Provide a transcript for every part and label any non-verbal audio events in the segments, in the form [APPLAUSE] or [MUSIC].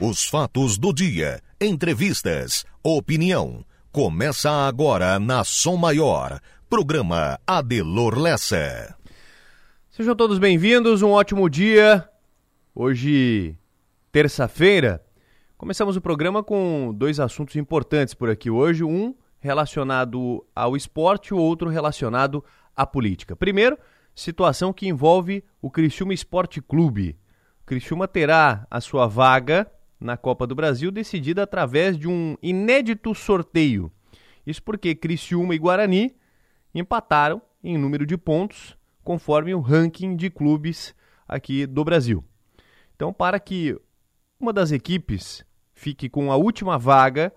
Os fatos do dia, entrevistas, opinião. Começa agora na Som Maior. Programa Adelor Lessa. Sejam todos bem-vindos, um ótimo dia. Hoje, terça-feira, começamos o programa com dois assuntos importantes por aqui hoje. Um relacionado ao esporte, o outro relacionado à política. Primeiro, situação que envolve o Criciúma Esporte Clube. O Criciúma terá a sua vaga na Copa do Brasil decidida através de um inédito sorteio. Isso porque Criciúma e Guarani empataram em número de pontos conforme o ranking de clubes aqui do Brasil. Então, para que uma das equipes fique com a última vaga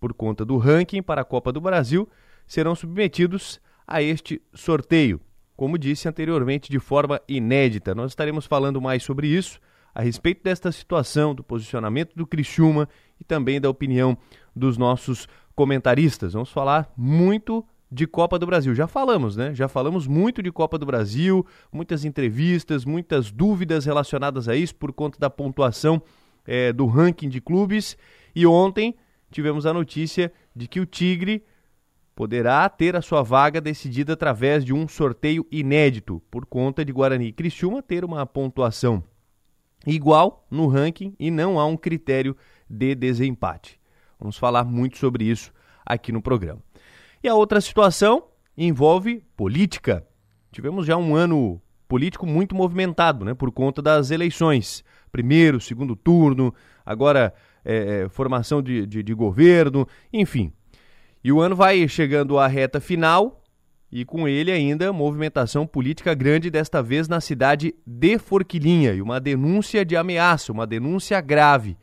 por conta do ranking para a Copa do Brasil, serão submetidos a este sorteio. Como disse anteriormente, de forma inédita. Nós estaremos falando mais sobre isso a respeito desta situação, do posicionamento do Criciúma e também da opinião dos nossos comentaristas. Vamos falar muito de Copa do Brasil. Já falamos, né? Já falamos muito de Copa do Brasil, muitas entrevistas, muitas dúvidas relacionadas a isso por conta da pontuação é, do ranking de clubes. E ontem tivemos a notícia de que o Tigre poderá ter a sua vaga decidida através de um sorteio inédito, por conta de Guarani e Criciúma ter uma pontuação igual no ranking e não há um critério de desempate. Vamos falar muito sobre isso aqui no programa. E a outra situação envolve política. Tivemos já um ano político muito movimentado, né, por conta das eleições. Primeiro, segundo turno, agora é, formação de, de, de governo, enfim. E o ano vai chegando à reta final e com ele ainda movimentação política grande, desta vez na cidade de Forquilinha, e uma denúncia de ameaça, uma denúncia grave.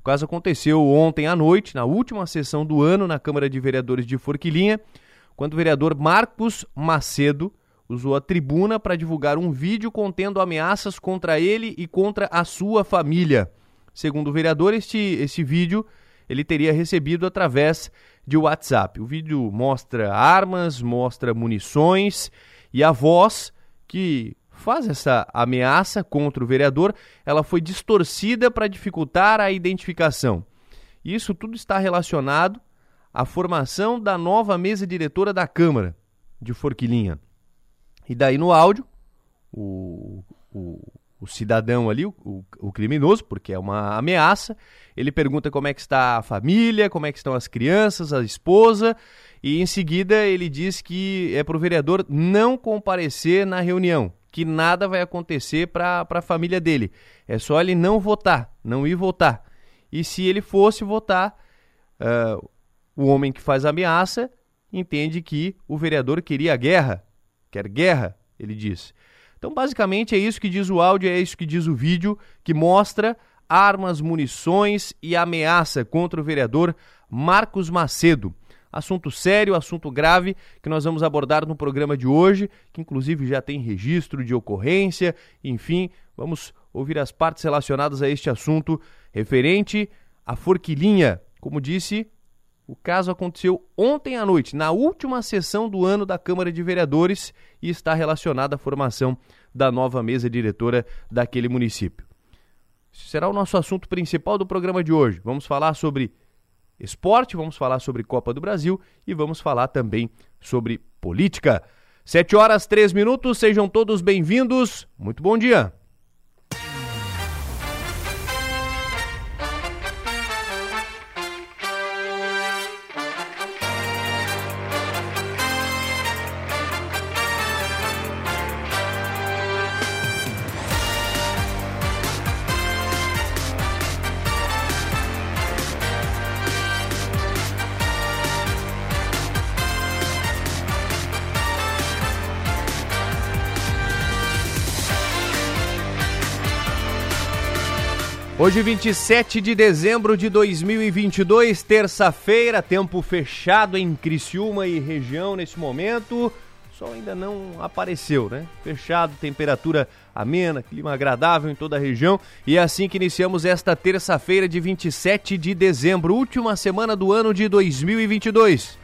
O caso aconteceu ontem à noite, na última sessão do ano na Câmara de Vereadores de Forquilinha, quando o vereador Marcos Macedo usou a tribuna para divulgar um vídeo contendo ameaças contra ele e contra a sua família. Segundo o vereador, este, este vídeo ele teria recebido através de WhatsApp. O vídeo mostra armas, mostra munições e a voz que faz essa ameaça contra o vereador, ela foi distorcida para dificultar a identificação. Isso tudo está relacionado à formação da nova mesa diretora da Câmara de Forquilinha. E daí no áudio, o, o, o cidadão ali, o, o, criminoso, porque é uma ameaça. Ele pergunta como é que está a família, como é que estão as crianças, a esposa, e em seguida ele diz que é para o vereador não comparecer na reunião, que nada vai acontecer para a família dele. É só ele não votar, não ir votar. E se ele fosse votar, uh, o homem que faz a ameaça entende que o vereador queria guerra, quer guerra, ele diz. Então, basicamente, é isso que diz o áudio, é isso que diz o vídeo, que mostra armas, munições e ameaça contra o vereador Marcos Macedo. Assunto sério, assunto grave que nós vamos abordar no programa de hoje, que inclusive já tem registro de ocorrência. Enfim, vamos ouvir as partes relacionadas a este assunto referente à forquilinha. Como disse, o caso aconteceu ontem à noite, na última sessão do ano da Câmara de Vereadores e está relacionado à formação da nova mesa diretora daquele município. Será o nosso assunto principal do programa de hoje. Vamos falar sobre esporte, vamos falar sobre Copa do Brasil e vamos falar também sobre política. Sete horas, três minutos, sejam todos bem-vindos. Muito bom dia. Hoje, 27 de dezembro de 2022, terça-feira, tempo fechado em Criciúma e região nesse momento. O sol ainda não apareceu, né? Fechado, temperatura amena, clima agradável em toda a região. E é assim que iniciamos esta terça-feira de 27 de dezembro, última semana do ano de 2022.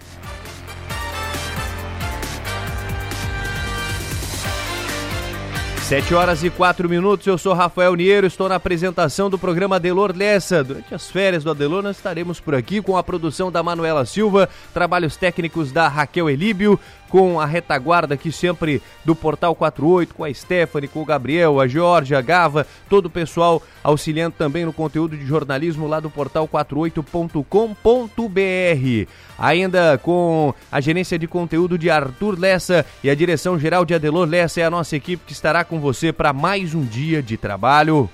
Sete horas e quatro minutos, eu sou Rafael Niero, estou na apresentação do programa Adelor Lessa. Durante as férias do Adelor, nós estaremos por aqui com a produção da Manuela Silva, trabalhos técnicos da Raquel Elíbio, com a retaguarda aqui sempre do Portal 48, com a Stephanie, com o Gabriel, a Georgia, a Gava, todo o pessoal auxiliando também no conteúdo de jornalismo lá do Portal 48.com.br. Ainda com a gerência de conteúdo de Arthur Lessa e a direção geral de Adelor Lessa é a nossa equipe que estará com você para mais um dia de trabalho.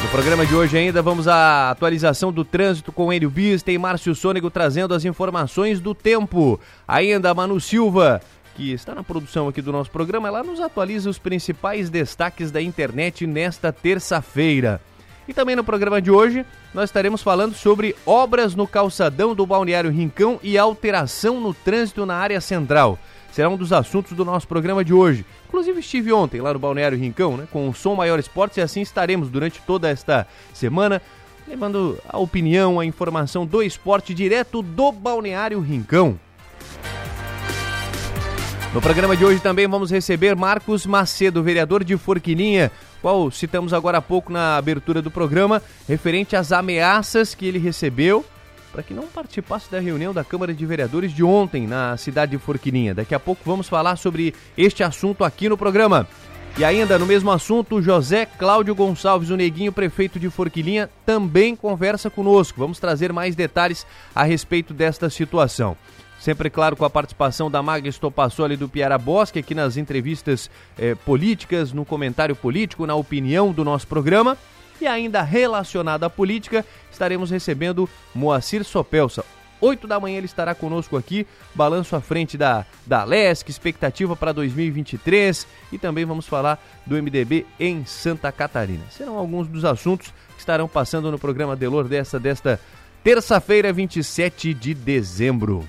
No programa de hoje ainda vamos à atualização do trânsito com Enio Bis, tem Márcio Sônego trazendo as informações do tempo. Ainda Manu Silva, que está na produção aqui do nosso programa, ela nos atualiza os principais destaques da internet nesta terça-feira. E também no programa de hoje nós estaremos falando sobre obras no calçadão do Balneário Rincão e alteração no trânsito na área central. Será um dos assuntos do nosso programa de hoje. Inclusive estive ontem lá no Balneário Rincão, né, com o Som Maior Esportes e assim estaremos durante toda esta semana levando a opinião, a informação do esporte direto do Balneário Rincão. No programa de hoje também vamos receber Marcos Macedo, vereador de Forquilinha, qual citamos agora há pouco na abertura do programa, referente às ameaças que ele recebeu para que não participasse da reunião da Câmara de Vereadores de ontem na cidade de Forquilinha. Daqui a pouco vamos falar sobre este assunto aqui no programa. E ainda no mesmo assunto, José Cláudio Gonçalves, o Neguinho, prefeito de Forquilinha, também conversa conosco. Vamos trazer mais detalhes a respeito desta situação. Sempre, claro, com a participação da Magda Estopassoli do Piara Bosque aqui nas entrevistas eh, políticas, no comentário político, na opinião do nosso programa. E ainda relacionado à política, estaremos recebendo Moacir Sopelsa. 8 da manhã ele estará conosco aqui, balanço à frente da, da LESC, expectativa para 2023 e também vamos falar do MDB em Santa Catarina. Serão alguns dos assuntos que estarão passando no programa Delor desta, desta terça-feira, 27 de dezembro.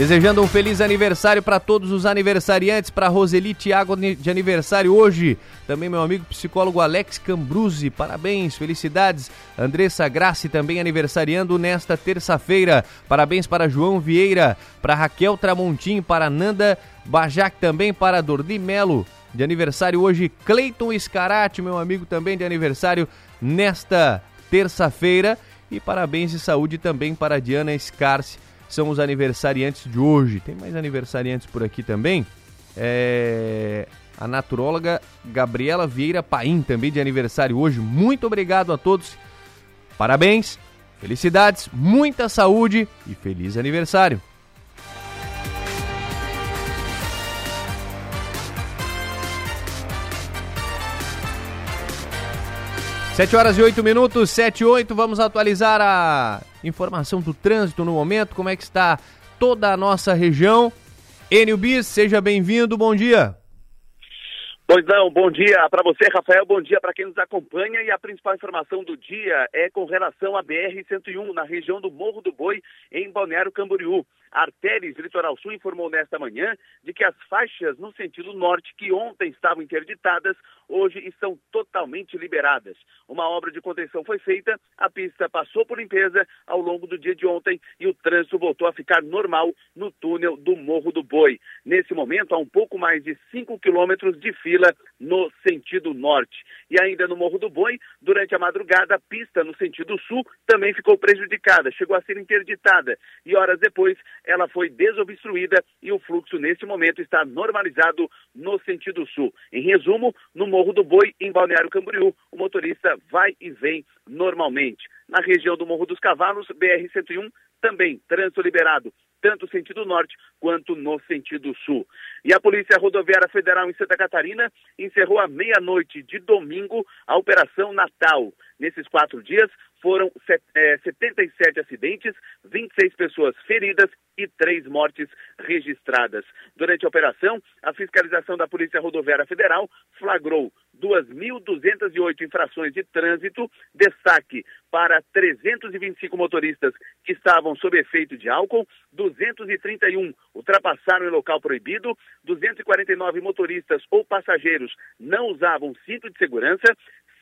Desejando um feliz aniversário para todos os aniversariantes, para Roseli Thiago de aniversário hoje. Também meu amigo psicólogo Alex Cambruzzi, parabéns, felicidades. Andressa Grassi também aniversariando nesta terça-feira. Parabéns para João Vieira, para Raquel Tramontim, para Nanda Bajac também, para Dordi Melo. De aniversário hoje, Cleiton Scarati, meu amigo também de aniversário nesta terça-feira. E parabéns e saúde também para Diana Scarce são os aniversariantes de hoje. Tem mais aniversariantes por aqui também. É... A naturóloga Gabriela Vieira Paim, também de aniversário hoje. Muito obrigado a todos. Parabéns, felicidades, muita saúde e feliz aniversário. 7 horas e 8 minutos, 7 e 8, vamos atualizar a informação do trânsito no momento, como é que está toda a nossa região. Enio Bis, seja bem-vindo, bom dia. Pois não, bom dia para você, Rafael, bom dia para quem nos acompanha e a principal informação do dia é com relação à BR-101 na região do Morro do Boi, em Balneário Camboriú. Artéries Litoral Sul informou nesta manhã de que as faixas no sentido norte, que ontem estavam interditadas, hoje estão totalmente liberadas. Uma obra de contenção foi feita, a pista passou por limpeza ao longo do dia de ontem e o trânsito voltou a ficar normal no túnel do Morro do Boi. Nesse momento, há um pouco mais de 5 quilômetros de fila no sentido norte. E ainda no Morro do Boi, durante a madrugada, a pista no sentido sul também ficou prejudicada, chegou a ser interditada. E horas depois, ela foi desobstruída e o fluxo neste momento está normalizado no sentido sul. Em resumo, no Morro do Boi, em Balneário Camboriú, o motorista vai e vem normalmente. Na região do Morro dos Cavalos, BR-101, também trânsito liberado tanto sentido norte quanto no sentido sul. E a Polícia Rodoviária Federal em Santa Catarina encerrou à meia-noite de domingo a Operação Natal. Nesses quatro dias foram é, 77 acidentes, 26 pessoas feridas e três mortes registradas. Durante a operação, a fiscalização da Polícia Rodoviária Federal flagrou 2.208 infrações de trânsito, destaque para 325 motoristas que estavam sob efeito de álcool, 231 ultrapassaram em local proibido, 249 motoristas ou passageiros não usavam cinto de segurança,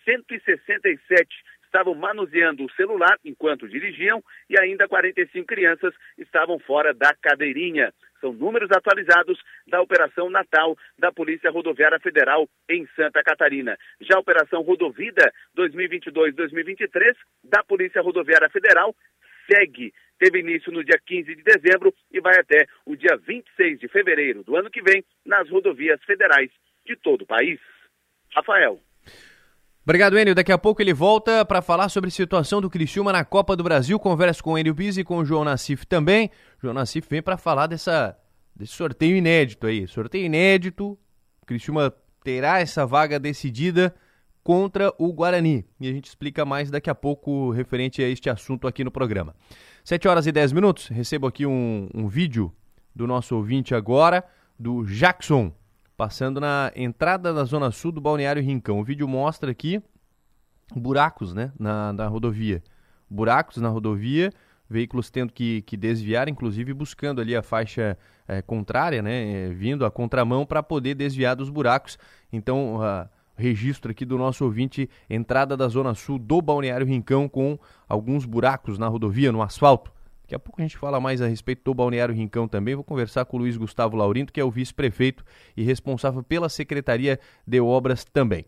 167 estavam manuseando o celular enquanto dirigiam e ainda 45 crianças estavam fora da cadeirinha. São números atualizados da Operação Natal da Polícia Rodoviária Federal em Santa Catarina. Já a Operação Rodovida 2022-2023 da Polícia Rodoviária Federal segue. Teve início no dia 15 de dezembro e vai até o dia 26 de fevereiro do ano que vem nas rodovias federais de todo o país. Rafael. Obrigado, Enio. Daqui a pouco ele volta para falar sobre a situação do Criciúma na Copa do Brasil. Converso com o Enio Bis e com o João Nassif também. O João Nassif vem para falar dessa, desse sorteio inédito aí. Sorteio inédito. O Criciúma terá essa vaga decidida contra o Guarani. E a gente explica mais daqui a pouco referente a este assunto aqui no programa. 7 horas e 10 minutos. Recebo aqui um, um vídeo do nosso ouvinte agora, do Jackson passando na entrada da zona sul do Balneário Rincão. O vídeo mostra aqui buracos né, na, na rodovia. Buracos na rodovia, veículos tendo que, que desviar, inclusive buscando ali a faixa é, contrária, né, é, vindo a contramão para poder desviar dos buracos. Então, uh, registro aqui do nosso ouvinte, entrada da zona sul do Balneário Rincão com alguns buracos na rodovia, no asfalto. Daqui a pouco a gente fala mais a respeito do Balneário Rincão também. Vou conversar com o Luiz Gustavo Laurindo, que é o vice-prefeito e responsável pela Secretaria de Obras também.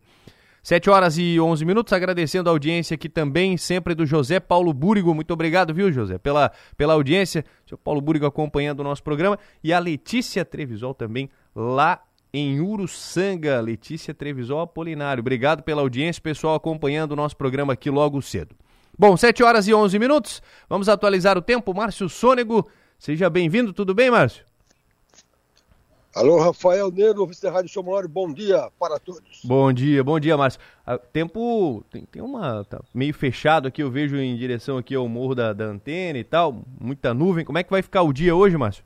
7 horas e 11 minutos, agradecendo a audiência aqui também, sempre do José Paulo Búrigo. Muito obrigado, viu, José, pela, pela audiência. Seu Paulo Búrigo acompanhando o nosso programa. E a Letícia Trevisol também, lá em Uruçanga. Letícia Trevisol Apolinário. Obrigado pela audiência, pessoal, acompanhando o nosso programa aqui logo cedo. Bom, 7 horas e 11 minutos. Vamos atualizar o tempo. Márcio Sônego, seja bem-vindo. Tudo bem, Márcio? Alô, Rafael Negro, ouvinte da Rádio Somário, bom dia para todos. Bom dia, bom dia, Márcio. Ah, tempo tem, tem uma. Tá meio fechado aqui, eu vejo em direção aqui ao morro da, da antena e tal, muita nuvem. Como é que vai ficar o dia hoje, Márcio?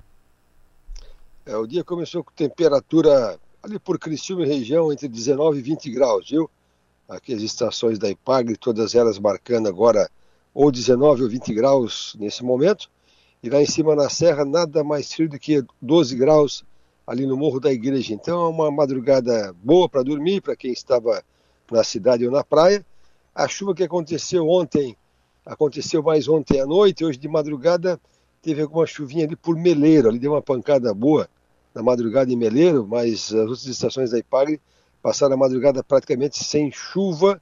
É, o dia começou com temperatura ali por Criciúma e região entre 19 e 20 graus, viu? Aqui as estações da IPAGRE, todas elas marcando agora ou 19 ou 20 graus nesse momento. E lá em cima na serra, nada mais frio do que 12 graus ali no Morro da Igreja. Então é uma madrugada boa para dormir, para quem estava na cidade ou na praia. A chuva que aconteceu ontem, aconteceu mais ontem à noite, hoje de madrugada teve alguma chuvinha ali por Meleiro, ali deu uma pancada boa na madrugada em Meleiro, mas as outras estações da IPAGRE passaram a madrugada praticamente sem chuva,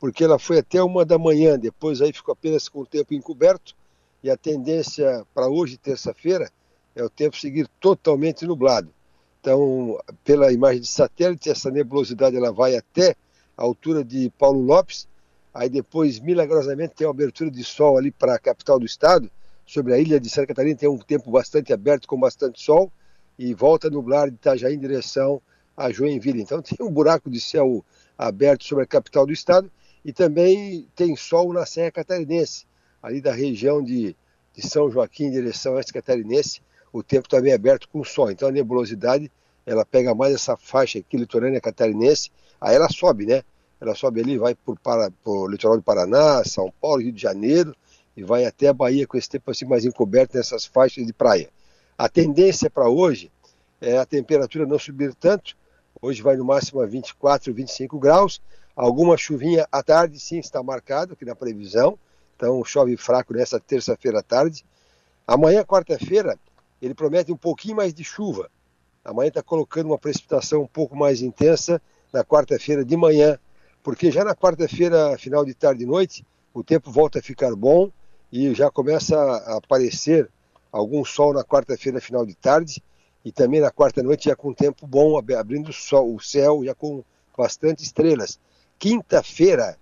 porque ela foi até uma da manhã, depois aí ficou apenas com o tempo encoberto, e a tendência para hoje, terça-feira, é o tempo seguir totalmente nublado. Então, pela imagem de satélite, essa nebulosidade ela vai até a altura de Paulo Lopes, aí depois, milagrosamente, tem uma abertura de sol ali para a capital do estado, sobre a ilha de Santa Catarina tem um tempo bastante aberto com bastante sol, e volta a nublar de Itajaí em direção a Joinville. Então tem um buraco de céu aberto sobre a capital do estado e também tem sol na Serra Catarinense, ali da região de, de São Joaquim em direção oeste catarinense, o tempo também é aberto com sol. Então a nebulosidade ela pega mais essa faixa aqui litorânea catarinense, aí ela sobe, né? Ela sobe ali, vai para, por litoral do Paraná, São Paulo, Rio de Janeiro e vai até a Bahia com esse tempo assim mais encoberto nessas faixas de praia. A tendência para hoje é a temperatura não subir tanto, Hoje vai no máximo a 24, 25 graus. Alguma chuvinha à tarde, sim, está marcado aqui na previsão. Então chove fraco nessa terça-feira à tarde. Amanhã, quarta-feira, ele promete um pouquinho mais de chuva. Amanhã está colocando uma precipitação um pouco mais intensa na quarta-feira de manhã, porque já na quarta-feira, final de tarde e noite, o tempo volta a ficar bom e já começa a aparecer algum sol na quarta-feira, final de tarde e também na quarta noite já com tempo bom, abrindo o, sol, o céu já com bastante estrelas. Quinta-feira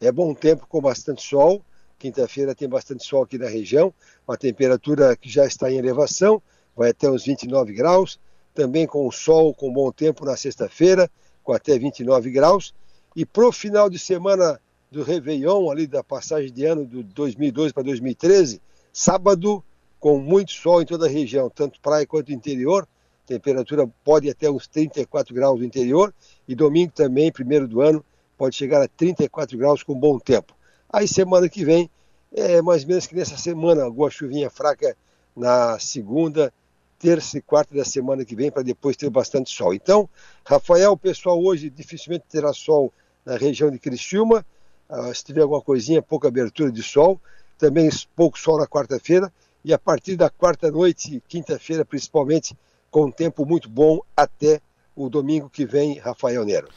é bom tempo com bastante sol. Quinta-feira tem bastante sol aqui na região, uma temperatura que já está em elevação, vai até uns 29 graus. Também com sol, com bom tempo na sexta-feira, com até 29 graus. E para o final de semana do Réveillon, ali da passagem de ano do 2012 para 2013, sábado com muito sol em toda a região, tanto praia quanto interior. Temperatura pode ir até uns 34 graus no interior. E domingo também, primeiro do ano, pode chegar a 34 graus com bom tempo. Aí semana que vem, é mais ou menos que nessa semana, alguma chuvinha fraca na segunda, terça e quarta da semana que vem, para depois ter bastante sol. Então, Rafael, o pessoal hoje dificilmente terá sol na região de Criciúma. uh, se tiver alguma coisinha, pouca abertura de sol, também pouco sol na quarta-feira, e a partir da quarta noite, quinta-feira principalmente, com tempo muito bom até o domingo que vem, Rafael Nero.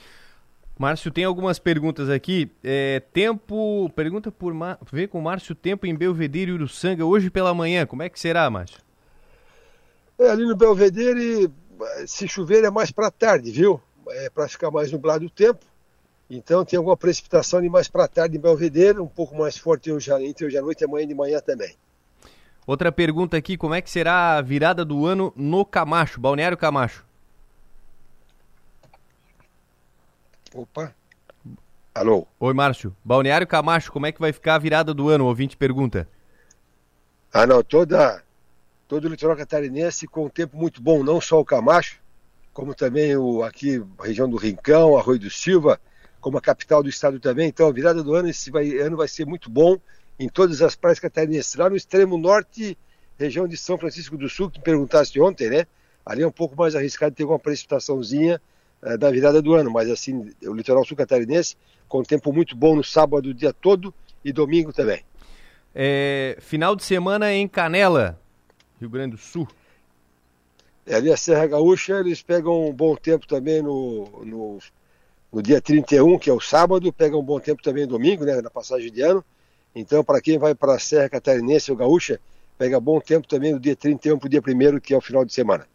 Márcio, tem algumas perguntas aqui. É, tempo. Pergunta por. Mar... Vê com o Márcio tempo em Belvedere e Uruçanga hoje pela manhã. Como é que será, Márcio? É, ali no Belvedere, se chover é mais para tarde, viu? É para ficar mais nublado o tempo. Então tem alguma precipitação de mais para tarde em Belvedere, um pouco mais forte hoje, entre hoje à noite e amanhã de manhã também. Outra pergunta aqui, como é que será a virada do ano no Camacho, Balneário Camacho? Opa. Alô? Oi, Márcio. Balneário Camacho, como é que vai ficar a virada do ano? O ouvinte pergunta. Ah, não. Toda, todo o litoral catarinense com um tempo muito bom, não só o Camacho, como também o, aqui a região do Rincão, Arroio do Silva, como a capital do estado também. Então, a virada do ano, esse vai, ano vai ser muito bom em todas as praias catarinenses. Lá no extremo norte, região de São Francisco do Sul, que me perguntaste ontem, né? Ali é um pouco mais arriscado ter uma precipitaçãozinha é, da virada do ano, mas assim, o litoral sul catarinense com tempo muito bom no sábado o dia todo e domingo também. É, final de semana em Canela, Rio Grande do Sul. É, ali a Serra Gaúcha, eles pegam um bom tempo também no, no, no dia 31, que é o sábado, pegam um bom tempo também domingo, né, na passagem de ano. Então, para quem vai para a Serra Catarinense ou Gaúcha, pega bom tempo também no dia 31 para o dia 1 que é o final de semana.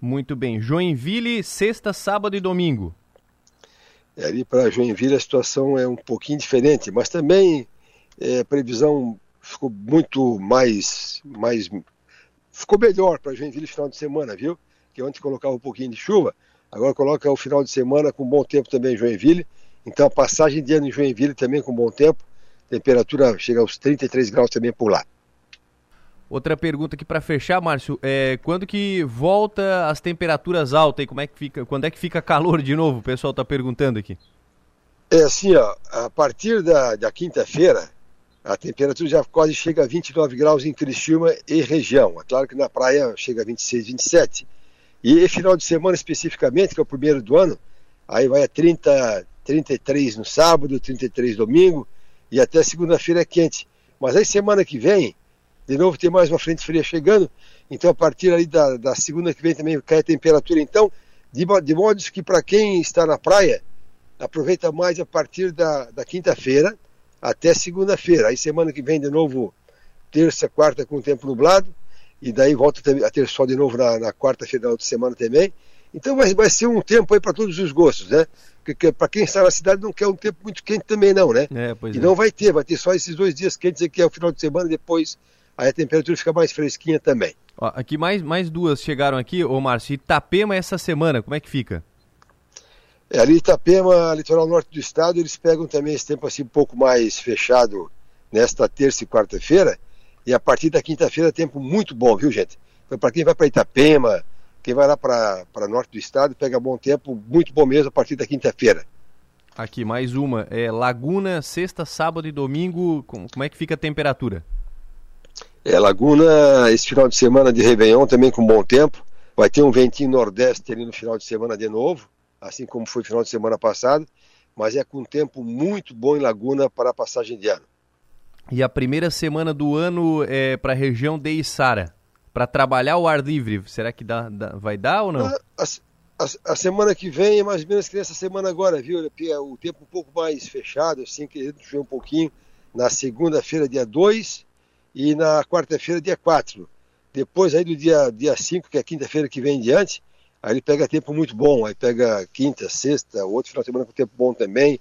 Muito bem. Joinville, sexta, sábado e domingo. É, ali para Joinville a situação é um pouquinho diferente, mas também é, a previsão ficou muito mais, mais ficou melhor para Joinville final de semana, viu? Que ontem colocava um pouquinho de chuva, agora coloca o final de semana com bom tempo também em Joinville. Então a passagem de ano em Joinville também com bom tempo, temperatura chega aos 33 graus também por lá. Outra pergunta aqui para fechar, Márcio, é quando que volta as temperaturas altas e como é que fica, quando é que fica calor de novo? O pessoal está perguntando aqui. É assim, ó, a partir da, da quinta-feira, a temperatura já quase chega a 29 graus em Criciúma e região. É claro que na praia chega a 26, 27. E final de semana especificamente, que é o primeiro do ano, aí vai a 30, 33 no sábado, 33 domingo e até segunda-feira é quente. Mas aí semana que vem, de novo tem mais uma frente fria chegando, então a partir ali da, da segunda que vem também cai a temperatura. Então, de, de modo que para quem está na praia, aproveita mais a partir da, da quinta-feira até segunda-feira. Aí semana que vem de novo, terça, quarta com o tempo nublado, e daí volta a ter sol de novo na, na quarta-feira da outra semana também. Então vai, vai ser um tempo aí para todos os gostos, né? Porque para quem está na cidade não quer um tempo muito quente também não, né? É, e é. não vai ter, vai ter só esses dois dias quentes aqui é o final de semana, depois aí a temperatura fica mais fresquinha também. Ó, aqui mais, mais duas chegaram aqui, ô Márcio. Itapema essa semana, como é que fica? É, ali Itapema, litoral norte do estado, eles pegam também esse tempo assim um pouco mais fechado nesta terça e quarta-feira. E a partir da quinta-feira, tempo muito bom, viu, gente? Então, para quem vai para Itapema, quem vai lá para norte do estado, pega bom tempo, muito bom mesmo a partir da quinta-feira. Aqui, mais uma. É Laguna, sexta, sábado e domingo, como, como é que fica a temperatura? É, Laguna, esse final de semana de Réveillon também com bom tempo. Vai ter um ventinho nordeste ali no final de semana de novo, assim como foi o final de semana passado, mas é com tempo muito bom em Laguna para a passagem de ano. E a primeira semana do ano é para a região de Içara, para trabalhar o ar livre, será que dá, dá vai dar ou não? A, a, a, semana que vem é mais ou menos que nessa semana agora, viu? O tempo um pouco mais fechado, assim, querendo chover um pouquinho. Na segunda-feira, dia 2, e na quarta-feira, dia 4. Depois aí do dia 5, dia cinco, que é quinta-feira que vem em diante, aí ele pega tempo muito bom, aí pega quinta, sexta, outro final de semana com tempo bom também,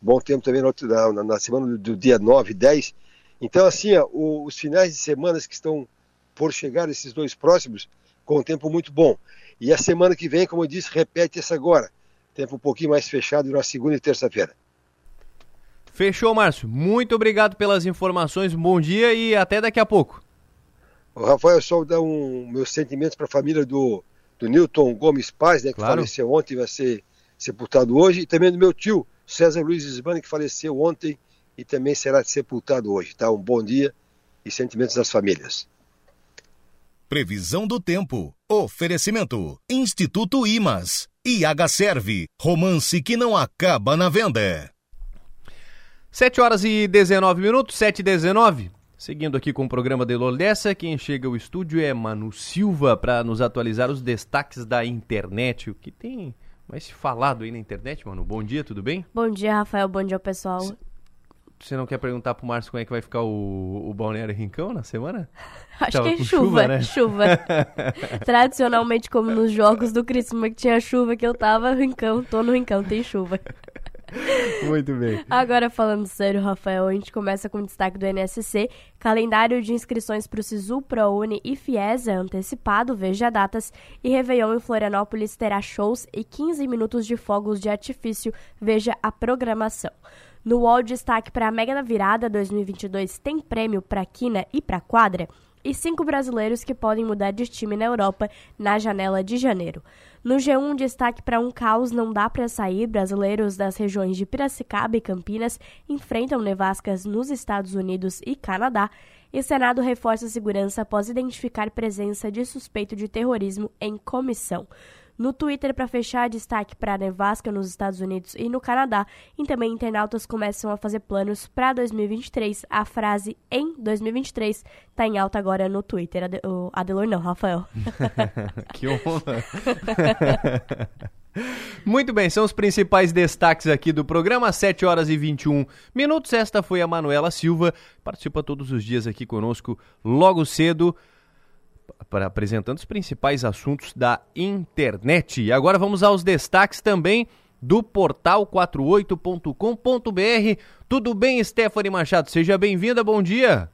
bom tempo também na, na semana do, do, dia 9 e 10. Então, assim, ó, os finais de semanas que estão por chegar, esses dois próximos, com um tempo muito bom. E a semana que vem, como eu disse, repete essa agora. Tempo um pouquinho mais fechado na segunda e terça-feira. Fechou, Márcio. Muito obrigado pelas informações. Bom dia e até daqui a pouco. O Rafael, só dar um, meus sentimentos para a família do, do Newton Gomes Paz, né, que claro. faleceu ontem, vai ser sepultado hoje, e também do meu tio, César Luiz Isbani, que faleceu ontem e também será sepultado hoje. Tá? Um bom dia e sentimentos das famílias. Previsão do tempo. Oferecimento. Instituto Imas. IH Serve. Romance que não acaba na venda. 7 horas e 19 minutos, 7 e 19. Seguindo aqui com o programa de Lordessa, quem chega ao estúdio é Manu Silva para nos atualizar os destaques da internet. O que tem mais falado aí na internet, Manu? Bom dia, tudo bem? Bom dia, Rafael. Bom dia, pessoal. Você não quer perguntar pro Márcio como é que vai ficar o, o Balneário Rincão na semana? [LAUGHS] Acho Tava que é chuva, chuva, né? chuva. [LAUGHS] Tradicionalmente, como nos jogos do Criciúma que tinha chuva, que eu tava, Rincão, tô no Rincão, tem chuva. [LAUGHS] Muito bem. Agora, falando sério, Rafael, a gente começa com o destaque do NSC. Calendário de inscrições para o SISU, ProUni e Fiesa antecipado, veja datas. E Réveillon em Florianópolis terá shows e 15 minutos de fogos de artifício, veja a programação. No UOL, destaque para a Mega da Virada 2022 tem prêmio para Quina e para Quadra e cinco brasileiros que podem mudar de time na Europa na janela de janeiro. No G1, destaque para um caos não dá para sair. Brasileiros das regiões de Piracicaba e Campinas enfrentam nevascas nos Estados Unidos e Canadá. E Senado reforça a segurança após identificar presença de suspeito de terrorismo em comissão. No Twitter, para fechar, destaque para a nevasca nos Estados Unidos e no Canadá. E também internautas começam a fazer planos para 2023. A frase em 2023 está em alta agora no Twitter. O Adelor não, Rafael. [LAUGHS] que honra. [LAUGHS] Muito bem, são os principais destaques aqui do programa, 7 horas e 21 minutos. Esta foi a Manuela Silva, participa todos os dias aqui conosco logo cedo para apresentando os principais assuntos da internet. E agora vamos aos destaques também do portal 48.com.br. Tudo bem, Stephanie Machado? Seja bem-vinda, bom dia.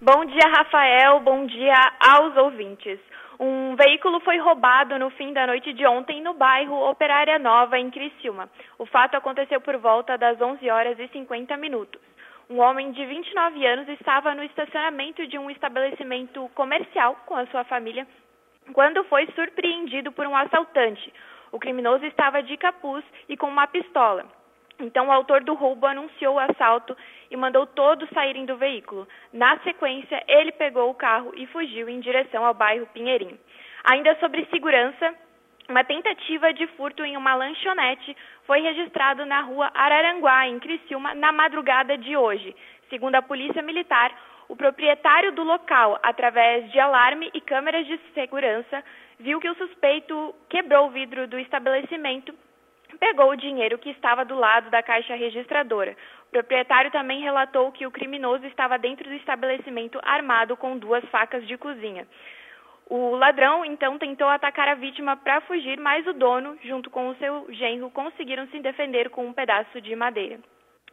Bom dia, Rafael. Bom dia aos ouvintes. Um veículo foi roubado no fim da noite de ontem no bairro Operária Nova, em Criciúma. O fato aconteceu por volta das 11 horas e 50 minutos. Um homem de 29 anos estava no estacionamento de um estabelecimento comercial com a sua família quando foi surpreendido por um assaltante. O criminoso estava de capuz e com uma pistola. Então, o autor do roubo anunciou o assalto e mandou todos saírem do veículo. Na sequência, ele pegou o carro e fugiu em direção ao bairro Pinheirinho. Ainda sobre segurança, uma tentativa de furto em uma lanchonete foi registrado na rua Araranguá, em Criciúma, na madrugada de hoje. Segundo a Polícia Militar, o proprietário do local, através de alarme e câmeras de segurança, viu que o suspeito quebrou o vidro do estabelecimento pegou o dinheiro que estava do lado da caixa registradora. O proprietário também relatou que o criminoso estava dentro do estabelecimento armado com duas facas de cozinha. O ladrão então tentou atacar a vítima para fugir, mas o dono, junto com o seu genro, conseguiram se defender com um pedaço de madeira.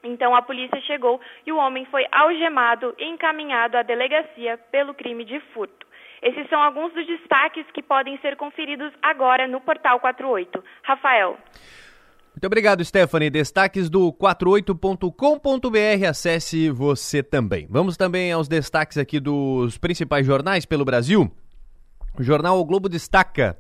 Então a polícia chegou e o homem foi algemado e encaminhado à delegacia pelo crime de furto. Esses são alguns dos destaques que podem ser conferidos agora no Portal 48. Rafael. Muito obrigado, Stephanie. Destaques do 48.com.br. Acesse você também. Vamos também aos destaques aqui dos principais jornais pelo Brasil. O jornal O Globo destaca: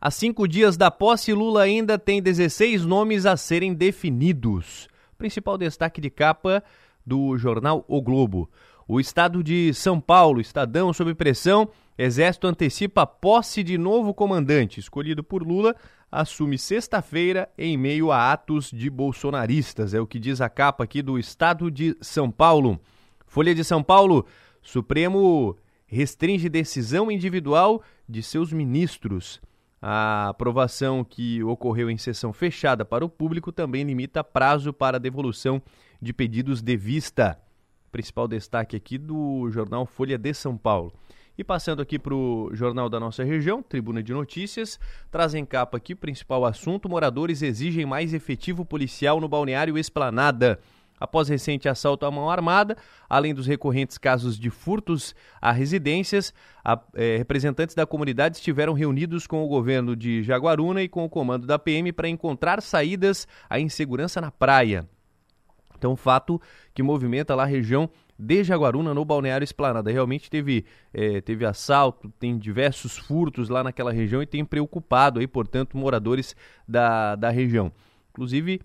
há cinco dias da posse, Lula ainda tem 16 nomes a serem definidos. Principal destaque de capa do jornal O Globo. O estado de São Paulo, Estadão sob pressão, Exército antecipa a posse de novo comandante, escolhido por Lula, assume sexta-feira em meio a atos de bolsonaristas. É o que diz a capa aqui do estado de São Paulo. Folha de São Paulo, Supremo restringe decisão individual de seus ministros. A aprovação que ocorreu em sessão fechada para o público também limita prazo para devolução de pedidos de vista. Principal destaque aqui do jornal Folha de São Paulo. E passando aqui para o jornal da nossa região, Tribuna de Notícias, trazem capa aqui principal assunto: moradores exigem mais efetivo policial no balneário Esplanada. Após recente assalto à mão armada, além dos recorrentes casos de furtos a residências, a, é, representantes da comunidade estiveram reunidos com o governo de Jaguaruna e com o comando da PM para encontrar saídas à insegurança na praia. Então, fato que movimenta lá a região de Jaguaruna no Balneário Esplanada. Realmente teve, é, teve assalto, tem diversos furtos lá naquela região e tem preocupado aí, portanto, moradores da, da região. Inclusive,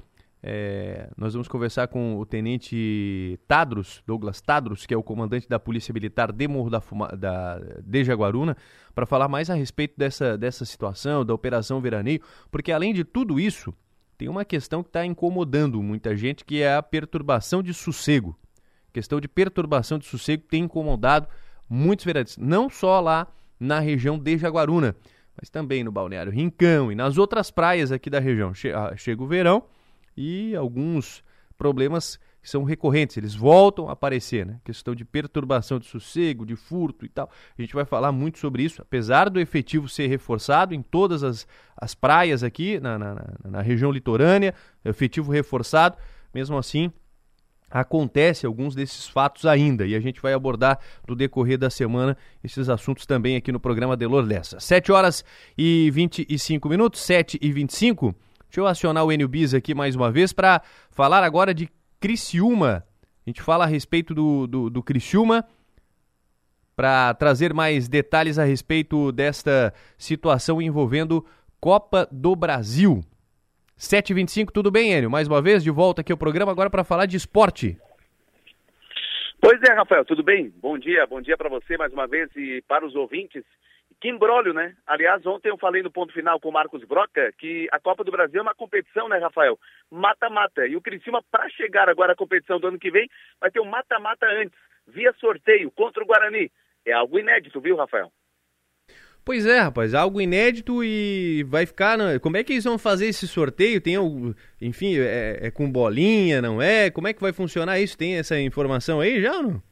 é, nós vamos conversar com o tenente Tadros, Douglas Tadros, que é o comandante da Polícia Militar de Morro da, Fuma, da de Jaguaruna, para falar mais a respeito dessa, dessa situação, da Operação Veraneio, porque além de tudo isso, tem uma questão que está incomodando muita gente, que é a perturbação de sossego. A questão de perturbação de sossego tem incomodado muitos vereadores, não só lá na região de Jaguaruna, mas também no Balneário Rincão e nas outras praias aqui da região. Ah, chega o verão e alguns problemas que são recorrentes, eles voltam a aparecer, né? Questão de perturbação de sossego, de furto e tal. A gente vai falar muito sobre isso, apesar do efetivo ser reforçado em todas as, as praias aqui na, na, na região litorânea, efetivo reforçado, mesmo assim acontece alguns desses fatos ainda e a gente vai abordar no decorrer da semana esses assuntos também aqui no programa Delor Lessa. 7 horas e 25 minutos, 7 e 25. Deixa eu acionar o Enio Bis aqui mais uma vez para falar agora de Criciúma. A gente fala a respeito do, do, do Criciúma para trazer mais detalhes a respeito desta situação envolvendo Copa do Brasil. 7h25, tudo bem, Enio? Mais uma vez, de volta aqui ao programa, agora para falar de esporte. Pois é, Rafael, tudo bem? Bom dia, bom dia para você mais uma vez e para os ouvintes. Que embrólio, né? Aliás, ontem eu falei no ponto final com o Marcos Broca que a Copa do Brasil é uma competição, né, Rafael? Mata-mata. E o Criciúma, para chegar agora à competição do ano que vem, vai ter um mata-mata antes, via sorteio, contra o Guarani. É algo inédito, viu, Rafael? Pois é, rapaz, algo inédito e vai ficar. Né? Como é que eles vão fazer esse sorteio? Tem algo, enfim, é, é, com bolinha, não é? Como é que vai funcionar isso? Tem essa informação aí já não?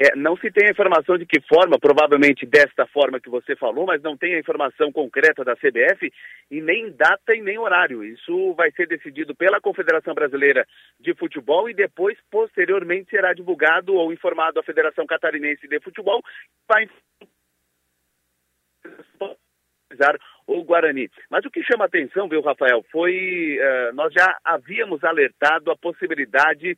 É, não se tem a informação de que forma, provavelmente desta forma que você falou, mas não tem a informação concreta da CBF e nem data e nem horário. Isso vai ser decidido pela Confederação Brasileira de Futebol e depois, posteriormente, será divulgado ou informado a Federação Catarinense de Futebol, vai o Guarani. Mas o que chama atenção, viu, Rafael, foi uh, nós já havíamos alertado a possibilidade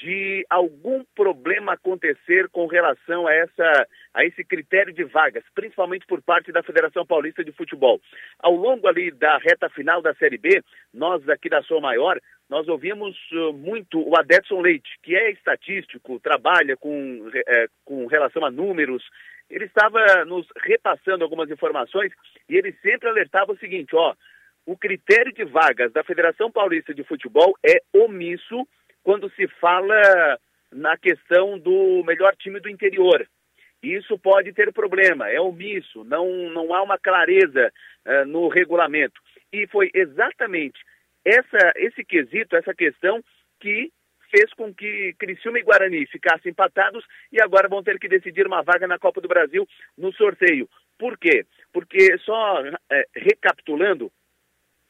de algum problema acontecer com relação a, essa, a esse critério de vagas, principalmente por parte da Federação Paulista de Futebol. Ao longo ali da reta final da Série B, nós aqui da Sou Maior, nós ouvimos uh, muito o Adetson Leite, que é estatístico, trabalha com, é, com relação a números, ele estava nos repassando algumas informações e ele sempre alertava o seguinte, ó, o critério de vagas da Federação Paulista de Futebol é omisso quando se fala na questão do melhor time do interior. Isso pode ter problema, é omisso, não, não há uma clareza uh, no regulamento. E foi exatamente essa, esse quesito, essa questão que fez com que Criciúma e Guarani ficassem empatados e agora vão ter que decidir uma vaga na Copa do Brasil no sorteio. Por quê? Porque, só é, recapitulando,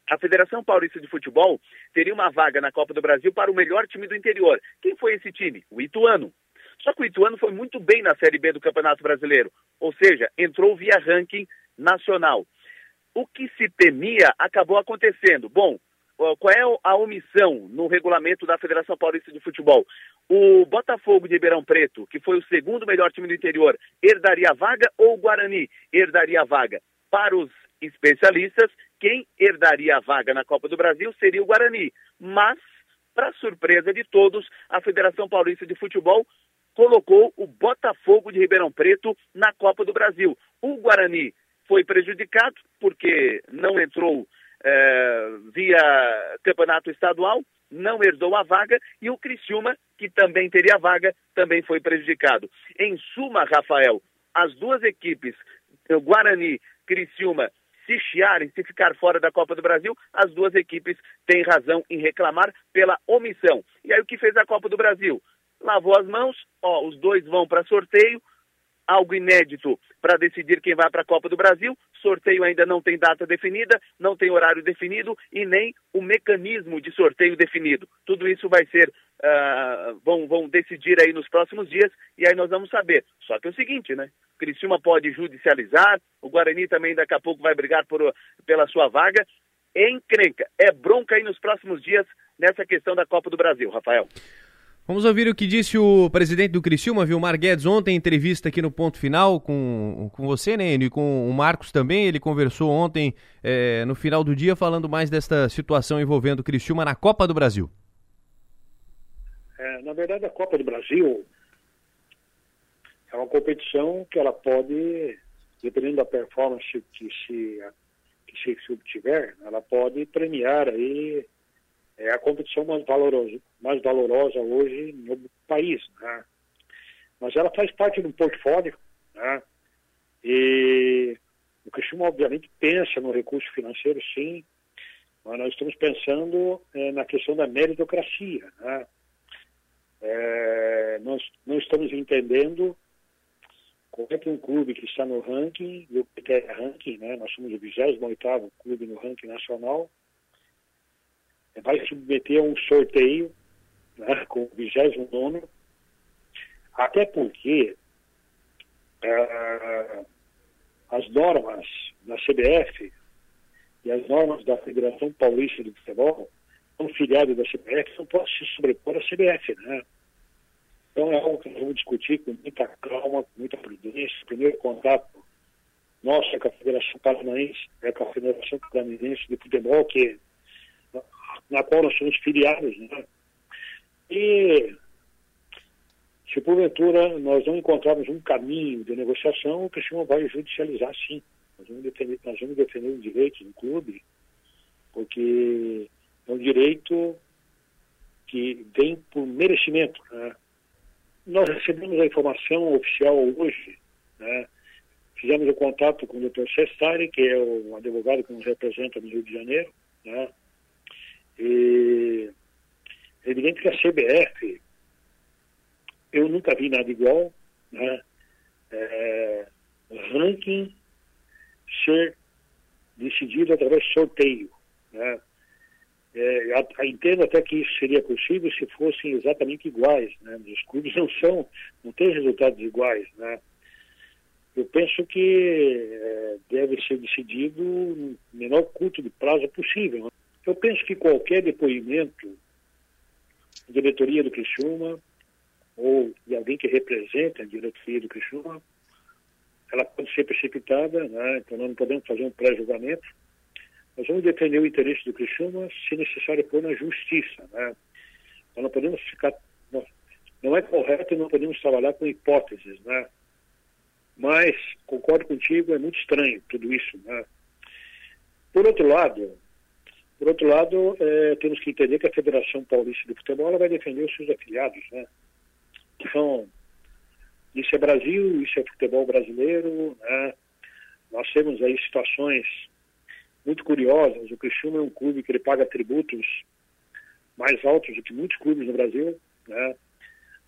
a Federação Paulista de Futebol teria uma vaga na Copa do Brasil para o melhor time do interior. Quem foi esse time? O Ituano. Só que o Ituano foi muito bem na Série B do Campeonato Brasileiro, ou seja, entrou via ranking nacional. O que se temia acabou acontecendo. Bom, qual é a omissão no regulamento da Federação Paulista de Futebol? O Botafogo de Ribeirão Preto, que foi o segundo melhor time do interior, herdaria a vaga ou o Guarani herdaria a vaga? Para os especialistas, quem herdaria a vaga na Copa do Brasil seria o Guarani. Mas, para surpresa de todos, a Federação Paulista de Futebol colocou o Botafogo de Ribeirão Preto na Copa do Brasil. O Guarani foi prejudicado porque não entrou é, via campeonato estadual, não herdou a vaga, e o Criciúma, que também teria a vaga, também foi prejudicado. Em suma, Rafael, as duas equipes, Guarani, Criciúma, se chiarem, se ficar fora da Copa do Brasil, as duas equipes têm razão em reclamar pela omissão. E aí o que fez a Copa do Brasil? Lavou as mãos, ó, os dois vão para sorteio, algo inédito para decidir quem vai para a Copa do Brasil. Sorteio ainda não tem data definida, não tem horário definido e nem o mecanismo de sorteio definido. Tudo isso vai ser, uh, vão, vão decidir aí nos próximos dias e aí nós vamos saber. Só que é o seguinte, né? Criciúma pode judicializar, o Guarani também daqui a pouco vai brigar por, pela sua vaga. Encrenca, é bronca aí nos próximos dias nessa questão da Copa do Brasil, Rafael. Vamos ouvir o que disse o presidente do Criciúma, Vilmar Guedes, ontem, em entrevista aqui no Ponto Final com, com você, né, e com o Marcos também. Ele conversou ontem, é, no final do dia, falando mais desta situação envolvendo o Criciúma na Copa do Brasil. É, na verdade, a Copa do Brasil é uma competição que ela pode, dependendo da performance que se que se, obtiver, ela pode premiar aí é a competição mais valorosa, mais valorosa hoje no país, né? Mas ela faz parte de um portfólio, né? E o Criciúma, obviamente, pensa no recurso financeiro, sim, mas nós estamos pensando é, na questão da meritocracia, né? É, nós não estamos entendendo como é que um clube que está no ranking, e o é ranking, né? Nós somos o 28º clube no ranking nacional, vai submeter a um sorteio né, com o 29 até porque uh, as normas da CBF e as normas da Federação Paulista de Futebol são filiadas da CBF, não podem se sobrepor à CBF, né? Então é algo que nós vamos discutir com muita calma, com muita prudência. Primeiro contato nosso é com a Federação Paranaense, é com a Federação Paranaense de Futebol, que na qual nós somos filiados. Né? E se porventura nós não encontrarmos um caminho de negociação, o Cristiano vai judicializar sim. Nós vamos defender, nós vamos defender os direitos do clube, porque é um direito que vem por merecimento. Né? Nós recebemos a informação oficial hoje, né? fizemos o contato com o Dr. Cestari, que é o advogado que nos representa no Rio de Janeiro, né? E é evidente que a CBF, eu nunca vi nada igual, né? É, ranking ser decidido através de sorteio. Né? É, entendo até que isso seria possível se fossem exatamente iguais. Né? Os clubes não são, não têm resultados iguais. Né? Eu penso que é, deve ser decidido no menor curto de prazo possível. Eu penso que qualquer depoimento da diretoria do Criciúma ou de alguém que representa a diretoria do Criciúma, ela pode ser precipitada, né? então nós não podemos fazer um pré-julgamento. Nós vamos defender o interesse do Criciúma, se necessário for na justiça. Né? Nós não podemos ficar... Não é correto e não podemos trabalhar com hipóteses, né? Mas, concordo contigo, é muito estranho tudo isso, né? Por outro lado, por outro lado, é, temos que entender que a Federação Paulista de Futebol vai defender os seus afiliados, né? Então, isso é Brasil, isso é futebol brasileiro, né? Nós temos aí situações muito curiosas. O Criciúma é um clube que ele paga tributos mais altos do que muitos clubes no Brasil, né?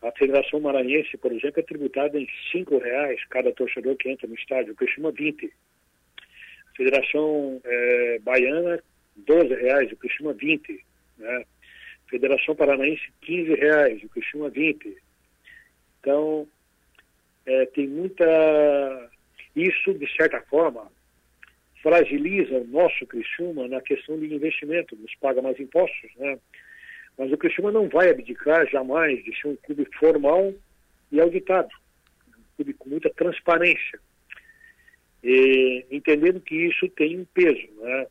A Federação Maranhense, por exemplo, é tributada em cinco reais cada torcedor que entra no estádio. O Criciúma 20. A Federação é, Baiana 12 reais, o Criciúma 20. Né? Federação Paranaense 15 reais, o Criciúma 20. Então, é, tem muita... Isso, de certa forma, fragiliza o nosso Criciúma na questão de investimento, nos paga mais impostos, né? Mas o Criciúma não vai abdicar jamais de ser um clube formal e auditado, um clube com muita transparência, e, entendendo que isso tem um peso, né?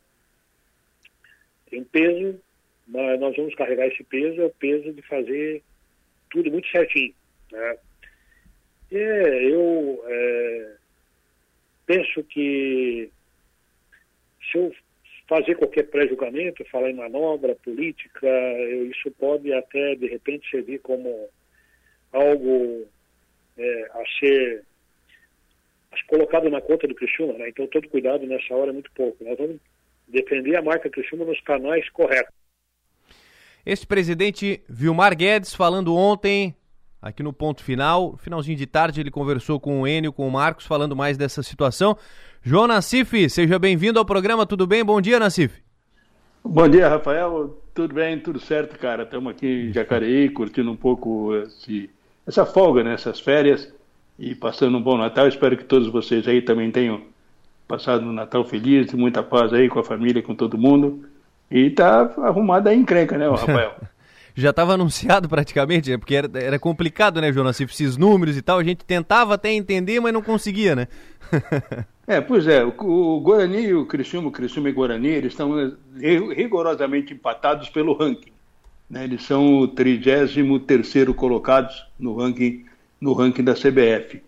Tem peso, mas nós vamos carregar esse peso, é o peso de fazer tudo muito certinho. Né? É, eu é, penso que se eu fazer qualquer pré-julgamento, falar em manobra política, eu, isso pode até, de repente, servir como algo é, a ser colocado na conta do Criciúma, né? Então, todo cuidado nessa hora é muito pouco. Nós vamos defender a marca Criciúma nos canais corretos. Este presidente Vilmar Guedes falando ontem aqui no ponto final, finalzinho de tarde ele conversou com o Enio, com o Marcos, falando mais dessa situação. João Nassif, seja bem-vindo ao programa, tudo bem? Bom dia, Nassif. Bom dia, Rafael. Tudo bem, tudo certo, cara. Estamos aqui em Jacareí, curtindo um pouco esse, essa folga, né, essas férias e passando um bom Natal. Espero que todos vocês aí também tenham passado um Natal feliz, muita paz aí com a família, com todo mundo. E tá arrumada a encrenca, né, Rafael? [LAUGHS] Já estava anunciado praticamente, né? porque era, era complicado, né, Jonas? Esses números e tal, a gente tentava até entender, mas não conseguia, né? [LAUGHS] é, pois é, o, o Guarani e o Criciúma, o Criciúma e o Guarani, eles estão rigorosamente empatados pelo ranking. Né? Eles são o 33º colocados no ranking, no ranking da CBF.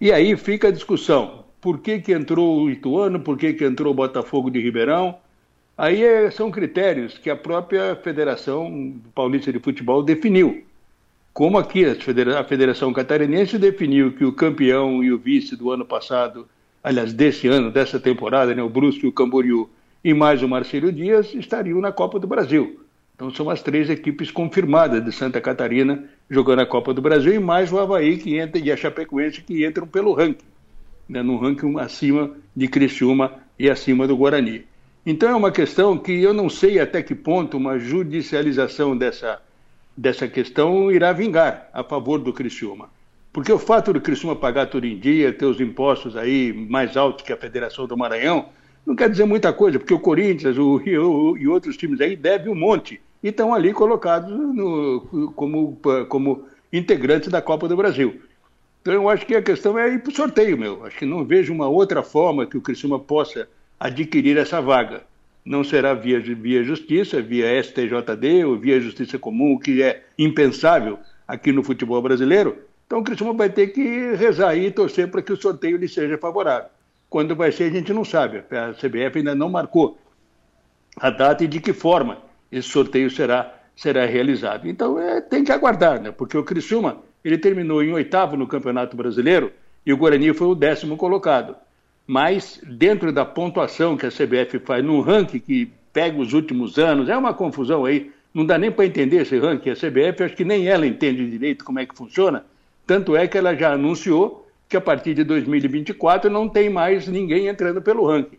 E aí fica a discussão por que, que entrou o Ituano, por que, que entrou o Botafogo de Ribeirão. Aí é, são critérios que a própria Federação Paulista de Futebol definiu. Como aqui a Federação Catarinense definiu que o campeão e o vice do ano passado, aliás, desse ano, dessa temporada, né, o Brusque e o Camboriú, e mais o Marcelo Dias, estariam na Copa do Brasil. Então são as três equipes confirmadas de Santa Catarina jogando a Copa do Brasil e mais o Havaí que entra, e a Chapecoense que entram pelo ranking, né, no ranking acima de Criciúma e acima do Guarani. Então é uma questão que eu não sei até que ponto uma judicialização dessa dessa questão irá vingar a favor do Criciúma. Porque o fato do Criciúma pagar tudo em dia, ter os impostos aí mais altos que a Federação do Maranhão, não quer dizer muita coisa, porque o Corinthians o, o, e outros times aí devem um monte e estão ali colocados no, como, como integrantes da Copa do Brasil. Então eu acho que a questão é ir para o sorteio, meu. Acho que não vejo uma outra forma que o Criciúma possa adquirir essa vaga não será via, via justiça, via STJD ou via justiça comum, o que é impensável aqui no futebol brasileiro. Então o Criciúma vai ter que rezar e torcer para que o sorteio lhe seja favorável. Quando vai ser, a gente não sabe. A CBF ainda não marcou a data e de que forma esse sorteio será, será realizado. Então é, tem que aguardar, né? porque o Criciúma ele terminou em oitavo no Campeonato Brasileiro e o Guarani foi o décimo colocado mas dentro da pontuação que a CBF faz no ranking que pega os últimos anos, é uma confusão aí, não dá nem para entender esse ranking. A CBF, acho que nem ela entende direito como é que funciona, tanto é que ela já anunciou que a partir de 2024 não tem mais ninguém entrando pelo ranking.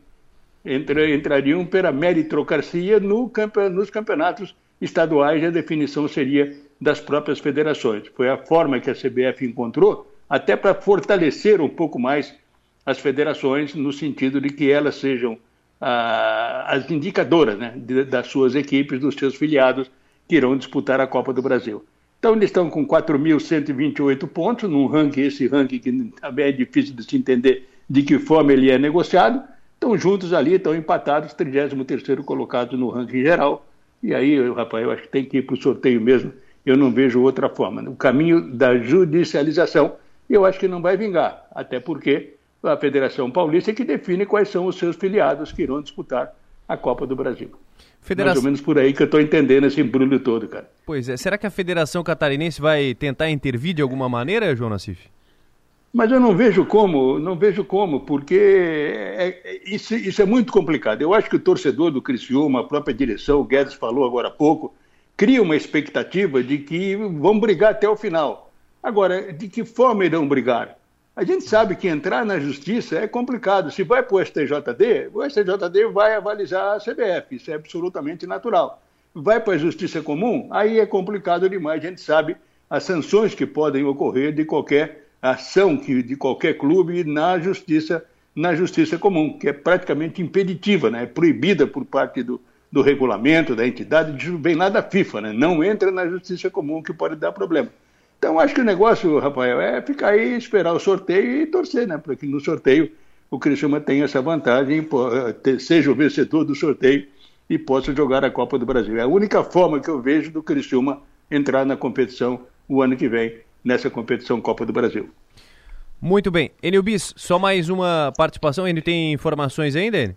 Entra, entrariam pela meritocracia no nos campeonatos estaduais e a definição seria das próprias federações. Foi a forma que a CBF encontrou, até para fortalecer um pouco mais as federações, no sentido de que elas sejam ah, as indicadoras né, de, das suas equipes, dos seus filiados que irão disputar a Copa do Brasil. Então, eles estão com 4.128 pontos, num ranking, esse ranking que também é difícil de se entender de que forma ele é negociado. Estão juntos ali, estão empatados, 33º colocados no ranking geral. E aí, Rafael, acho que tem que ir para o sorteio mesmo. Eu não vejo outra forma. O caminho da judicialização, eu acho que não vai vingar. Até porque a Federação Paulista que define quais são os seus filiados que irão disputar a Copa do Brasil. Federação... Mais ou menos por aí que eu estou entendendo esse embrulho todo, cara. Pois é. Será que a Federação Catarinense vai tentar intervir de alguma maneira, João Nassif? Mas eu não vejo como, não vejo como, porque é, é, isso, isso, é muito complicado. Eu acho que o torcedor do Criciúma, a própria direção, o Guedes falou agora há pouco, cria uma expectativa de que vão brigar até o final. Agora, de que forma irão brigar? A gente sabe que entrar na justiça é complicado. Se vai para o STJD, o STJD vai avalizar a CBF, isso é absolutamente natural. Vai para a justiça comum, aí é complicado demais. A gente sabe as sanções que podem ocorrer de qualquer ação que, de qualquer clube na justiça, na justiça comum, que é praticamente impeditiva, né? é proibida por parte do, do regulamento, da entidade, vem lá da FIFA, né? não entra na justiça comum, que pode dar problema. Então, acho que o negócio, Rafael, é ficar aí, esperar o sorteio e torcer, né? Para que no sorteio o Criciúma tenha essa vantagem, seja o vencedor do sorteio e possa jogar a Copa do Brasil. É a única forma que eu vejo do Criciúma entrar na competição o ano que vem, nessa competição Copa do Brasil. Muito bem. Enio Bis, só mais uma participação. Ele tem informações ainda, Enio?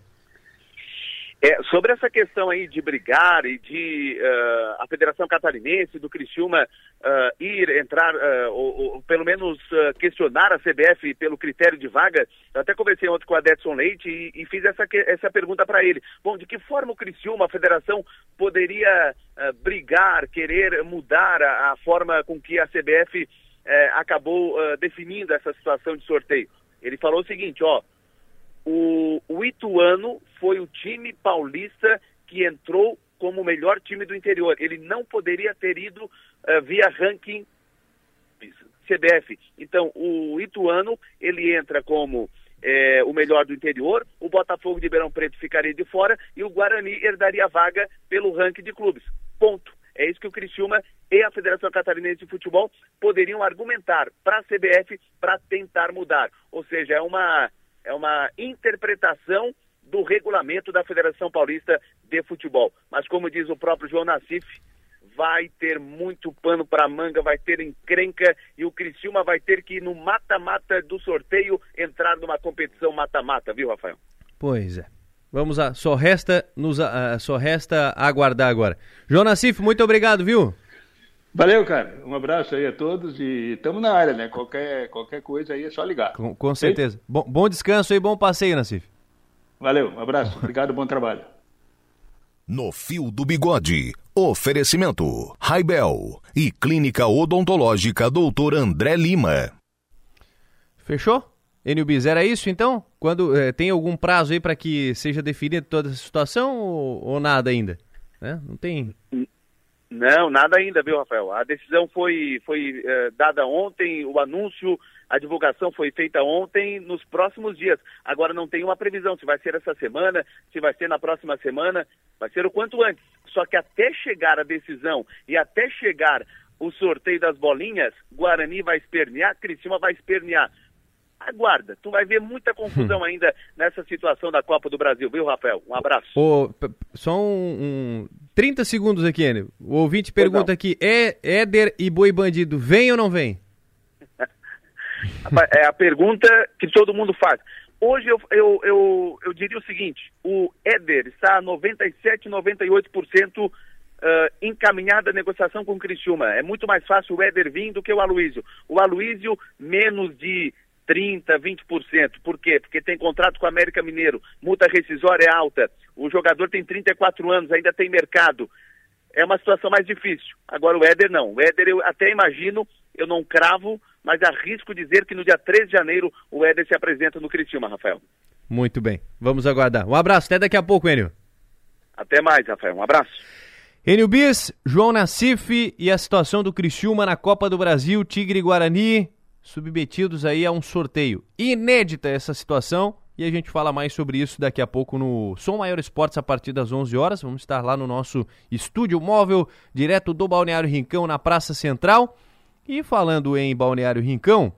É, sobre essa questão aí de brigar e de uh, a Federação Catarinense do Criciúma uh, ir entrar, uh, ou, ou, pelo menos questionar a CBF pelo critério de vaga, eu até conversei ontem com o Adetson Leite e, e fiz essa, essa pergunta para ele. Bom, de que forma o Criciúma, a Federação, poderia brigar, querer mudar a, a, forma com que a CBF acabou definindo essa situação de sorteio? Ele falou o seguinte, ó, o, o Ituano foi o time paulista que entrou como o melhor time do interior. Ele não poderia ter ido uh, via ranking CBF. Então, o Ituano, ele entra como é, o melhor do interior, o Botafogo de Ribeirão Preto ficaria de fora e o Guarani herdaria a vaga pelo ranking de clubes. Ponto. É isso que o Criciúma e a Federação Catarinense de Futebol poderiam argumentar para a CBF para tentar mudar. Ou seja, é uma é uma interpretação do regulamento da Federação Paulista de Futebol. Mas como diz o próprio João Nassif, vai ter muito pano para manga, vai ter encrenca e o Criciúma vai ter que, no mata-mata do sorteio, entrar numa competição mata-mata, viu, Rafael? Pois é. Vamos lá, só resta, nos, uh, só resta aguardar agora. João Nassif, muito obrigado, viu? Valeu, cara. Um abraço aí a todos e estamos na área, né? Qualquer, qualquer coisa aí é só ligar. Com, com certeza. Bom, bom descanso e bom passeio, Nassif. Valeu, um abraço. [LAUGHS] Obrigado, bom trabalho. No Fio do Bigode, oferecimento Raibel e Clínica Odontológica Doutor André Lima. Fechou? NUBIS, era isso então? Quando eh, Tem algum prazo aí para que seja definida toda essa situação ou, ou nada ainda? Né? Não tem... Não, nada ainda, viu, Rafael? A decisão foi, foi eh, dada ontem, o anúncio, a divulgação foi feita ontem, nos próximos dias. Agora não tem uma previsão se vai ser essa semana, se vai ser na próxima semana, vai ser o quanto antes. Só que até chegar a decisão e até chegar o sorteio das bolinhas, Guarani vai espernear, Criciúma vai espernear. Aguarda, tu vai ver muita confusão ainda nessa situação da Copa do Brasil, viu, Rafael? Um abraço. só um, um 30 segundos aqui, Enio. O ouvinte pergunta aqui: é Éder e Boi Bandido, vem ou não vem? [LAUGHS] é a pergunta que todo mundo faz. Hoje eu, eu, eu, eu diria o seguinte: o Éder está a 97, 98% uh, encaminhado à negociação com o Criciúma. É muito mais fácil o Éder vir do que o Aloísio. O Aloísio, menos de 30%, 20%. Por quê? Porque tem contrato com o América Mineiro, multa rescisória é alta, o jogador tem 34 anos, ainda tem mercado. É uma situação mais difícil. Agora o Éder não. O Éder eu até imagino, eu não cravo, mas arrisco dizer que no dia 13 de janeiro o Éder se apresenta no Criciúma, Rafael. Muito bem. Vamos aguardar. Um abraço, até daqui a pouco, Enio. Até mais, Rafael. Um abraço. Enio Bis, João Nassif e a situação do Criciúma na Copa do Brasil, Tigre Guarani submetidos aí a um sorteio. Inédita essa situação e a gente fala mais sobre isso daqui a pouco no Som Maior Esportes a partir das 11 horas. Vamos estar lá no nosso estúdio móvel, direto do Balneário Rincão, na Praça Central. E falando em Balneário Rincão,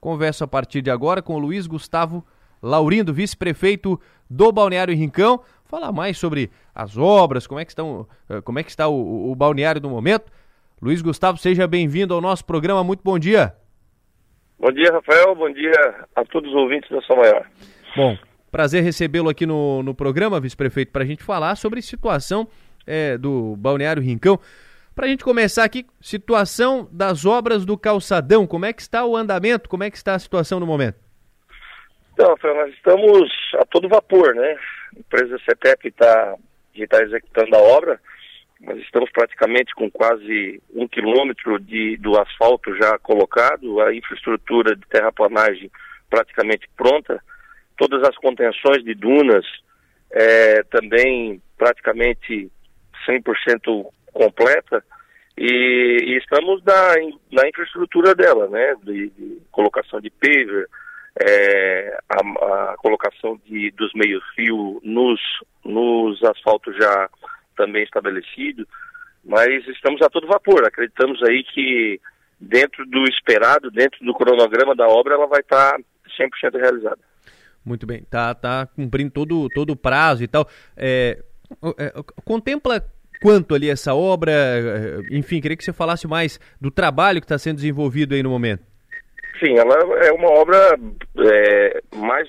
converso a partir de agora com o Luiz Gustavo Laurindo, vice-prefeito do Balneário Rincão, falar mais sobre as obras, como é que, estão, eh, como é que está o, o balneário no momento. Luiz Gustavo, seja bem-vindo ao nosso programa. Muito bom dia. Bom dia, Rafael. Bom dia a todos os ouvintes da São Maior. Bom, prazer recebê-lo aqui no, no programa, vice-prefeito, para a gente falar sobre a situação é, do Balneário Rincão. Para a gente começar aqui, situação das obras do calçadão, como é que está o andamento, como é que está a situação no momento? Então, Rafael, nós estamos a todo vapor, né? A empresa CETEP está tá executando a obra, nós estamos praticamente com quase um quilômetro de, do asfalto já colocado, a infraestrutura de terraplanagem praticamente pronta, todas as contenções de dunas é, também praticamente 100% completa. E, e, estamos na, na infraestrutura dela, né, de, de colocação de paver, é, a, a, colocação de, dos meios-fio nos, nos asfaltos já também estabelecido, mas estamos a todo vapor. Acreditamos aí que dentro do esperado, dentro do cronograma da obra, ela vai estar 100% realizada. Muito bem, tá, tá cumprindo todo, todo o prazo e tal. É, é, contempla quanto ali essa obra? É, enfim, queria que você falasse mais do trabalho que está sendo desenvolvido aí no momento. Sim, ela é uma obra é, mais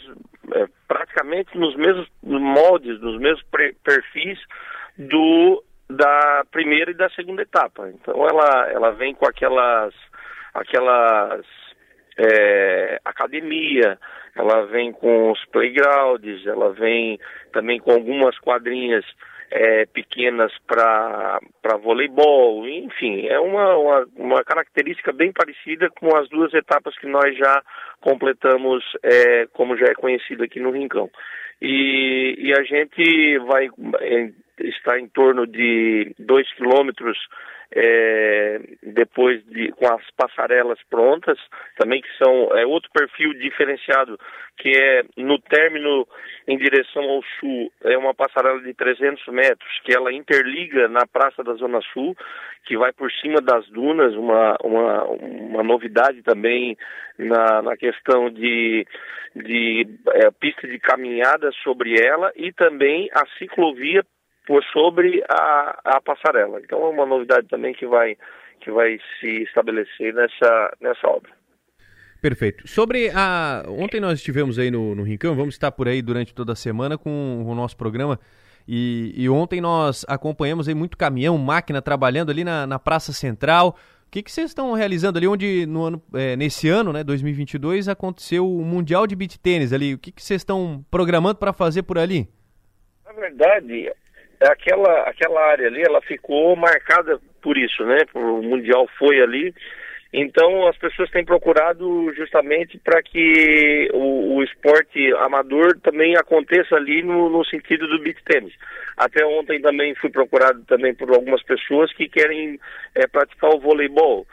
é, praticamente nos mesmos moldes, nos mesmos perfis do da primeira e da segunda etapa. Então ela, ela vem com aquelas aquelas é, academia, ela vem com os playgrounds, ela vem também com algumas quadrinhas é, pequenas para voleibol, enfim, é uma, uma, uma, característica bem parecida com as duas etapas que nós já completamos, é, como já é conhecido aqui no Rincão. E, e a gente vai está em torno de 2 quilômetros é, depois de com as passarelas prontas, também que são é outro perfil diferenciado, que é no término em direção ao sul, é uma passarela de 300 metros, que ela interliga na Praça da Zona Sul, que vai por cima das dunas, uma, uma, uma novidade também na, na questão de, de é, pista de caminhada sobre ela e também a ciclovia por sobre a, a passarela. Então é uma novidade também que vai, que vai se estabelecer nessa, nessa obra. Perfeito. Sobre a. Ontem nós estivemos aí no, no Rincão, vamos estar por aí durante toda a semana com o nosso programa. E, e ontem nós acompanhamos aí muito caminhão, máquina trabalhando ali na, na Praça Central. O que, que vocês estão realizando ali onde no ano, é, nesse ano, né, 2022, aconteceu o Mundial de Beach Tênis ali? O que, que vocês estão programando para fazer por ali? Na verdade, aquela, aquela área ali, ela ficou marcada por isso, né? O Mundial foi ali então as pessoas têm procurado justamente para que o, o, esporte amador também aconteça ali no, no sentido do beach tênis. Até ontem também fui procurado também por algumas pessoas que querem é, praticar o voleibol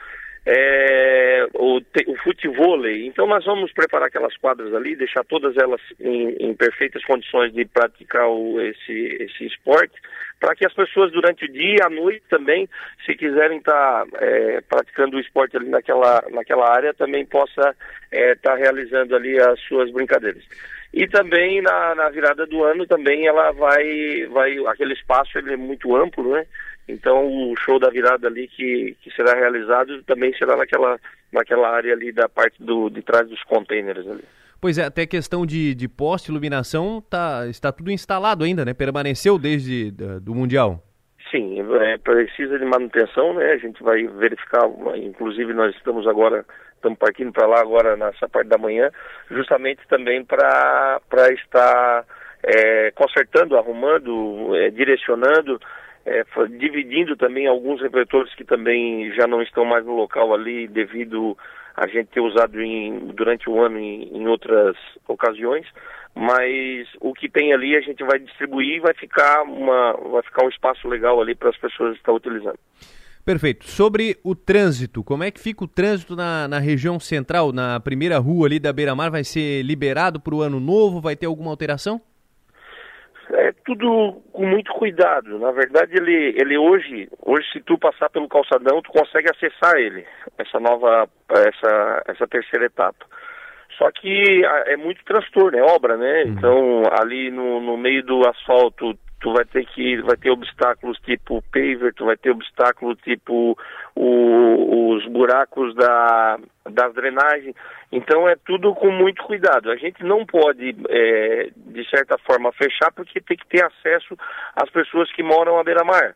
é, o, o futevôlei. Então nós vamos preparar aquelas quadras ali, deixar todas elas em, em perfeitas condições de praticar o, esse, esse esporte, para que as pessoas durante o dia e à noite também, se quiserem estar tá, é, praticando o esporte ali naquela, naquela área, também possa estar é, tá realizando ali as suas brincadeiras. E também na, na virada do ano também ela vai, vai aquele espaço ele é muito amplo, né? Então o show da virada ali que, que será realizado também será naquela, naquela área ali da parte do, de trás dos containers ali. Pois é, até questão de, de poste, iluminação, tá, está tudo instalado ainda, né? Permaneceu desde da, do Mundial. Sim, é, precisa de manutenção, né? A gente vai verificar, inclusive nós estamos agora, estamos partindo para lá agora nessa parte da manhã, justamente também para estar é, consertando, arrumando, é, direcionando é, dividindo também alguns refletores que também já não estão mais no local ali devido a gente ter usado em, durante o ano em, em, outras ocasiões, mas o que tem ali a gente vai distribuir e vai ficar, uma, vai ficar um espaço legal ali para as pessoas estar utilizando. Perfeito. Sobre o trânsito, como é que fica o trânsito na, na região central, na primeira rua ali da Beira-Mar? Vai ser liberado para o ano novo? Vai ter alguma alteração? É tudo com muito cuidado. Na verdade, ele, ele hoje, hoje se tu passar pelo calçadão, tu consegue acessar ele, essa nova, essa, essa terceira etapa. Só que é muito transtorno, é obra, né? Uhum. Então, ali no, no meio do asfalto tu vai ter que vai ter obstáculos tipo paver, tu vai ter obstáculo tipo o, os buracos da, da drenagem. Então é tudo com muito cuidado. A gente não pode, é, de certa forma, fechar porque tem que ter acesso às pessoas que moram à beira-mar.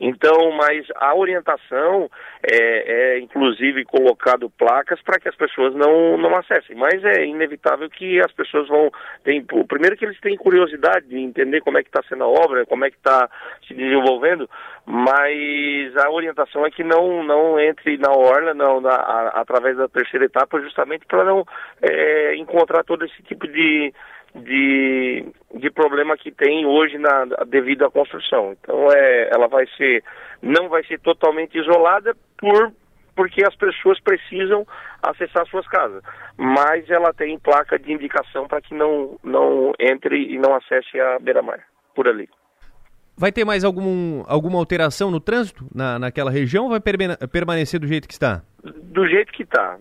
Então, mas a orientação é, é inclusive colocado placas para que as pessoas não, não acessem. Mas é inevitável que as pessoas vão. Tem, primeiro que eles têm curiosidade de entender como é que está sendo a obra, como é que está se desenvolvendo, mas a orientação é que não, não entre na orla, não, na, a, através da terceira etapa, justamente para não é, encontrar todo esse tipo de de, de problema que tem hoje na, devido à construção. Então é, ela vai ser, não vai ser totalmente isolada por porque as pessoas precisam acessar suas casas. Mas ela tem placa de indicação para que não, não entre e não acesse a beira-mar por ali. Vai ter mais algum, alguma alteração no trânsito na, naquela região ou vai permanecer do jeito que está? Do jeito que está.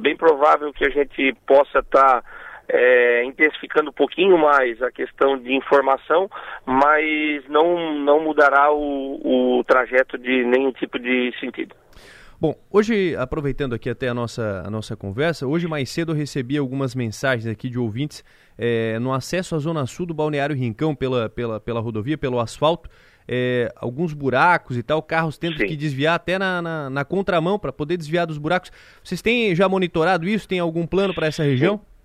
Bem provável que a gente possa estar. Tá é, intensificando um pouquinho mais a questão de informação, mas não, não mudará o, o trajeto de nenhum tipo de sentido. Bom, hoje, aproveitando aqui até a nossa, a nossa conversa, hoje mais cedo eu recebi algumas mensagens aqui de ouvintes é, no acesso à zona sul do Balneário Rincão pela, pela, pela rodovia, pelo asfalto, é, alguns buracos e tal, carros tendo Sim. que desviar até na, na, na contramão para poder desviar dos buracos. Vocês têm já monitorado isso? Tem algum plano para essa região? Sim.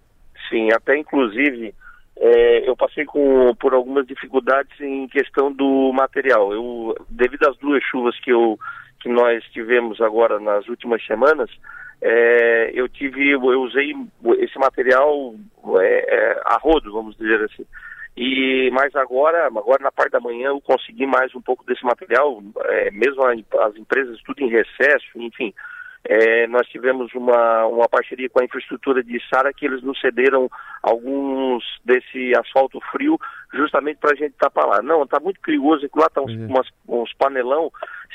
Sim, até inclusive é, eu passei com, por algumas dificuldades em questão do material. Eu, devido às duas chuvas que, eu, que nós tivemos agora nas últimas semanas, é, eu tive, eu usei esse material é, é a rodo, vamos dizer assim. E mas agora, agora na parte da manhã eu consegui mais um pouco desse material, é, mesmo as empresas tudo em recesso, enfim. É, nós tivemos uma, uma parceria com a infraestrutura de Sara que eles nos cederam alguns desse asfalto frio justamente para a gente tapar lá. Não, está muito perigoso, lá tá uns, umas, uns panelão,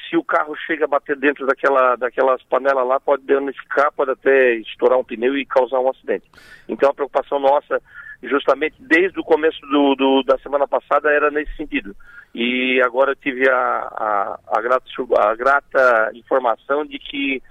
se o carro chega a bater dentro daquela, daquelas panelas lá, pode danificar, pode até estourar um pneu e causar um acidente. Então a preocupação nossa justamente desde o começo do, do, da semana passada era nesse sentido. E agora eu tive a, a, a, grata, a grata informação de que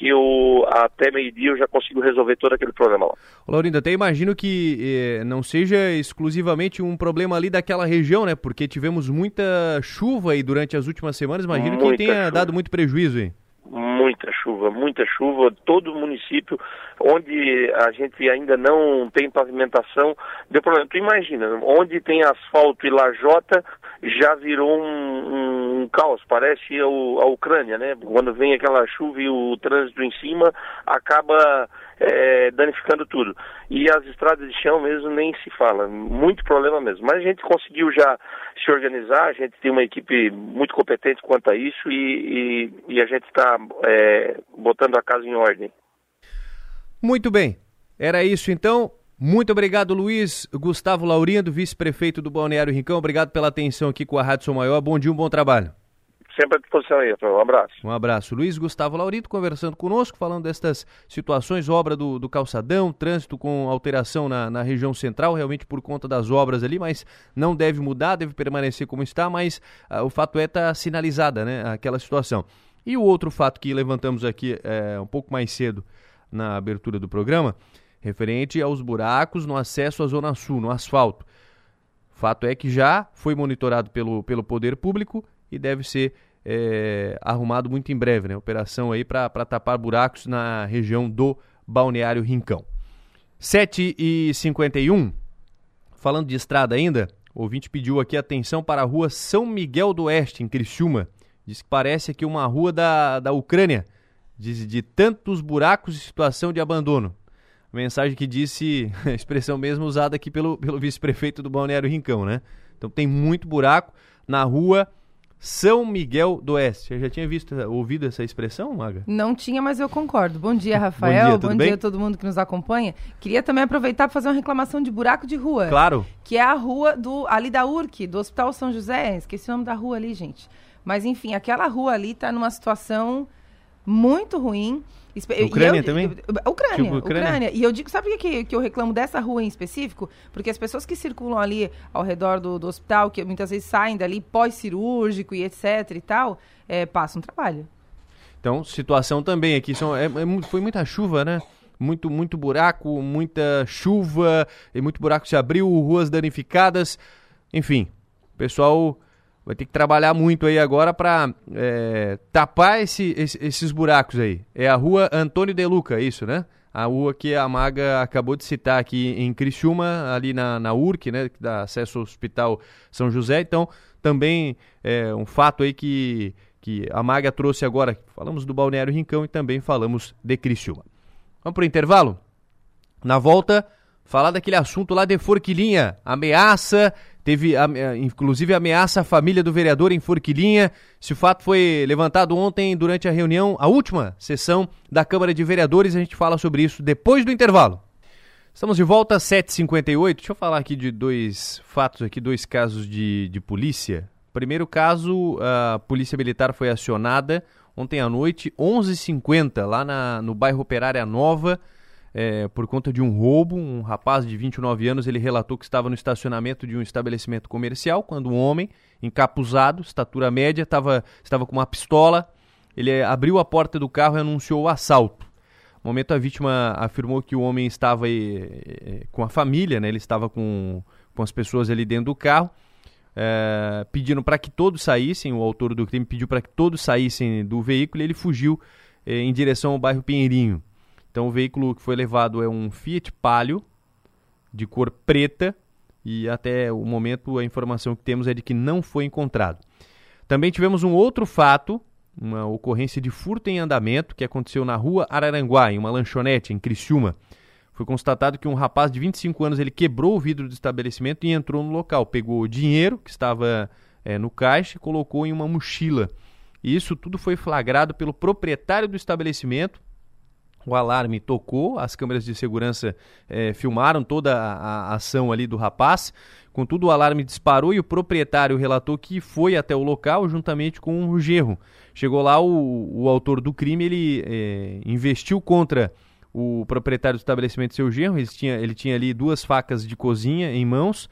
que eu, até meio-dia eu já consigo resolver todo aquele problema lá. Laurindo, até imagino que eh, não seja exclusivamente um problema ali daquela região, né? Porque tivemos muita chuva aí durante as últimas semanas, imagino muita que tenha chuva. dado muito prejuízo aí. Muita chuva, muita chuva, todo o município onde a gente ainda não tem pavimentação, deu problema. Tu imagina, onde tem asfalto e lajota, já virou um, um, caos, parece a, a, Ucrânia, né? Quando vem aquela chuva e o trânsito em cima, acaba é, danificando tudo. E as estradas de chão mesmo nem se fala, muito problema mesmo. Mas a gente conseguiu já se organizar, a gente tem uma equipe muito competente quanto a isso e, e, e a gente está é, botando a casa em ordem. Muito bem, era isso então. Muito obrigado, Luiz Gustavo Laurindo, vice-prefeito do Balneário Rincão. Obrigado pela atenção aqui com a Rádio São Maior. Bom dia, um bom trabalho. Sempre à disposição aí, um abraço. Um abraço. Luiz Gustavo Laurindo conversando conosco, falando destas situações, obra do, do calçadão, trânsito com alteração na, na, região central, realmente por conta das obras ali, mas não deve mudar, deve permanecer como está, mas ah, o fato é estar tá sinalizada né, aquela situação. E o outro fato que levantamos aqui é, um pouco mais cedo na abertura do programa referente aos buracos no acesso à Zona Sul, no asfalto. Fato é que já foi monitorado pelo, pelo poder público e deve ser é, arrumado muito em breve, né? Operação aí para tapar buracos na região do Balneário Rincão. 7 e 51 falando de estrada ainda, o ouvinte pediu aqui atenção para a rua São Miguel do Oeste, em Criciúma. Diz que parece aqui uma rua da, da Ucrânia, de, de tantos buracos e situação de abandono. Mensagem que disse, a [LAUGHS] expressão mesmo usada aqui pelo, pelo vice-prefeito do Balneário Rincão, né? Então tem muito buraco na rua São Miguel do Oeste. Eu já tinha visto, ouvido essa expressão, Maga? Não tinha, mas eu concordo. Bom dia, [LAUGHS] Rafael. Bom dia, Bom dia a todo mundo que nos acompanha. Queria também aproveitar para fazer uma reclamação de buraco de rua. Claro. Que é a rua do ali da URC, do Hospital São José. Esqueci o nome da rua ali, gente. Mas enfim, aquela rua ali está numa situação muito ruim. Ucrânia eu, também? Ucrânia, tipo, Ucrânia, Ucrânia. E eu digo, sabe por que, que eu reclamo dessa rua em específico? Porque as pessoas que circulam ali ao redor do, do hospital, que muitas vezes saem dali pós-cirúrgico e etc e tal, é, passam trabalho. Então, situação também aqui, são, é, é, foi muita chuva, né? Muito, muito buraco, muita chuva, e muito buraco se abriu, ruas danificadas. Enfim, pessoal vai ter que trabalhar muito aí agora para é, tapar esse, esse, esses buracos aí. É a rua Antônio de Luca, é isso, né? A rua que a Maga acabou de citar aqui em Criciúma, ali na, na URC, né? Que dá acesso ao Hospital São José. Então, também é um fato aí que, que a Maga trouxe agora. Falamos do Balneário Rincão e também falamos de Criciúma. Vamos para o intervalo? Na volta, falar daquele assunto lá de Forquilinha. Ameaça Teve, inclusive, ameaça à família do vereador em Forquilinha. Esse fato foi levantado ontem durante a reunião, a última sessão da Câmara de Vereadores. A gente fala sobre isso depois do intervalo. Estamos de volta às 7h58. Deixa eu falar aqui de dois fatos, aqui, dois casos de, de polícia. Primeiro caso, a Polícia Militar foi acionada ontem à noite, 11h50, lá na, no bairro Operária Nova é, por conta de um roubo. Um rapaz de 29 anos ele relatou que estava no estacionamento de um estabelecimento comercial quando um homem, encapuzado, estatura média, tava, estava com uma pistola. Ele abriu a porta do carro e anunciou o assalto. No momento, a vítima afirmou que o homem estava aí, com a família, né? ele estava com, com as pessoas ali dentro do carro. É, pedindo para que todos saíssem, o autor do crime pediu para que todos saíssem do veículo e ele fugiu é, em direção ao bairro Pinheirinho. Então o veículo que foi levado é um Fiat Palio de cor preta e até o momento a informação que temos é de que não foi encontrado. Também tivemos um outro fato, uma ocorrência de furto em andamento que aconteceu na rua Araranguá, em uma lanchonete em Criciúma. Foi constatado que um rapaz de 25 anos ele quebrou o vidro do estabelecimento e entrou no local, pegou o dinheiro que estava é, no caixa e colocou em uma mochila. Isso tudo foi flagrado pelo proprietário do estabelecimento, o alarme tocou, as câmeras de segurança eh, filmaram toda a, a, ação ali do rapaz. Contudo, o alarme disparou e o proprietário relatou que foi até o local juntamente com o gerro. Chegou lá, o, o autor do crime ele eh, investiu contra o proprietário do estabelecimento seu gerro. Ele tinha, ele tinha ali duas facas de cozinha em mãos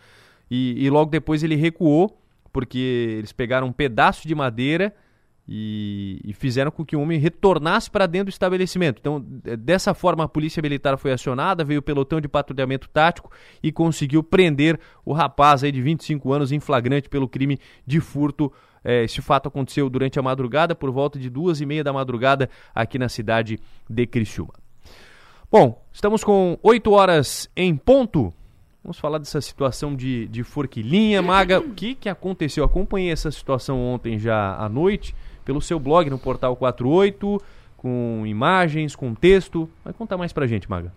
e, e logo depois ele recuou porque eles pegaram um pedaço de madeira e, e fizeram com que o homem retornasse para dentro do estabelecimento. Então, dessa forma, a polícia militar foi acionada, veio o pelotão de patrulhamento tático e conseguiu prender o rapaz aí de 25 anos em flagrante pelo crime de furto é, esse fato aconteceu durante a madrugada, por volta de duas e meia da madrugada, aqui na cidade de Criciúma. Bom, estamos com 8 horas em ponto. Vamos falar dessa situação de, de Forquilinha. Maga, o que, que aconteceu? Acompanhei essa situação ontem já à noite pelo seu blog no Portal 48, com imagens, com texto. Vai contar mais pra gente, Maga.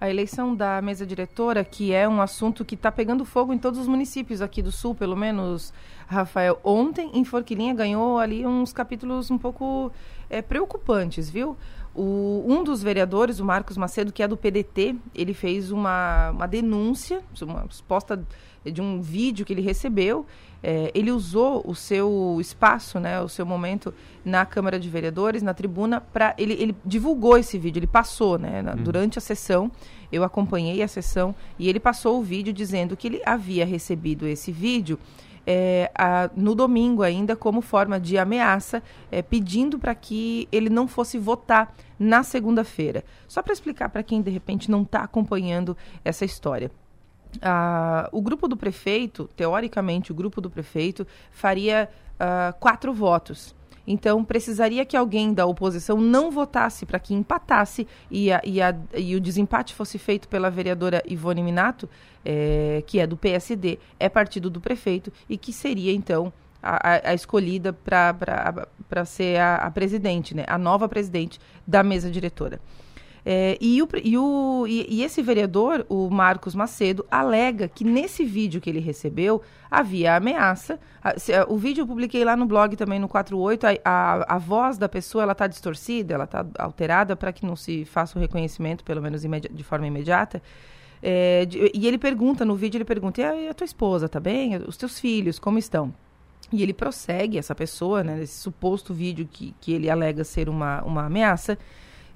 A eleição da mesa diretora, que é um assunto que está pegando fogo em todos os municípios aqui do Sul, pelo menos, Rafael. Ontem, em Forquilinha, ganhou ali uns capítulos um pouco é, preocupantes, viu? O, um dos vereadores, o Marcos Macedo, que é do PDT, ele fez uma, uma denúncia, uma exposta de um vídeo que ele recebeu. É, ele usou o seu espaço, né, o seu momento na Câmara de Vereadores, na tribuna, para ele, ele divulgou esse vídeo, ele passou, né, na, uhum. durante a sessão. Eu acompanhei a sessão e ele passou o vídeo dizendo que ele havia recebido esse vídeo é, a, no domingo ainda como forma de ameaça, é, pedindo para que ele não fosse votar na segunda-feira. Só para explicar para quem de repente não está acompanhando essa história. O grupo do prefeito, teoricamente, o grupo do prefeito faria ah, quatro votos. Então, precisaria que alguém da oposição não votasse para que empatasse e, a, e, a, e, o desempate fosse feito pela vereadora Ivone Minato, é, que é do PSD, é partido do prefeito, e que seria, então, a, a escolhida para ser a, a presidente, né, a nova presidente da mesa diretora. É, e, o, e, o, e, e, esse vereador, o Marcos Macedo, alega que nesse vídeo que ele recebeu havia ameaça. A, a, o vídeo eu publiquei lá no blog também no 48. A, a voz da pessoa ela está distorcida, ela está alterada para que não se faça o reconhecimento, pelo menos de forma imediata. É, de, e ele pergunta, no vídeo ele pergunta, e a, tua esposa, tá bem? Os teus filhos, como estão? E ele prossegue, essa pessoa, né, esse suposto vídeo que, que ele alega ser uma, uma ameaça,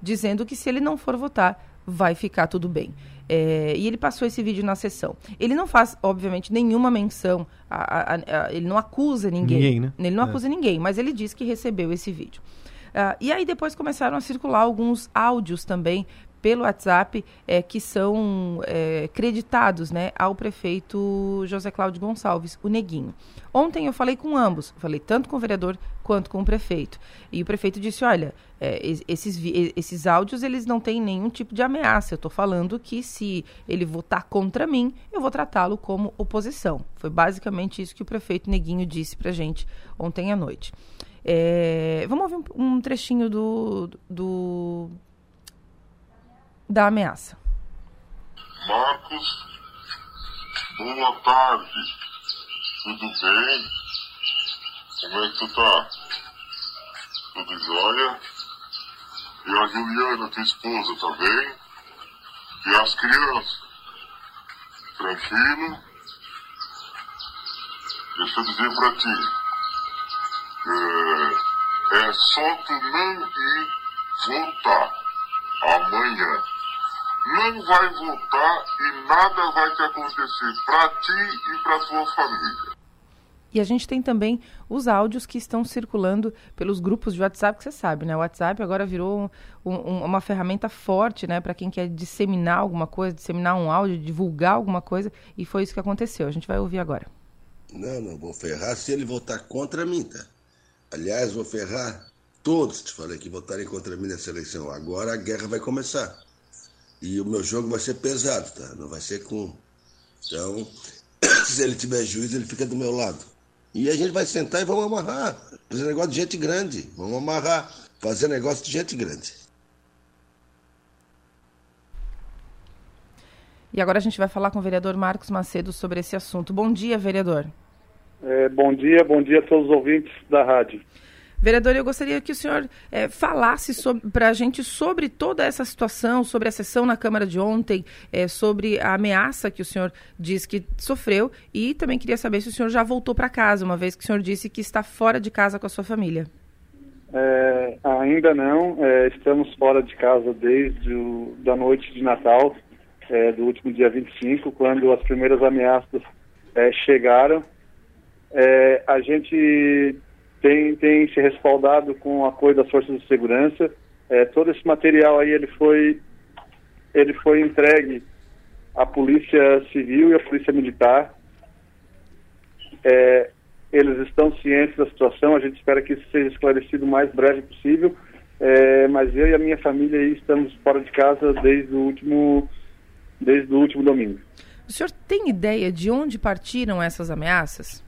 dizendo que se ele não for votar, vai ficar tudo bem. É, e ele passou esse vídeo na sessão. Ele não faz, obviamente, nenhuma menção, a, a, a, ele não acusa ninguém. Ninguém, né? Ele não é. acusa ninguém, mas ele diz que recebeu esse vídeo. Uh, e aí depois começaram a circular alguns áudios também pelo WhatsApp é, que são é, creditados né, ao prefeito José Cláudio Gonçalves, o Neguinho. Ontem eu falei com ambos, falei tanto com o vereador quanto com o prefeito. E o prefeito disse, olha, é, esses, esses áudios eles não têm nenhum tipo de ameaça. Eu estou falando que se ele votar contra mim, eu vou tratá-lo como oposição. Foi basicamente isso que o prefeito Neguinho disse para gente ontem à noite. É, vamos ouvir um, um trechinho do, do da ameaça. Marcos, boa tarde. Tudo bem? Como é que tu tá? Tudo jóia? E a Juliana, tua esposa, tá bem? E as crianças? Tranquilo? Deixa eu dizer pra ti. É, é só tu não ir voltar amanhã não vai voltar e nada vai te acontecer para ti e para tua família. E a gente tem também os áudios que estão circulando pelos grupos de WhatsApp, que você sabe, né? O WhatsApp agora virou um, um, uma ferramenta forte, né? Para quem quer disseminar alguma coisa, disseminar um áudio, divulgar alguma coisa. E foi isso que aconteceu. A gente vai ouvir agora. Não, não vou ferrar se ele votar contra mim, tá? Aliás, vou ferrar todos, te falei, que votarem contra mim nessa eleição. Agora a guerra vai começar. E o meu jogo vai ser pesado, tá? Não vai ser com. Então, [COUGHS] se ele tiver juízo, ele fica do meu lado. E a gente vai sentar e vamos amarrar. Fazer negócio de gente grande. Vamos amarrar. Fazer negócio de gente grande. E agora a gente vai falar com o vereador Marcos Macedo sobre esse assunto. Bom dia, vereador. É, bom dia, bom dia a todos os ouvintes da rádio. Vereador, eu gostaria que o senhor é, falasse para a gente sobre toda essa situação, sobre a sessão na Câmara de ontem, é, sobre a ameaça que o senhor diz que sofreu. E também queria saber se o senhor já voltou para casa, uma vez que o senhor disse que está fora de casa com a sua família. É, ainda não, é, estamos fora de casa desde o, da noite de Natal, é, do último dia 25, quando as primeiras ameaças é, chegaram. A gente tem, tem se respaldado com o apoio das forças de segurança. É, todo esse material aí ele foi, ele foi entregue à Polícia Civil e à Polícia Militar. É, eles estão cientes da situação, a gente espera que isso seja esclarecido o mais breve possível. É, mas eu e a minha família estamos fora de casa desde o último, desde o último domingo. O senhor tem ideia de onde partiram essas ameaças?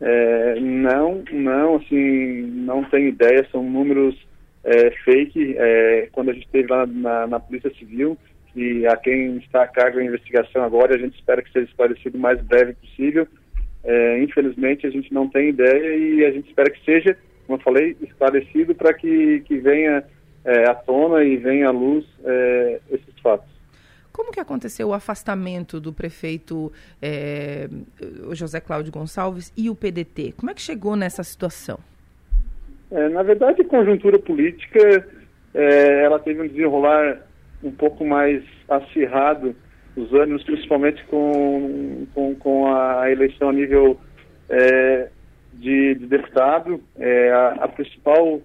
É, não, não, assim, não tenho ideia, são números é, fake. É, quando a gente esteve lá na, na, Polícia Civil, e a quem está a cargo da investigação agora, a gente espera que seja esclarecido o mais breve possível. É, infelizmente, a gente não tem ideia e a gente espera que seja, como eu falei, esclarecido para que, que venha é, à tona e venha à luz é, esses fatos. Como que aconteceu o afastamento do prefeito é, José Cláudio Gonçalves e o PDT? Como é que chegou nessa situação? É, na verdade, a conjuntura política é, ela teve um desenrolar um pouco mais acirrado, os ânimos, principalmente com, com, com a eleição a nível é, de, de, deputado. A, a, principal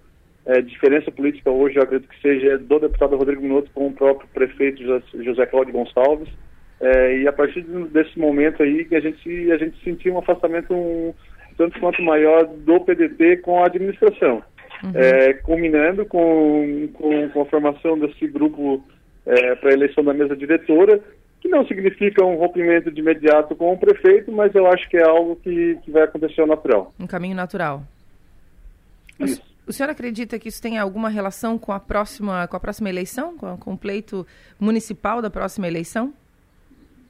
é, diferença política hoje, eu acredito que seja do deputado Rodrigo Minuto com o próprio prefeito José Cláudio Gonçalves. É, e a partir desse momento aí que a gente, a gente sentiu um afastamento um, tanto quanto maior do PDT com a administração. Uhum. É, culminando com, com, com, a formação desse grupo é, para a eleição da mesa diretora, que não significa um rompimento de imediato com o prefeito, mas eu acho que é algo que, que vai acontecer ao natural. Um caminho natural. Isso. O senhor acredita que isso tem alguma relação com a próxima, com a próxima eleição, com, com o pleito municipal da próxima eleição?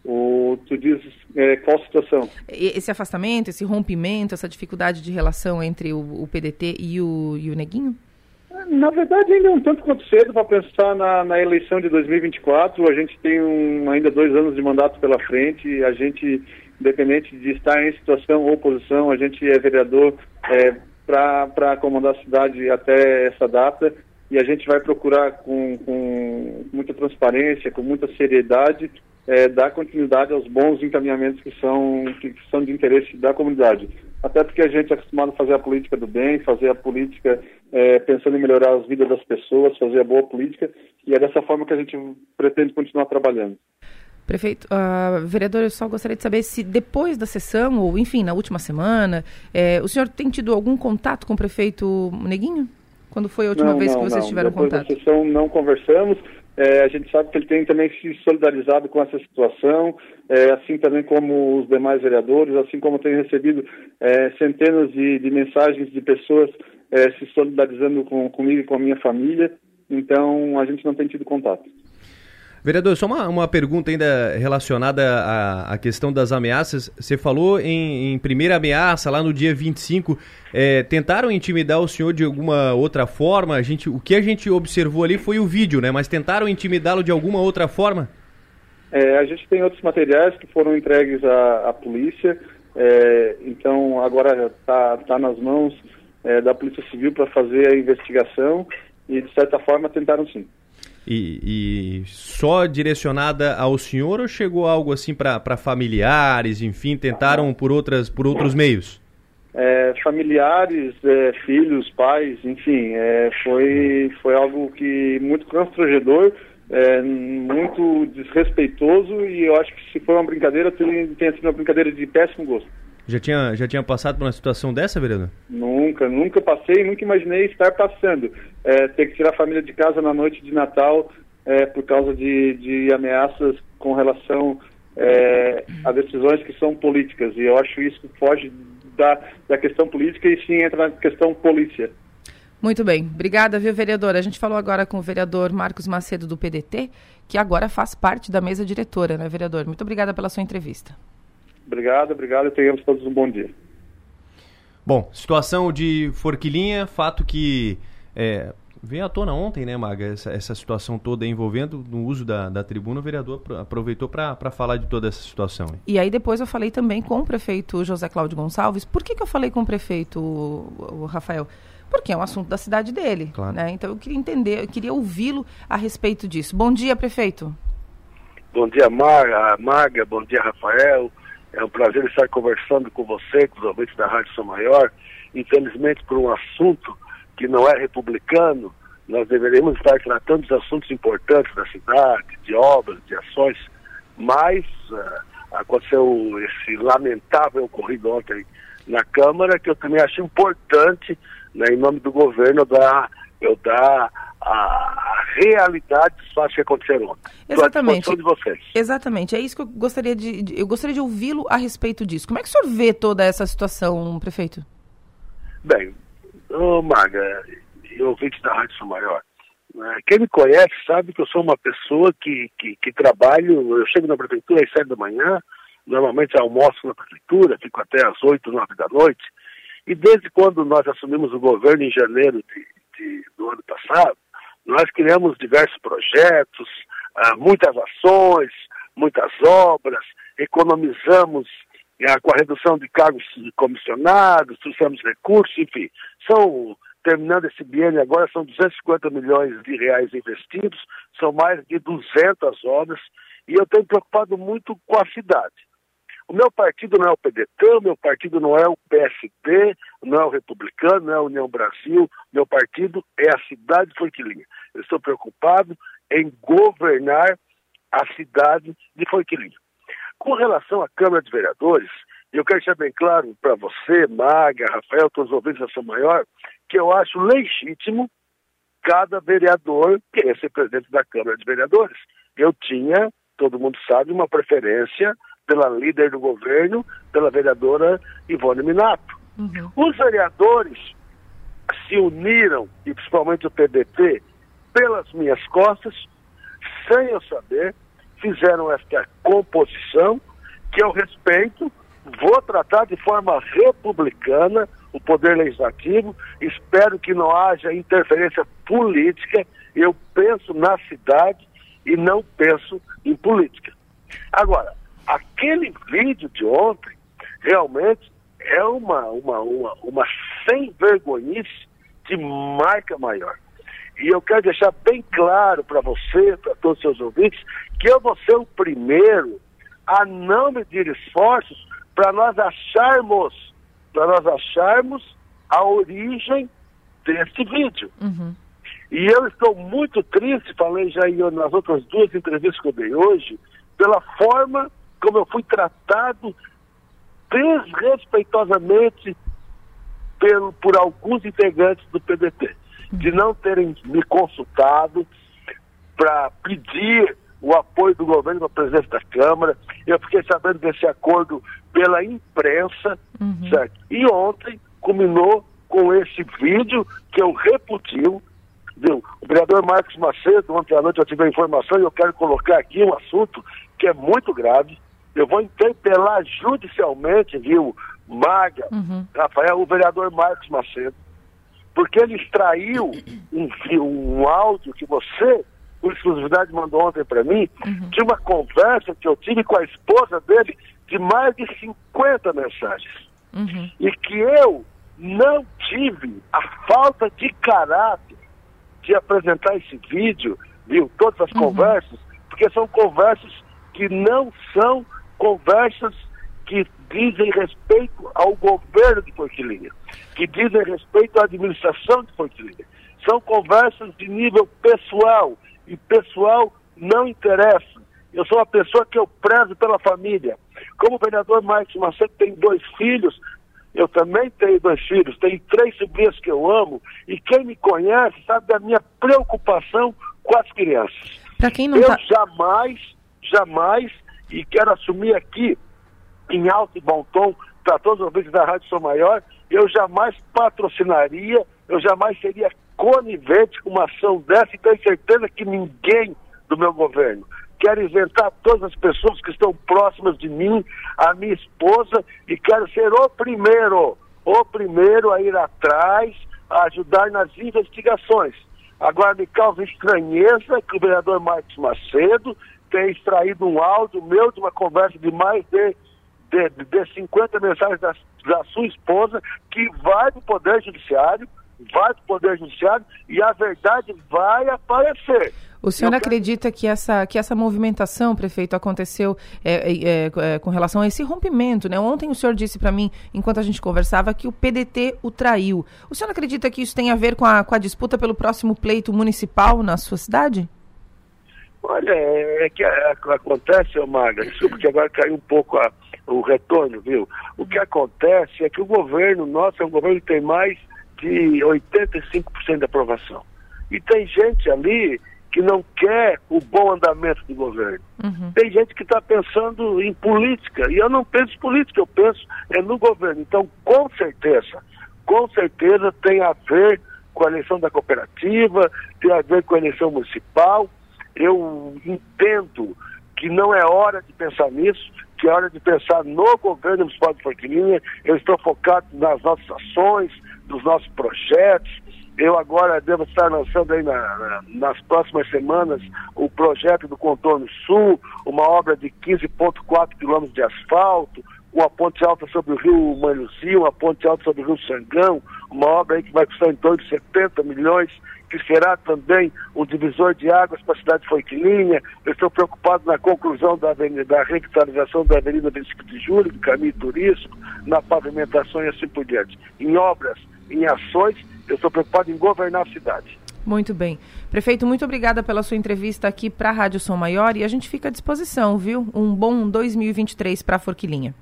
O, tu diz é, qual situação? Esse afastamento, esse rompimento, essa dificuldade de relação entre o, o PDT e o, e o Neguinho? Na verdade, ainda é um tanto quanto cedo para pensar na, na, eleição de 2024. A gente tem um, ainda dois anos de mandato pela frente. A gente, independente de estar em situação ou oposição, a gente é vereador é, para comandar a cidade até essa data e a gente vai procurar com, com muita transparência, com muita seriedade, é, dar continuidade aos bons encaminhamentos que são, que, que são de interesse da comunidade. Até porque a gente é acostumado a fazer a política do bem, fazer a política é, pensando em melhorar as vidas das pessoas, fazer a boa política, e é dessa forma que a gente pretende continuar trabalhando. Prefeito, uh, vereador, eu só gostaria de saber se depois da sessão, ou enfim, na última semana, é, o senhor tem tido algum contato com o prefeito Neguinho? Quando foi a última não, vez não, que vocês não. tiveram depois contato? Da sessão não conversamos. É, a gente sabe que ele tem também se solidarizado com essa situação, é, assim também como os demais vereadores, assim como tem recebido é, centenas de, de, mensagens de pessoas se solidarizando com, comigo e com a minha família. Então, a gente não tem tido contato. Vereador, só uma, uma pergunta ainda relacionada à, à questão das ameaças. Você falou em, em primeira ameaça, lá no dia 25, é, tentaram intimidar o senhor de alguma outra forma? A gente, o que a gente observou ali foi o vídeo, né? Mas tentaram intimidá-lo de alguma outra forma? É, a gente tem outros materiais que foram entregues à, à polícia, é, então agora está tá nas mãos é, da Polícia Civil para fazer a investigação e, de certa forma, tentaram sim. E, e, só direcionada ao senhor ou chegou algo assim para familiares, enfim, tentaram por, outras, por outros meios? É, familiares, é, filhos, pais, enfim, é, foi, foi algo que muito constrangedor, é, muito desrespeitoso e eu acho que se for uma brincadeira, tenha sido uma brincadeira de péssimo gosto. Já tinha, já tinha passado por uma situação dessa, vereador? Nunca, nunca passei, nunca imaginei estar passando. É, ter que tirar a família de casa na noite de Natal é, por causa de, de ameaças com relação é, a decisões que são políticas. E eu acho isso que foge da, da questão política e sim entra na questão polícia. Muito bem. Obrigada, viu, vereador? A gente falou agora com o vereador Marcos Macedo do PDT, que agora faz parte da mesa diretora, né, vereador? Muito obrigada pela sua entrevista. Obrigado, obrigado e tenhamos todos um bom dia. Bom, situação de Forquilinha, fato que é, veio à tona ontem, né, Maga, essa, essa situação toda envolvendo no uso da, da tribuna, o vereador aproveitou para falar de toda essa situação. Hein? E aí depois eu falei também com o prefeito José Cláudio Gonçalves. Por que, que eu falei com o prefeito, o, o Rafael? Porque é um assunto da cidade dele. Claro. Né? Então eu queria entender, eu queria ouvi-lo a respeito disso. Bom dia, prefeito. Bom dia, Maga, Maga bom dia, Rafael. É um prazer estar conversando com você, com os ouvintes da Rádio São Maior. Infelizmente, por um assunto que não é republicano, nós deveríamos estar tratando dos assuntos importantes da cidade, de obras, de ações, mas uh, aconteceu esse lamentável ocorrido ontem na Câmara, que eu também acho importante, né, em nome do governo, dar, eu dar a, realidade dos fatos que aconteceram ontem. Exatamente. de vocês. Exatamente. É isso que eu gostaria de, de eu gostaria de ouvi-lo a respeito disso. Como é que o senhor vê toda essa situação, prefeito? Bem, ô Maga, e ouvintes da Rádio São Maior, né, quem me conhece sabe que eu sou uma pessoa que, que, que trabalho, eu chego na prefeitura às sete da manhã, normalmente almoço na prefeitura, fico até às oito, nove da noite, e desde quando nós assumimos o governo em janeiro de, de, do ano passado, nós criamos diversos projetos, ah, muitas ações, muitas obras, economizamos ah, com a redução de cargos comissionados, trouxemos recursos, enfim. São, terminando esse biênio agora, são 250 milhões de reais investidos, são mais de 200 obras, e eu tenho preocupado muito com a cidade. O meu partido não é o PDT, o meu partido não é o PSD, não é o Republicano, não é a União Brasil, meu partido é a cidade de Forquilinha. Eu estou preocupado em governar a cidade de Forquilinha. Com relação à Câmara de Vereadores, eu quero deixar bem claro para você, Maga, Rafael, todos os ouvintes da São Maior, que eu acho legítimo cada vereador querer ser presidente da Câmara de Vereadores. Eu tinha, todo mundo sabe, uma preferência pela líder do governo, pela vereadora Ivone Minato. Uhum. Os vereadores se uniram, e principalmente o PDT, pelas minhas costas, sem eu saber, fizeram esta composição que eu respeito, vou tratar de forma republicana o poder legislativo, espero que não haja interferência política, eu penso na cidade e não penso em política. Agora, aquele vídeo de ontem realmente é uma, uma, uma, uma sem vergonhice de marca maior. E eu quero deixar bem claro para você, para todos os seus ouvintes, que eu vou ser o primeiro a não medir esforços para nós acharmos, para nós acharmos a origem desse vídeo. Uhum. E eu estou muito triste, falei já nas outras duas entrevistas que eu dei hoje, pela forma como eu fui tratado desrespeitosamente pelo, por alguns integrantes do PDT, de não terem me consultado para pedir o apoio do governo para a presidência da Câmara. Eu fiquei sabendo desse acordo pela imprensa, uhum. certo? E ontem culminou com esse vídeo que eu repudio. Viu? O vereador Marcos Macedo, ontem à noite eu tive a informação e eu quero colocar aqui um assunto que é muito grave. Eu vou interpelar judicialmente, viu, Maga, uhum. Rafael, o vereador Marcos Macedo, porque ele extraiu um, um áudio que você, por exclusividade, mandou ontem para mim, uhum. de uma conversa que eu tive com a esposa dele de mais de 50 mensagens. Uhum. E que eu não tive a falta de caráter de apresentar esse vídeo, viu, todas as uhum. conversas, porque são conversas que não são conversas que dizem respeito ao governo de Forquilinha, que dizem respeito à administração de Forquilinha. São conversas de nível pessoal, e pessoal não interessa. Eu sou uma pessoa que eu prezo pela família. Como o vereador Marcos Macedo tem dois filhos, eu também tenho dois filhos, tenho três sobrinhas que eu amo, e quem me conhece sabe da minha preocupação com as crianças. eu tá... jamais, jamais e quero assumir aqui, em alto e bom tom, para todos os ouvintes da Rádio Sou Maior, eu jamais patrocinaria, eu jamais seria conivente com uma ação dessa e tenho certeza que ninguém do meu governo quer inventar todas as pessoas que estão próximas de mim, a minha esposa, e quero ser o primeiro, o primeiro a ir atrás, a ajudar nas investigações. Agora me causa estranheza que o vereador Marcos Macedo ter extraído um áudio meu de uma conversa de mais de, de, de 50 mensagens da, da sua esposa, que vai para o Poder Judiciário, vai para o Poder Judiciário e a verdade vai aparecer. O senhor Eu acredita que essa, que essa movimentação, prefeito, aconteceu é, é, é, com relação a esse rompimento? Né? Ontem o senhor disse para mim, enquanto a gente conversava, que o PDT o traiu. O senhor acredita que isso tem a ver com a, com a disputa pelo próximo pleito municipal na sua cidade? Olha, é, é que acontece, Maga, desculpa que agora caiu um pouco a, o retorno, viu? O que acontece é que o governo nosso é um governo que tem mais de 85% de aprovação. E tem gente ali que não quer o bom andamento do governo. Uhum. Tem gente que está pensando em política, e eu não penso em política, eu penso é no governo. Então, com certeza, com certeza tem a ver com a eleição da cooperativa, tem a ver com a eleição municipal. Eu entendo que não é hora de pensar nisso, que é hora de pensar no governo municipal de Forquilinha. Eu estou focado nas nossas ações, nos nossos projetos. Eu agora devo estar lançando aí na, na, nas próximas semanas o projeto do Contorno Sul, uma obra de 15,4 quilômetros de asfalto, uma ponte alta sobre o rio Manhuzi, uma ponte alta sobre o rio Sangão, uma obra que vai custar em torno de 70 milhões que será também um divisor de águas para a cidade de Forquilinha. Eu estou preocupado na conclusão da, da revitalização da Avenida 25 de Julho, do caminho turístico, na pavimentação e assim por diante. Em obras, em ações, eu estou preocupado em governar a cidade. Muito bem. Prefeito, muito obrigada pela sua entrevista aqui para a Rádio Som Maior e a gente fica à disposição, viu? Um bom 2023 para a Forquilinha.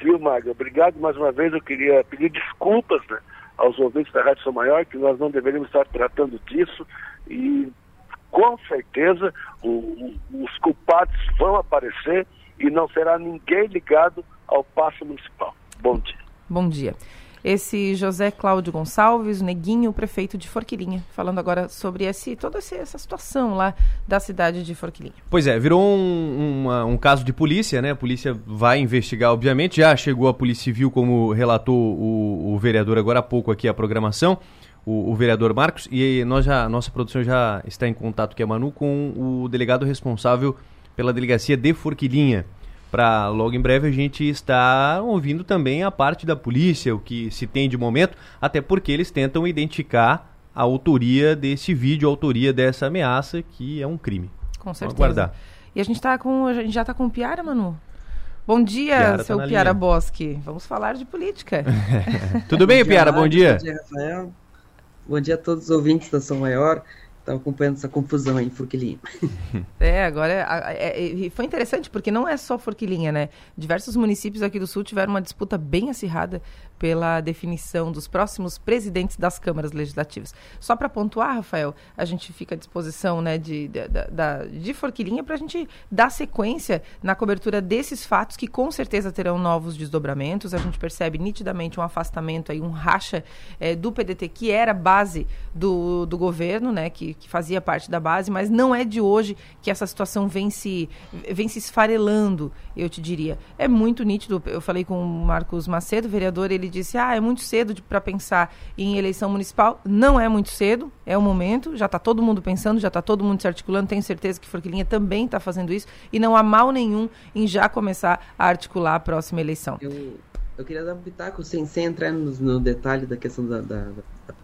Viu, Maga? Obrigado mais uma vez. Eu queria pedir desculpas, né? aos ouvintes da Rádio São Maior que nós não deveríamos estar tratando disso e com certeza o, o, os culpados vão aparecer e não será ninguém ligado ao passo municipal. Bom dia. Bom dia. Esse José Cláudio Gonçalves, Neguinho, prefeito de Forquilinha, falando agora sobre esse, toda essa situação lá da cidade de Forquilinha. Pois é, virou um, uma, um caso de polícia, né? A polícia vai investigar, obviamente. Já chegou a Polícia Civil, como relatou o, o vereador agora há pouco aqui a programação. O, o, vereador Marcos, e nós já, nossa produção já está em contato aqui, a Manu, com o delegado responsável pela delegacia de Forquilinha para logo em breve a gente estar ouvindo também a parte da polícia, o que se tem de momento, até porque eles tentam identificar a autoria desse vídeo, a autoria dessa ameaça, que é um crime. Com certeza. Vamos aguardar. E a gente tá com. A gente já está com o Piara, Manu? Bom dia, Piara tá seu tá Piara linha. Bosque. Vamos falar de política. [LAUGHS] Tudo bem, Piara? Bom dia. Bom dia, Rafael. Bom dia a todos os ouvintes da São Maior estava acompanhando essa confusão aí em Forquilinha. [LAUGHS] É, agora é, é, foi interessante porque não é só Forquilinha, né? Diversos municípios aqui do sul tiveram uma disputa bem acirrada pela definição dos próximos presidentes das câmaras legislativas. Só para pontuar, Rafael, a gente fica à disposição né, de, de, de, de Forquilinha para a gente dar sequência na cobertura desses fatos que com certeza terão novos desdobramentos. A gente percebe nitidamente um afastamento aí, um racha é, do PDT que era base do, do governo, né, que, que fazia parte da base, mas não é de hoje que essa situação vem se, vem se esfarelando, eu te diria. É muito nítido. Eu falei com o Marcos Macedo, vereador, ele ele disse: ah, é muito cedo para pensar em eleição municipal. Não é muito cedo, é o momento, já está todo mundo pensando, já está todo mundo se articulando. Tenho certeza que Forquilinha também está fazendo isso e não há mal nenhum em já começar a articular a próxima eleição. Eu, eu queria dar um pitaco, sem, sem entrar no, no detalhe da questão da, da, da,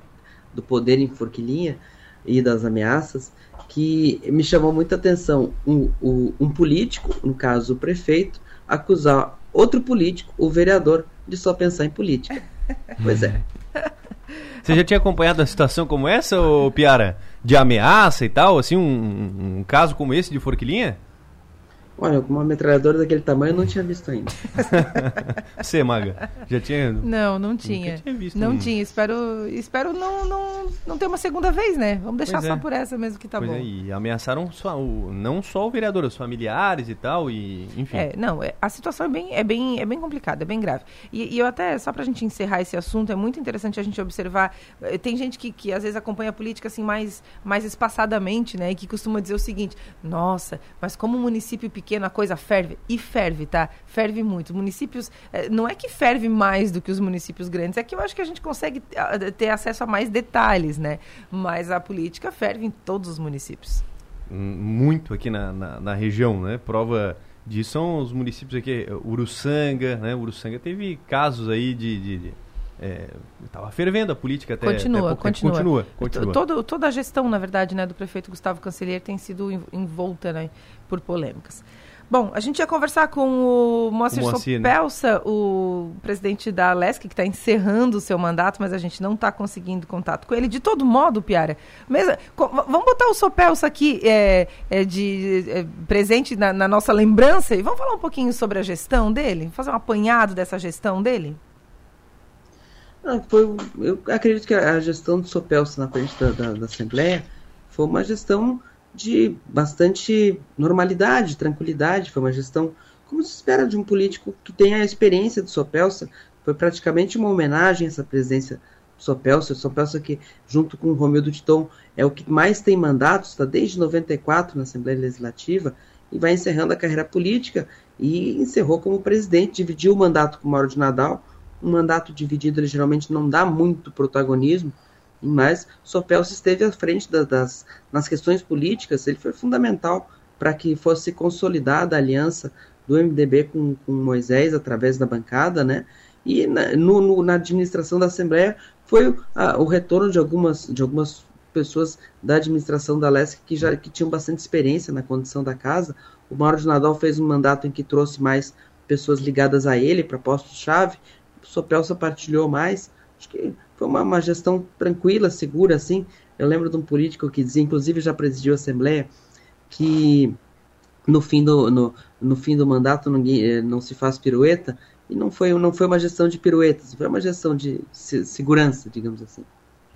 do poder em Forquilinha e das ameaças, que me chamou muita atenção um, um, um político, no caso o prefeito, acusar outro político, o vereador, de só pensar em política. Pois é. Você já tinha acompanhado a situação como essa, ô Piara? De ameaça e tal, assim, um, um caso como esse de Forquilinha? Olha, com uma metralhadora daquele tamanho eu não tinha visto ainda. [LAUGHS] Você, Maga, já tinha? Não, não tinha. tinha visto não tinha. Espero, espero não, não, não ter uma segunda vez, né? Vamos deixar pois só é. por essa mesmo que tá pois bom. É, e ameaçaram só, o, não só o vereador, os familiares e tal, e enfim. É, não, é, a situação é bem, é bem, é bem complicada, é bem grave. E, e eu até, só pra gente encerrar esse assunto, é muito interessante a gente observar. Eh, tem gente que, que às vezes acompanha a política assim mais, mais espaçadamente, né? E que costuma dizer o seguinte: nossa, mas como um município pequeno pequeno a coisa ferve. E ferve, tá? Ferve muito. Municípios. Eh, não é que ferve mais do que os municípios grandes, é que eu acho que a gente consegue ah, ter acesso a mais detalhes, né? Mas a política ferve em todos os municípios. Muito aqui na, na, na região, né? Prova disso são os municípios aqui, Uruçanga, né? Uruçanga teve casos aí de, de, de estava é, fervendo a política até continua, até continua. continua, continua. Todo, toda a gestão, na verdade, né, do prefeito Gustavo Cancelheiro tem sido envolta né, por polêmicas. Bom, a gente ia conversar com o Moacir, o Moacir Sopelsa, né? o presidente da Alesc, que está encerrando o seu mandato, mas a gente não está conseguindo contato com ele. De todo modo, Piara, mesmo, vamos botar o Sopelsa aqui é, é de é, presente na, na, nossa lembrança e vamos falar um pouquinho sobre a gestão dele? Fazer um apanhado dessa gestão dele? Ah, foi, eu acredito que a gestão do Sopelsa na frente da, da, da Assembleia foi uma gestão de bastante normalidade, tranquilidade. Foi uma gestão como se espera de um político que tenha a experiência do Sopelsa. Foi praticamente uma homenagem a essa presença do Sopelsa. O Sopelsa que, junto com o Romildo Titon, é o que mais tem mandatos, está desde 94 na Assembleia Legislativa e vai encerrando a carreira política e encerrou como presidente, dividiu o mandato com o Mauro de Nadal. Um mandato dividido ele geralmente não dá muito protagonismo, mas Sopelso esteve à frente das, das, nas questões políticas, ele foi fundamental para que fosse consolidada a aliança do MDB com, com Moisés através da bancada, né? E na, no, no, na administração da Assembleia foi o retorno de algumas, de algumas pessoas da administração da LESC que já que tinham bastante experiência na condição da casa. O Mauro de Nadal fez um mandato em que trouxe mais pessoas ligadas a ele para postos-chave. O Sopelsa partilhou mais. Acho que foi uma, uma, gestão tranquila, segura, assim. Eu lembro de um político que dizia, inclusive já presidiu a Assembleia, que no fim do, no, no fim do mandato ninguém, eh, não se faz pirueta, e não foi, não foi uma gestão de piruetas, foi uma gestão de se, segurança, digamos assim.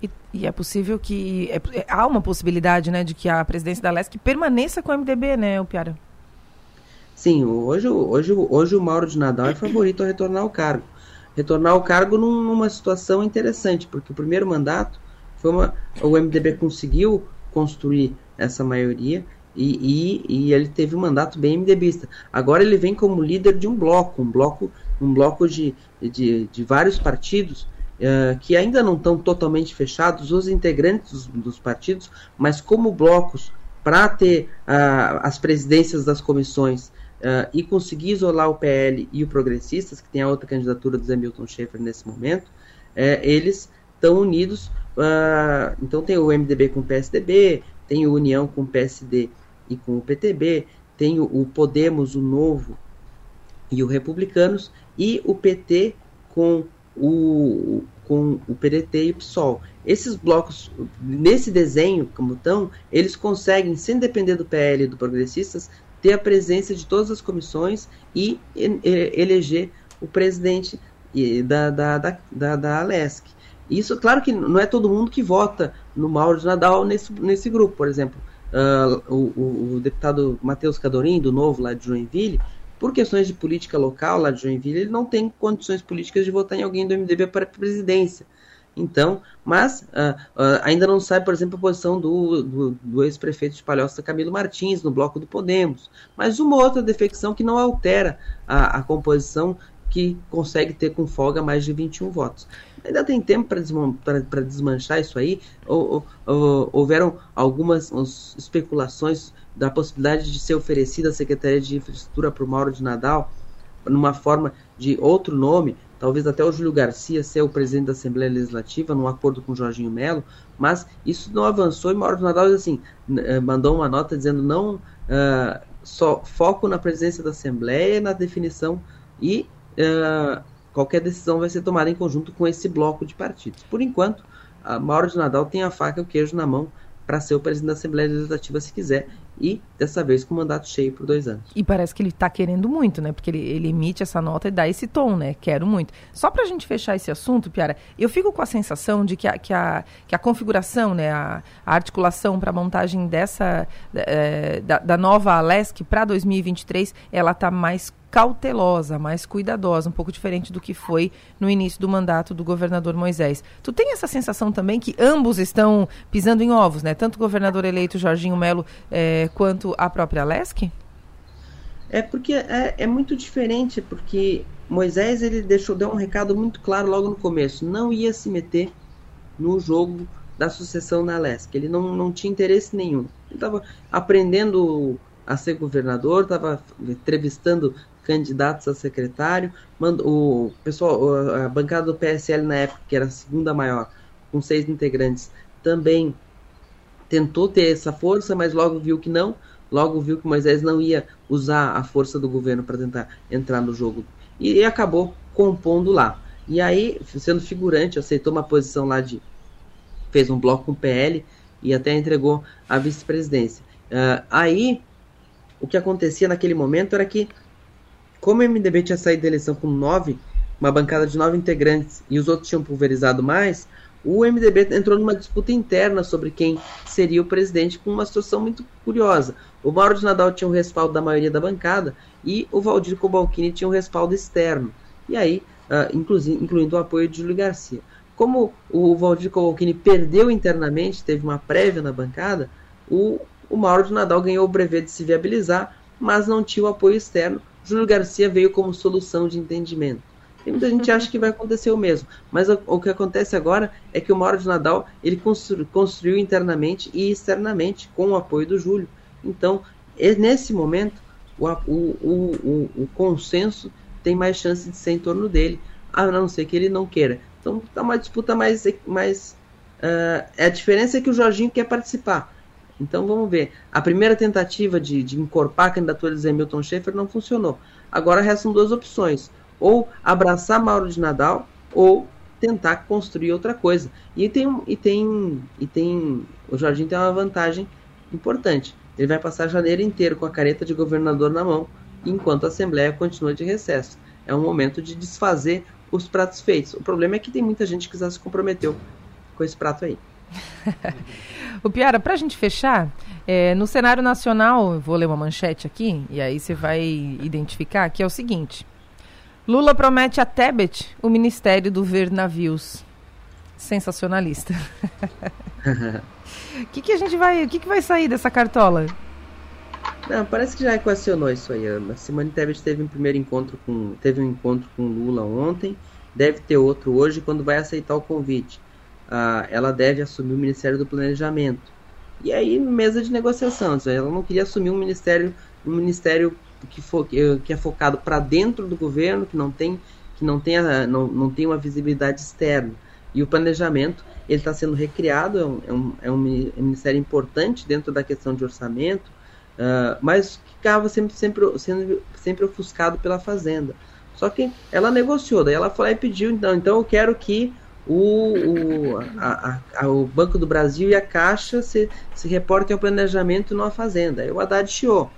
E, e, é possível que. É, é, há uma possibilidade, né, de que a presidência da LESC permaneça com o MDB, né, o Piara? Sim, hoje, hoje, hoje o Mauro de Nadal é favorito a retornar ao cargo retornar ao cargo num, numa situação interessante, porque o primeiro mandato foi uma, o MDB conseguiu construir essa maioria e, e, e, ele teve um mandato bem MDBista. Agora ele vem como líder de um bloco, um bloco, um bloco de, de, de vários partidos uh, que ainda não estão totalmente fechados, os integrantes dos, dos partidos, mas como blocos para ter uh, as presidências das comissões uh, e conseguir isolar o PL e o Progressistas, que tem a outra candidatura do Zé Milton Schaefer nesse momento, é, eles estão unidos. Uh, então tem o MDB com o PSDB, tem o União com o PSD e com o PTB, tem o, o Podemos, o Novo e o Republicanos, e o PT com o, com o PDT e o PSOL. Esses blocos, nesse desenho, como estão, eles conseguem, sem depender do PL e do Progressistas, ter a presença de todas as comissões e eleger o presidente da, da, da, da, da Alesc. Isso, claro que não é todo mundo que vota no Mauro de Nadal nesse, nesse grupo, por exemplo. Uh, o, o, deputado Matheus Cadorim, do Novo, lá de Joinville, por questões de política local lá de Joinville, ele não tem condições políticas de votar em alguém do MDB para a presidência. Então, mas uh, uh, ainda não sabe, por exemplo, a posição do, do, do ex-prefeito de Palhoça, Camilo Martins, no bloco do Podemos. Mas uma outra defecção que não altera a, a composição que consegue ter com folga mais de 21 votos. Ainda tem tempo para desmanchar isso aí. Ou, ou, ou, houveram algumas especulações da possibilidade de ser oferecida a Secretaria de Infraestrutura para o Mauro de Nadal, numa forma de outro nome, talvez até o Júlio Garcia ser o presidente da Assembleia Legislativa, num acordo com o Jorginho Melo, mas isso não avançou e Mauro do Nadal assim, eh, mandou uma nota dizendo não uh, só foco na presença da Assembleia, na definição e uh, qualquer decisão vai ser tomada em conjunto com esse bloco de partidos. Por enquanto, Mauro de Nadal tem a faca e o queijo na mão para ser o presidente da Assembleia Legislativa se quiser e dessa vez com mandato cheio por dois anos. E parece que ele está querendo muito, né? Porque ele, ele, emite essa nota e dá esse tom, né? Quero muito. Só para a gente fechar esse assunto, Piara, eu fico com a sensação de que a, que a, que a configuração, né? A, a articulação para a montagem dessa é, da, da nova Alesc para 2023, ela está mais cautelosa, mais cuidadosa, um pouco diferente do que foi no início do mandato do governador Moisés. Tu tem essa sensação também que ambos estão pisando em ovos, né? Tanto o governador eleito Jorginho Melo é, quanto a própria Lesc? É porque é, é, muito diferente, porque Moisés ele deixou deu um recado muito claro logo no começo, não ia se meter no jogo da sucessão na Lesc. Ele não, não tinha interesse nenhum. Ele estava aprendendo a ser governador, estava entrevistando candidatos a secretário. Mando, o pessoal, a bancada do PSL na época, que era a segunda maior, com seis integrantes, também tentou ter essa força, mas logo viu que não. Logo viu que Moisés não ia usar a força do governo para tentar entrar no jogo e, e acabou compondo lá. E aí, sendo figurante, aceitou uma posição lá de. fez um bloco com o PL e até entregou a vice-presidência. Uh, aí, o que acontecia naquele momento era que, como o MDB tinha saído da eleição com nove, uma bancada de nove integrantes, e os outros tinham pulverizado mais, o MDB entrou numa disputa interna sobre quem seria o presidente, com uma situação muito curiosa. O Mauro de Nadal tinha o respaldo da maioria da bancada e o Valdir Cobalcini tinha o respaldo externo. E aí, uh, incluindo o apoio de Júlio Garcia. Como o Valdir Cobalcini perdeu internamente, teve uma prévia na bancada, o, o Mauro de Nadal ganhou o brevet de se viabilizar, mas não tinha o apoio externo. Júlio Garcia veio como solução de entendimento. Tem muita gente que acha que vai acontecer o mesmo, mas o, o, que acontece agora é que o Mauro de Nadal ele constru, construiu internamente e externamente com o apoio do Júlio. Então, nesse momento, o, o, o, consenso tem mais chance de ser em torno dele, a não ser que ele não queira. Então, está uma disputa mais. mais uh, a diferença é que o Jorginho quer participar. Então, vamos ver. A primeira tentativa de, de encorpar a candidatura de Zé Milton Schaefer não funcionou. Agora restam duas opções ou abraçar Mauro de Nadal ou tentar construir outra coisa. E tem e tem e tem o Jardim tem uma vantagem importante. Ele vai passar janeiro inteiro com a careta de governador na mão, enquanto a Assembleia continua de recesso. É um momento de desfazer os pratos feitos. O problema é que tem muita gente que já se comprometeu com esse prato aí. [LAUGHS] o Piara, para a gente fechar, é, no cenário nacional, vou ler uma manchete aqui, e aí você vai identificar, que é o seguinte. Lula promete a Tebet o Ministério do Ver Navios. Sensacionalista. O [LAUGHS] que, que a gente vai. O que, que vai sair dessa cartola? Não, parece que já equacionou isso aí. A Simone Tebet teve um primeiro encontro com. Teve um encontro com Lula ontem. Deve ter outro hoje quando vai aceitar o convite. Ela deve assumir o Ministério do Planejamento. E aí, mesa de negociação. Ela não queria assumir um ministério, um ministério que, for, que é focado para dentro do governo, que não tem, que não tem, a, não, não tem uma visibilidade externa. E o planejamento ele está sendo recriado, é um, é, um, é um, ministério importante dentro da questão de orçamento, uh, mas que acaba sempre, sempre, sendo sempre ofuscado pela Fazenda. Só que ela negociou, daí ela lá e pediu, então, então eu quero que o, o, a, a, o Banco do Brasil e a Caixa se, se reportem ao planejamento não à Fazenda. Aí o Haddad chiou.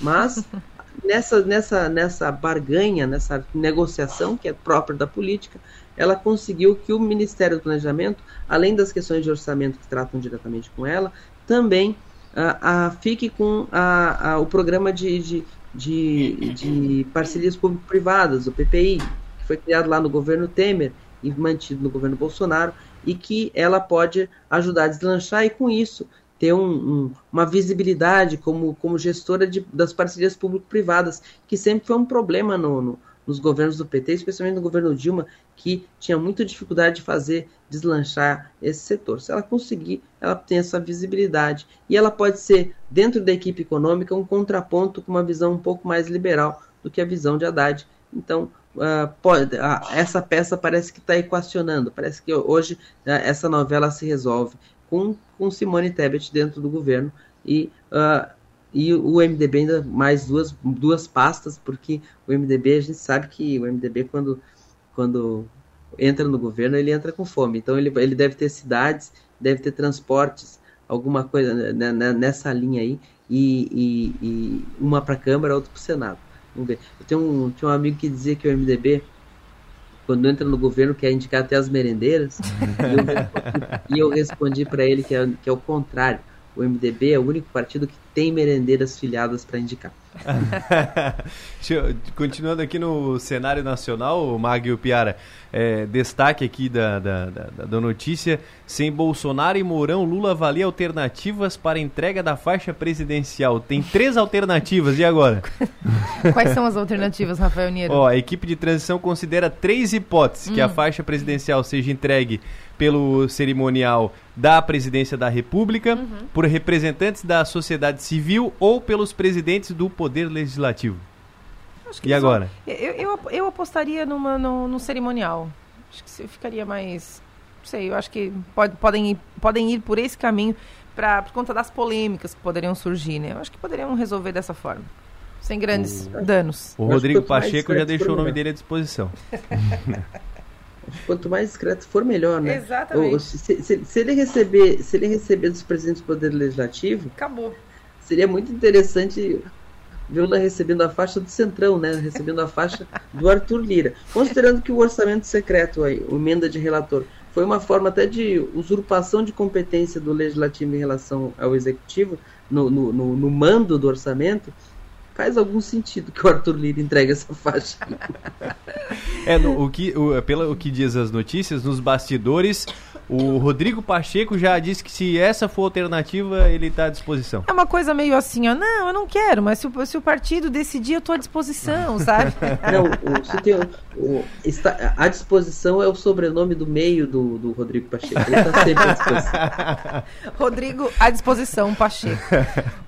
Mas [LAUGHS] nessa, nessa, nessa barganha, nessa negociação que é própria da política, ela conseguiu que o Ministério do Planejamento, além das questões de orçamento que tratam diretamente com ela, também a, a fique com a, o programa de, de, de, de parcerias público-privadas, o PPI, que foi criado lá no governo Temer mantido no governo Bolsonaro, e que ela pode ajudar a deslanchar e com isso ter um, um, uma visibilidade como, como gestora de, das parcerias público-privadas, que sempre foi um problema no, no, nos governos do PT, especialmente no governo Dilma, que tinha muita dificuldade de fazer deslanchar esse setor. Se ela conseguir, ela tem essa visibilidade. E ela pode ser, dentro da equipe econômica, um contraponto com uma visão um pouco mais liberal do que a visão de Haddad. Então, uh, pode, uh, essa peça parece que está equacionando, parece que hoje uh, essa novela se resolve com, com Simone Tebet dentro do governo e, uh, e o MDB ainda mais duas, duas pastas, porque o MDB, a gente sabe que o MDB, quando, quando entra no governo, ele entra com fome. Então, ele, ele deve ter cidades, deve ter transportes, alguma coisa nessa linha aí, e, e, e uma para a Câmara, outra para o Senado. Vamos ver. Eu tenho um, tinha um amigo que dizia que o MDB quando entra no governo, quer indicar até as merendeiras. [LAUGHS] e eu respondi, para ele que é, que é o contrário. O MDB é o único partido que tem merendeiras filiadas para indicar. [LAUGHS] Continuando aqui no cenário nacional, Magio Piara, é, destaque aqui da, da, da, da, notícia: sem Bolsonaro e Mourão, Lula avalia alternativas para entrega da faixa presidencial. Tem três alternativas, e agora? [LAUGHS] Quais são as alternativas, Rafael Niero? Ó, a equipe de transição considera três hipóteses: hum. que a hum. faixa presidencial seja entregue pelo cerimonial da presidência da República, uhum. por representantes da sociedade sociedade civil ou pelos presidentes do Poder Legislativo? e agora? eu, eu, eu, apostaria numa, no, no cerimonial. Acho que ficaria mais. Não sei, eu acho que pode, podem, ir, podem ir por esse caminho pra, por conta das polêmicas que poderiam surgir, né? Eu acho que poderiam resolver dessa forma. Sem grandes o, danos. O Rodrigo Pacheco já deixou o nome dele à disposição. [LAUGHS] Quanto mais discreto for, melhor, né? Exatamente. Se, se, se, ele receber, se ele receber dos presidentes do Poder Legislativo, acabou. Seria muito interessante vê-la recebendo a faixa do Centrão, né? Recebendo a faixa do Arthur Lira. Considerando que o orçamento secreto aí, o emenda de relator, foi uma forma até de usurpação de competência do legislativo em relação ao executivo no, no, no, no mando do orçamento, faz algum sentido que o Arthur Lira entregue essa faixa. [LAUGHS] é, no, o que, o, pelo o que diz as notícias, nos bastidores, o Rodrigo Pacheco já disse que se essa for a alternativa, ele está à disposição. É uma coisa meio assim, ó, não, eu não quero, mas se o, se o partido decidir, eu estou à disposição, [LAUGHS] sabe? Não, o, se tem, o, está, à disposição é o sobrenome do meio do, do Rodrigo Pacheco. Ele está sempre à disposição. [LAUGHS] Rodrigo à disposição, Pacheco.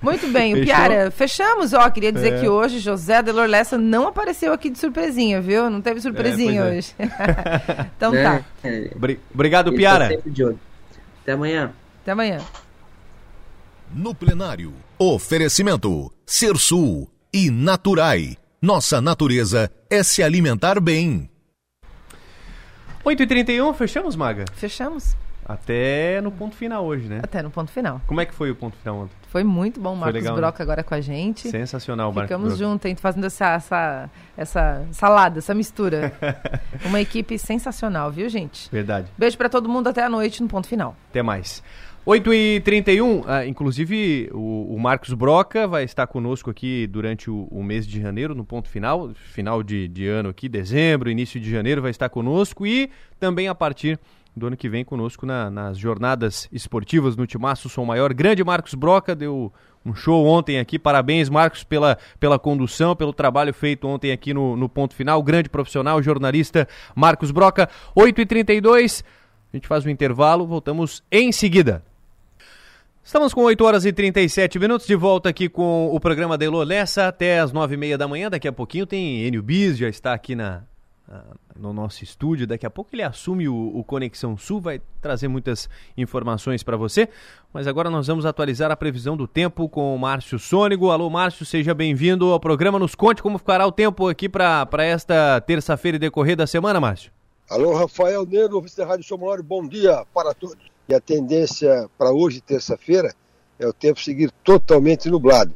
Muito bem, o Piara, fechamos, ó, queria dizer é. que hoje José Delor Lessa não apareceu aqui de surpresinha, viu? Não teve surpresinha é, hoje. É. [LAUGHS] então tá. É. Obrigado, Piara. Até amanhã. Até amanhã. No plenário, oferecimento Sul e Naturai. Nossa natureza é se alimentar bem. 8h31, fechamos, Maga? Fechamos. Até no ponto final hoje, né? Até no ponto final. Como é que foi o ponto final ontem? Foi muito bom, Marcos legal, né? Broca né? agora com a gente. Sensacional, Marcos Ficamos juntos, fazendo essa, essa, essa salada, essa mistura. [LAUGHS] Uma equipe sensacional, viu, gente? Verdade. Beijo para todo mundo até a noite no ponto final. Até mais. 8h31, ah, inclusive o, o, Marcos Broca vai estar conosco aqui durante o, o mês de janeiro, no ponto final, final de, de ano aqui, dezembro, início de janeiro, vai estar conosco e também a partir do ano que vem conosco na, nas jornadas esportivas no Timaço Som Maior. Grande Marcos Broca deu um show ontem aqui. Parabéns, Marcos, pela, pela condução, pelo trabalho feito ontem aqui no, no ponto final. Grande profissional, jornalista Marcos Broca. 8h32, a gente faz um intervalo, voltamos em seguida. Estamos com 8 horas e 37 minutos de volta aqui com o programa Delô Lessa até as 9h30 da manhã. Daqui a pouquinho tem Enio Bis, já está aqui na, no nosso estúdio. Daqui a pouco ele assume o, o Conexão Sul, vai trazer muitas informações para você. Mas agora nós vamos atualizar a previsão do tempo com o Márcio Sônigo. Alô, Márcio, seja bem-vindo ao programa. Nos conte como ficará o tempo aqui para esta terça-feira e decorrer da semana, Márcio. Alô, Rafael Negro, vice da Rádio Somonório, bom dia para todos. E a tendência para hoje, terça-feira, é o tempo seguir totalmente nublado.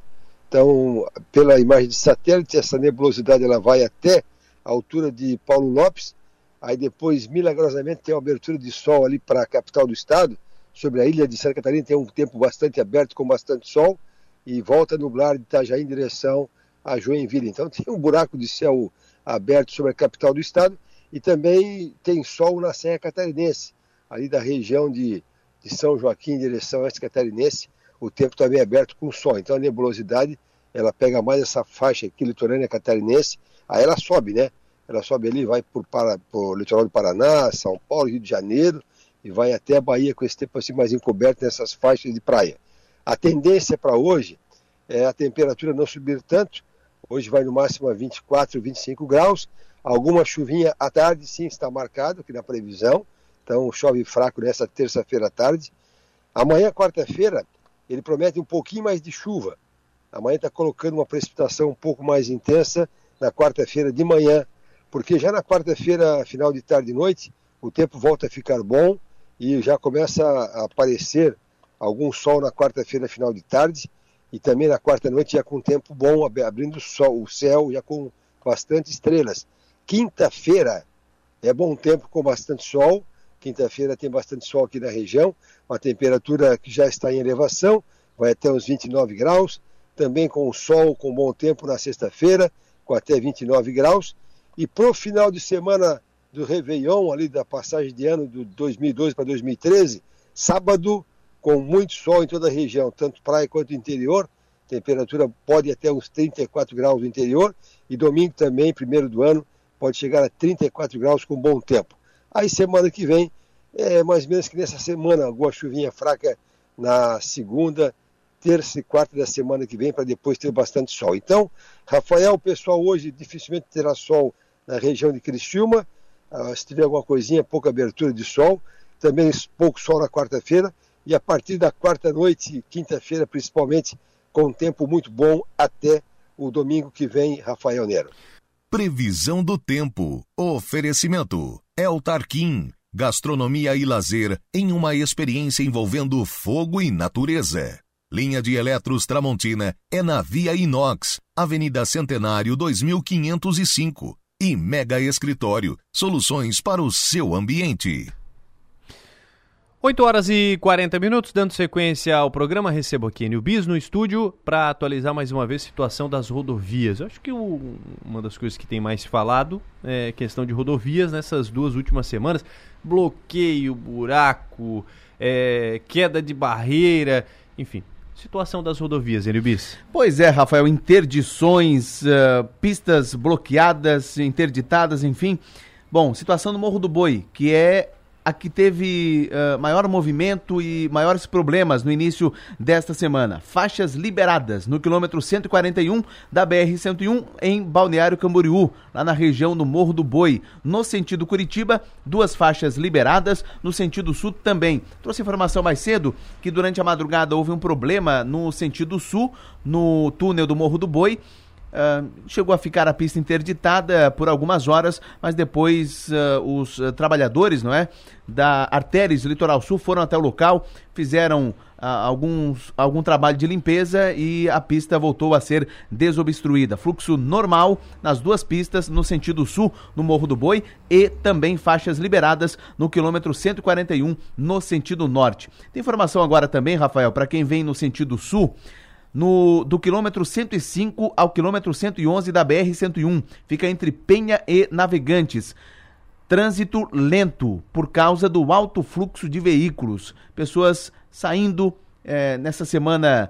Então, pela imagem de satélite, essa nebulosidade ela vai até altura de Paulo Lopes, aí depois, milagrosamente, tem uma abertura de sol ali para a capital do estado, sobre a ilha de Santa Catarina, tem um tempo bastante aberto, com bastante sol, e volta a nublar de Itajaí em direção a Joinville. Então tem um buraco de céu aberto sobre a capital do estado, e também tem sol na Serra Catarinense, ali da região de, de São Joaquim em direção a oeste catarinense, o tempo também é aberto com sol. Então a nebulosidade ela pega mais essa faixa aqui litorânea catarinense, aí ela sobe, né? ela sobe ali, vai por, para, por litoral do Paraná, São Paulo, Rio de Janeiro, e vai até a Bahia com esse tempo assim mais encoberto nessas faixas de praia. A tendência para hoje é a temperatura não subir tanto, hoje vai no máximo a 24, 25 graus, alguma chuvinha à tarde sim está marcado aqui na previsão, então chove fraco nessa terça-feira à tarde. Amanhã, quarta-feira, ele promete um pouquinho mais de chuva. Amanhã está colocando uma precipitação um pouco mais intensa na quarta-feira de manhã, porque já na quarta-feira, final de tarde e noite, o tempo volta a ficar bom e já começa a aparecer algum sol na quarta-feira, final de tarde, e também na quarta-noite já com tempo bom, abrindo o, sol, o céu já com bastante estrelas. Quinta-feira é bom tempo com bastante sol, quinta-feira tem bastante sol aqui na região, uma temperatura que já está em elevação, vai até uns 29 graus, também com sol, com bom tempo na sexta-feira, com até 29 graus, e para o final de semana do Réveillon, ali da passagem de ano de 2012 para 2013, sábado com muito sol em toda a região, tanto praia quanto interior, temperatura pode até uns 34 graus no interior, e domingo também, primeiro do ano, pode chegar a 34 graus com bom tempo. Aí semana que vem, é mais ou menos que nessa semana, alguma chuvinha fraca na segunda terça e quarta da semana que vem, para depois ter bastante sol. Então, Rafael, o pessoal hoje dificilmente terá sol na região de Criciúma. Uh, se tiver alguma coisinha, pouca abertura de sol. Também pouco sol na quarta-feira. E a partir da quarta noite, quinta-feira principalmente, com um tempo muito bom até o domingo que vem, Rafael Nero. Previsão do tempo. Oferecimento. El Tarquim. Gastronomia e lazer em uma experiência envolvendo fogo e natureza. Linha de Eletros Tramontina é na Via Inox, Avenida Centenário 2505. E Mega Escritório, soluções para o seu ambiente. 8 horas e 40 minutos, dando sequência ao programa, recebo aqui Enio Bis no estúdio para atualizar mais uma vez a situação das rodovias. Eu acho que o, uma das coisas que tem mais falado é questão de rodovias nessas duas últimas semanas. Bloqueio, buraco, é, queda de barreira, enfim. Situação das rodovias, Enio Bis. Pois é, Rafael, interdições, uh, pistas bloqueadas, interditadas, enfim. Bom, situação do Morro do Boi, que é a que teve uh, maior movimento e maiores problemas no início desta semana. Faixas liberadas no quilômetro 141 da BR-101 em Balneário Camboriú, lá na região do Morro do Boi. No sentido Curitiba, duas faixas liberadas, no sentido sul também. Trouxe informação mais cedo que durante a madrugada houve um problema no sentido sul, no túnel do Morro do Boi Uh, chegou a ficar a pista interditada por algumas horas, mas depois uh, os uh, trabalhadores não é, da Artéries Litoral Sul foram até o local, fizeram alguns, algum trabalho de limpeza e a pista voltou a ser desobstruída. Fluxo normal nas duas pistas, no sentido sul, no Morro do Boi, e também faixas liberadas no quilômetro 141, no sentido norte. Tem informação agora também, Rafael, para quem vem no sentido sul no, do quilômetro 105 ao quilômetro 111 da BR-101. Fica entre Penha e Navegantes. Trânsito lento por causa do alto fluxo de veículos. Pessoas saindo é, nessa semana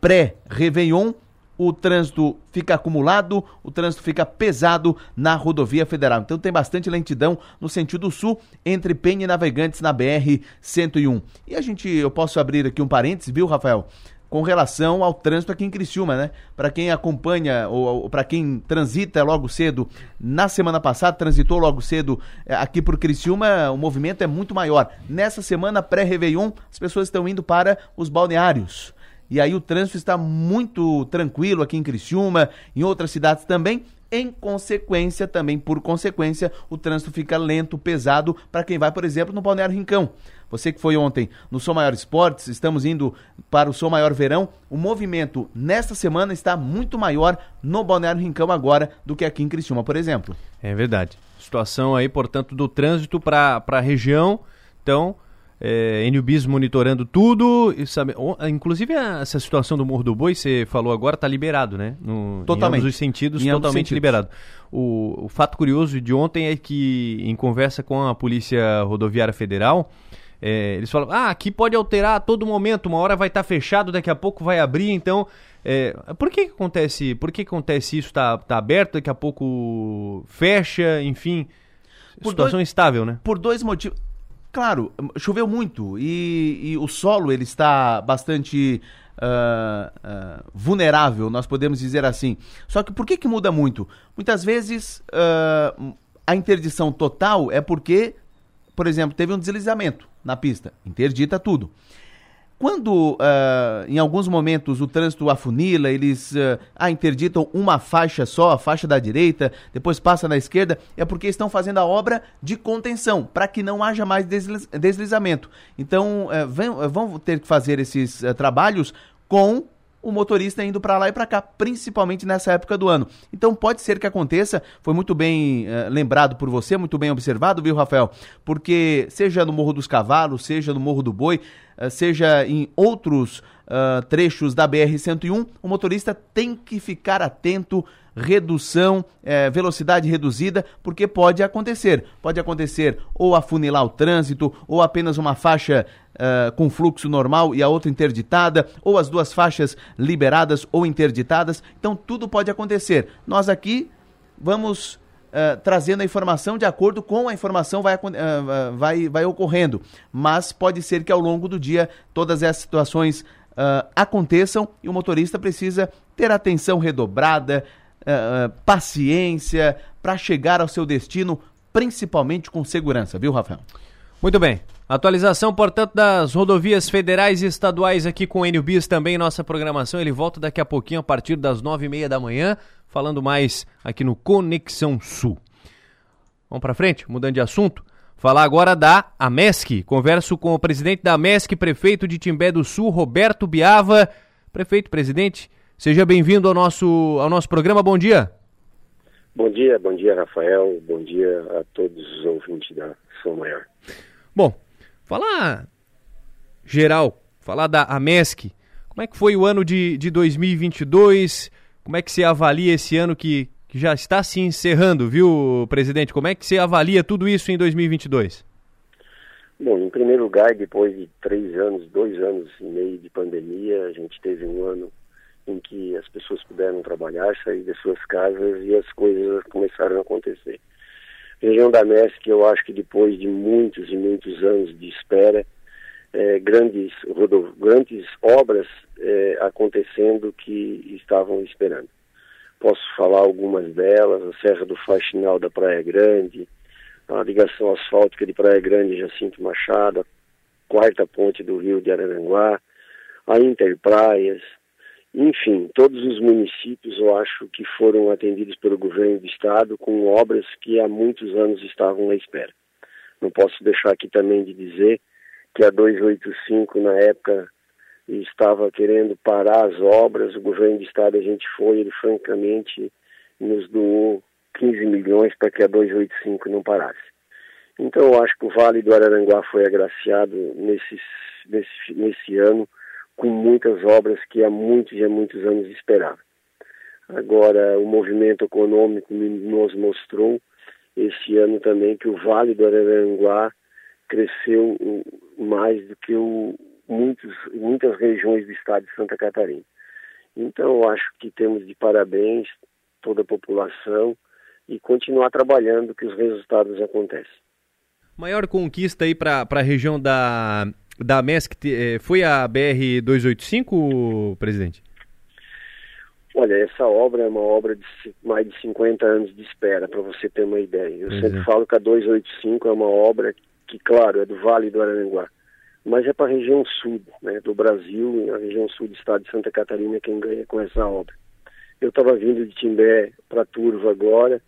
pré-Réveillon. O trânsito fica acumulado, o trânsito fica pesado na rodovia federal. Então tem bastante lentidão no sentido sul entre Penha e Navegantes na BR 101. E a gente, eu posso abrir aqui um parênteses, viu, Rafael? Com relação ao trânsito aqui em Criciúma, né? Para quem acompanha ou, ou para quem transita logo cedo, na semana passada transitou logo cedo é, aqui por Criciúma, o movimento é muito maior. Nessa semana pré-Réveillon, as pessoas estão indo para os balneários. E aí o trânsito está muito tranquilo aqui em Criciúma, em outras cidades também. Em consequência, também por consequência, o trânsito fica lento, pesado para quem vai, por exemplo, no Balneário Rincão. Você que foi ontem no Som Maior Esportes, estamos indo para o Som Maior Verão. O movimento nesta semana está muito maior no Balneário Rincão agora do que aqui em Criciúma, por exemplo. É verdade. Situação aí, portanto, do trânsito para a região. Então, é, NUBIS monitorando tudo, sabe, inclusive essa situação do Morro do Boi, você falou agora, está liberado, né? No, totalmente. Em ambos os sentidos, em totalmente liberado. O, o fato curioso de ontem é que, em conversa com a Polícia Rodoviária Federal, é, eles falam, ah, aqui pode alterar a todo momento, uma hora vai estar tá fechado, daqui a pouco vai abrir, então. É, por que, que acontece? Por que, que acontece isso? Está tá aberto, daqui a pouco fecha, enfim. Por situação dois, estável, né? Por dois motivos. Claro, choveu muito e, e o solo ele está bastante uh, uh, vulnerável, nós podemos dizer assim. Só que por que, que muda muito? Muitas vezes uh, a interdição total é porque, por exemplo, teve um deslizamento na pista, interdita tudo. Quando, uh, em alguns momentos, o trânsito afunila, eles uh, ah, interditam uma faixa só, a faixa da direita, depois passa na esquerda, é porque estão fazendo a obra de contenção, para que não haja mais desliz deslizamento. Então, uh, vão, vão ter que fazer esses trabalhos com o motorista indo para lá e para cá, principalmente nessa época do ano. Então pode ser que aconteça, foi muito bem uh, lembrado por você, muito bem observado, viu, Rafael? Porque seja no Morro dos Cavalos, seja no Morro do Boi, uh, seja em outros uh, trechos da BR-101, o motorista tem que ficar atento redução, é, velocidade reduzida, porque pode acontecer. Pode acontecer ou afunilar o trânsito, ou apenas uma faixa uh, com fluxo normal e a outra interditada, ou as duas faixas liberadas ou interditadas. Então tudo pode acontecer. Nós aqui vamos Uh, trazendo a informação de acordo com a informação vai, uh, vai, vai ocorrendo. Mas pode ser que ao longo do dia todas essas situações aconteçam e o motorista precisa ter atenção redobrada, paciência para chegar ao seu destino, principalmente com segurança, viu, Rafael? Muito bem. Atualização, portanto, das rodovias federais e estaduais aqui com o Enio Bis também nossa programação. Ele volta daqui a pouquinho a partir das nove e meia da manhã, falando mais aqui no Conexão Sul. Vamos para frente, mudando de assunto. Falar agora da AMESC. Converso com o presidente da AMESC, prefeito de Timbé do Sul, Roberto Biava. Prefeito, presidente, seja bem-vindo ao nosso, ao nosso programa. Bom dia. Bom dia, bom dia, Rafael. Bom dia a todos os ouvintes da São Maior. Bom, falar geral, falar da AMESC. Como é que foi o ano de, de 2022? Como é que você avalia esse ano que, que já está se encerrando, viu, presidente? Como é que você avalia tudo isso em 2022? Bom, em primeiro lugar, depois de três anos, dois anos e meio de pandemia, a gente teve um ano em que as pessoas puderam trabalhar, sair das suas casas e as coisas começaram a acontecer. Região da MESC, eu acho que depois de muitos e muitos anos de espera, é, grandes, grandes obras é, acontecendo que estavam esperando. Posso falar algumas delas, a Serra do Faxinal da Praia Grande, a ligação asfáltica de Praia Grande e Jacinto Machado, a quarta ponte do Rio de Araranguá, a Interpraias, enfim, todos os municípios eu acho que foram atendidos pelo governo do estado com obras que há muitos anos estavam à espera. Não posso deixar aqui também de dizer que a 285 na época estava querendo parar as obras, o governo do estado a gente foi, ele francamente nos doou 15 milhões para que a 285 não parasse. Então eu acho que o Vale do Araranguá foi agraciado nesse, nesse, nesse ano com muitas obras que há muitos e há muitos anos esperava. Agora, o movimento econômico nos mostrou esse ano também que o Vale do Araranguá cresceu mais do que o, muitos, muitas regiões do estado de Santa Catarina. Então, eu acho que temos de parabéns toda a população e continuar trabalhando que os resultados acontecem. Maior conquista aí para a região da, da MESC eh, foi a BR-285, presidente? Olha, essa obra é uma obra de mais de 50 anos de espera, para você ter uma ideia. Eu pois sempre é. falo que a 285 é uma obra que, claro, é do Vale do Araranguá, mas é para a região sul né, do Brasil, a região sul do estado de Santa Catarina, quem ganha com essa obra. Eu estava vindo de Timbé para Turvo agora,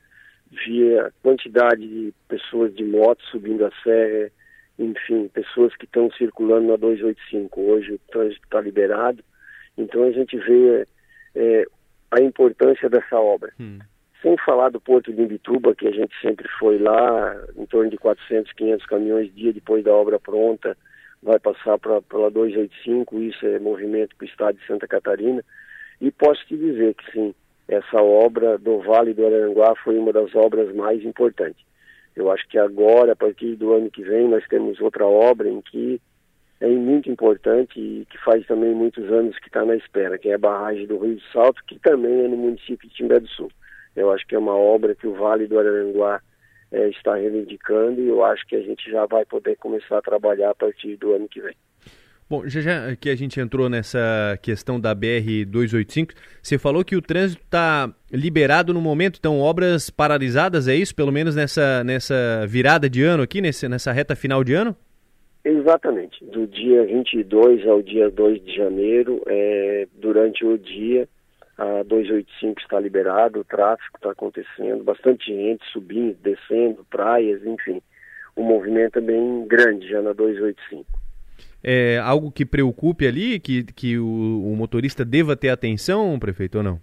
via a quantidade de pessoas de moto subindo a serra, enfim, pessoas que estão circulando na 285. Hoje o trânsito está liberado, então a gente vê é, a importância dessa obra. Hum. Sem falar do Porto de Imbituba, que a gente sempre foi lá, em torno de 400, 500 caminhões dia depois da obra pronta, vai passar pela 285, isso é movimento para o estado de Santa Catarina. E posso te dizer que sim, essa obra do Vale do Aranguá foi uma das obras mais importantes. Eu acho que agora, a partir do ano que vem, nós temos outra obra em que é muito importante e que faz também muitos anos que está na espera, que é a barragem do Rio do Salto, que também é no município de Timbé do Sul. Eu acho que é uma obra que o Vale do Araranguá é, está reivindicando e eu acho que a gente já vai poder começar a trabalhar a partir do ano que vem. Bom, já, já que a gente entrou nessa questão da BR-285, você falou que o trânsito está liberado no momento, então obras paralisadas, é isso? Pelo menos nessa, nessa virada de ano aqui, nesse, nessa reta final de ano? Exatamente. Do dia 22 ao dia 2 de janeiro, é, durante o dia, a 285 está liberado, o tráfego está acontecendo, bastante gente subindo, descendo, praias, enfim. O movimento é bem grande já na 285 é algo que preocupe ali, que, que o, o, motorista deva ter atenção, prefeito, ou não?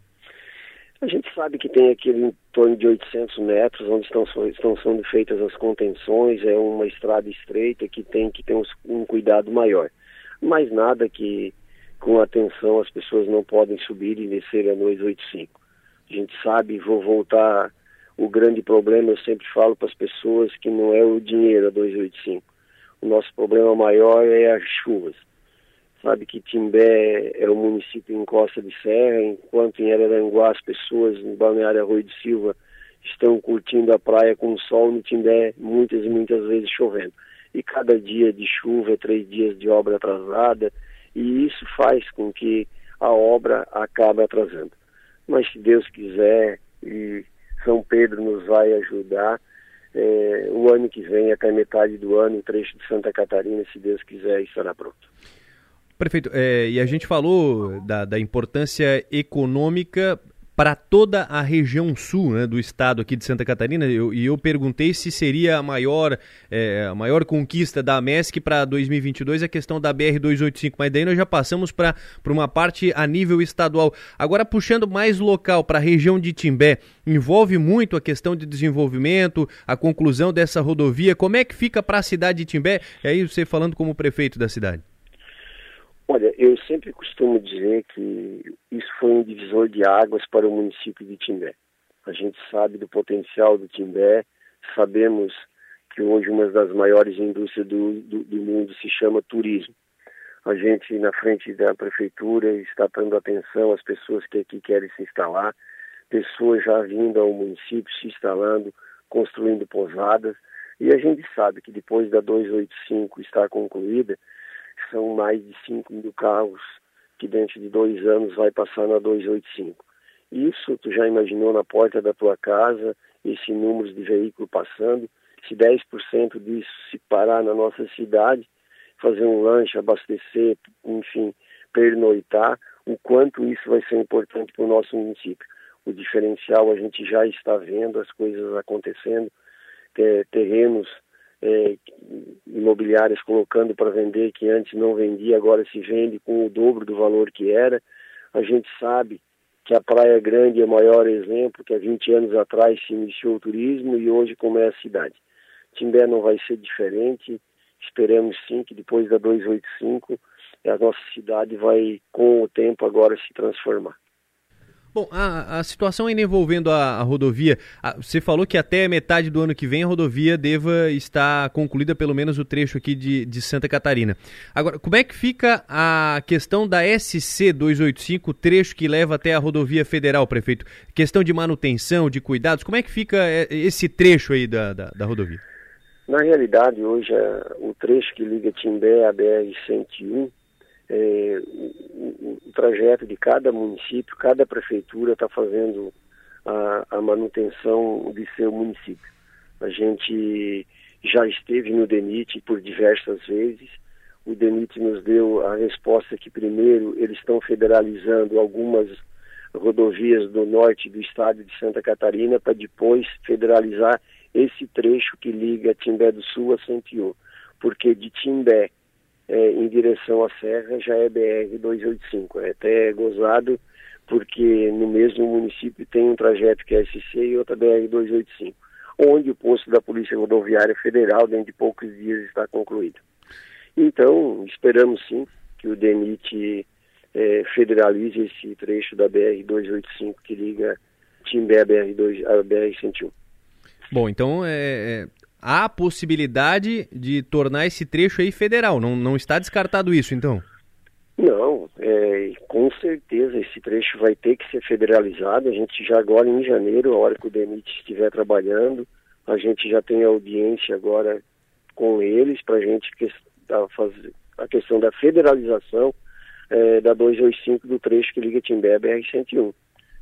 A gente sabe que tem aquele em torno de 800 metros, onde estão, estão sendo feitas as contenções, é uma estrada estreita que tem que ter um, um cuidado maior. Mas nada que com atenção as pessoas não podem subir e descer a 285. A gente sabe, vou voltar, o grande problema, eu sempre falo para as pessoas que não é o dinheiro a 285 o nosso problema maior é as chuvas. Sabe que Timbé é um município em Costa de Serra, enquanto em Araranguá as pessoas no Balneário Arroio de Silva estão curtindo a praia com o sol, no Timbé muitas e muitas vezes chovendo. E cada dia de chuva é três dias de obra atrasada, e isso faz com que a obra acabe atrasando. Mas se Deus quiser e São Pedro nos vai ajudar, é, o ano que vem, até metade do ano, o trecho de Santa Catarina, se Deus quiser, estará pronto. Prefeito, é, e a gente falou da, da importância econômica para toda a região sul né, do estado aqui de Santa Catarina. Eu, e eu perguntei se seria a maior, é, a maior conquista da MESC para 2022 a questão da BR-285, mas daí nós já passamos para uma parte a nível estadual. Agora, puxando mais local para a região de Timbé, envolve muito a questão de desenvolvimento, a conclusão dessa rodovia. Como é que fica para a cidade de Timbé? E aí você falando como prefeito da cidade. Olha, eu sempre costumo dizer que isso foi um divisor de águas para o município de Timbé. A gente sabe do potencial do Timbé, sabemos que hoje uma das maiores indústrias do, do, do mundo se chama turismo. A gente, na frente da prefeitura, está dando atenção às pessoas que aqui querem se instalar, pessoas já vindo ao município, se instalando, construindo pousadas, e a gente sabe que depois da 285 estar concluída, são mais de 5 mil carros que dentro de dois anos vai passar na 285. Isso tu já imaginou na porta da tua casa, esse número de veículos passando, se 10% disso se parar na nossa cidade, fazer um lanche, abastecer, enfim, pernoitar, o quanto isso vai ser importante para o nosso município. O diferencial a gente já está vendo, as coisas acontecendo, terrenos é, imobiliárias colocando para vender que antes não vendia, agora se vende com o dobro do valor que era. A gente sabe que a Praia Grande é o maior exemplo, que há 20 anos atrás se iniciou o turismo e hoje como é a cidade. Timbé não vai ser diferente, esperamos sim que depois da 285 a nossa cidade vai com o tempo agora se transformar. Bom, a, a situação ainda envolvendo a, a rodovia, a, você falou que até metade do ano que vem a rodovia deva estar concluída, pelo menos o trecho aqui de, de Santa Catarina. Agora, como é que fica a questão da SC 285, trecho que leva até a rodovia federal, prefeito? Questão de manutenção, de cuidados, como é que fica é, esse trecho aí da, da, da rodovia? Na realidade, hoje, o trecho que liga Timbé à BR-101 é, o, o, trajeto de cada município, cada prefeitura está fazendo a, a, manutenção de seu município. A gente já esteve no DENIT por diversas vezes. O DENIT nos deu a resposta que, primeiro, eles estão federalizando algumas rodovias do norte do estado de Santa Catarina para depois federalizar esse trecho que liga Timbé do Sul a Santiago. Porque de Timbé é, em direção à Serra já é BR-285. É até gozado porque no mesmo município tem um trajeto que é SC e outra BR-285, onde o posto da Polícia Rodoviária Federal, dentro de poucos dias, está concluído. Então, esperamos sim que o DENIT é, federalize esse trecho da BR-285 que liga Timbé a BR-101. Bom, então é, há possibilidade de tornar esse trecho aí federal. Não, não está descartado isso, então? Não, é, com certeza esse trecho vai ter que ser federalizado. A gente já agora em janeiro, a hora que o DENIT estiver trabalhando, a gente já tem audiência agora com eles para a gente que, a, fazer a questão da federalização é, da 285 do trecho que liga Timbé BR-101.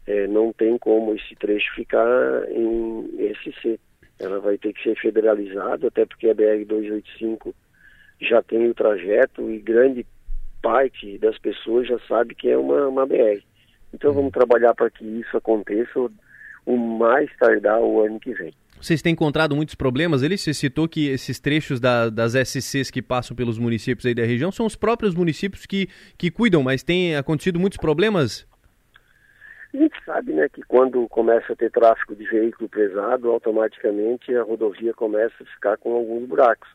É, não tem como esse trecho ficar em SC ela vai ter que ser federalizada, até porque a BR-285 já tem o trajeto e grande parte das pessoas já sabe que é uma, uma BR. Então uhum. vamos trabalhar para que isso aconteça o mais tardar o ano que vem. Vocês têm encontrado muitos problemas? Ele se citou que esses trechos da, das SCs que passam pelos municípios aí da região são os próprios municípios que, que cuidam, mas tem acontecido muitos problemas a gente sabe né, que quando começa a ter tráfego de veículo pesado, automaticamente a rodovia começa a ficar com alguns buracos.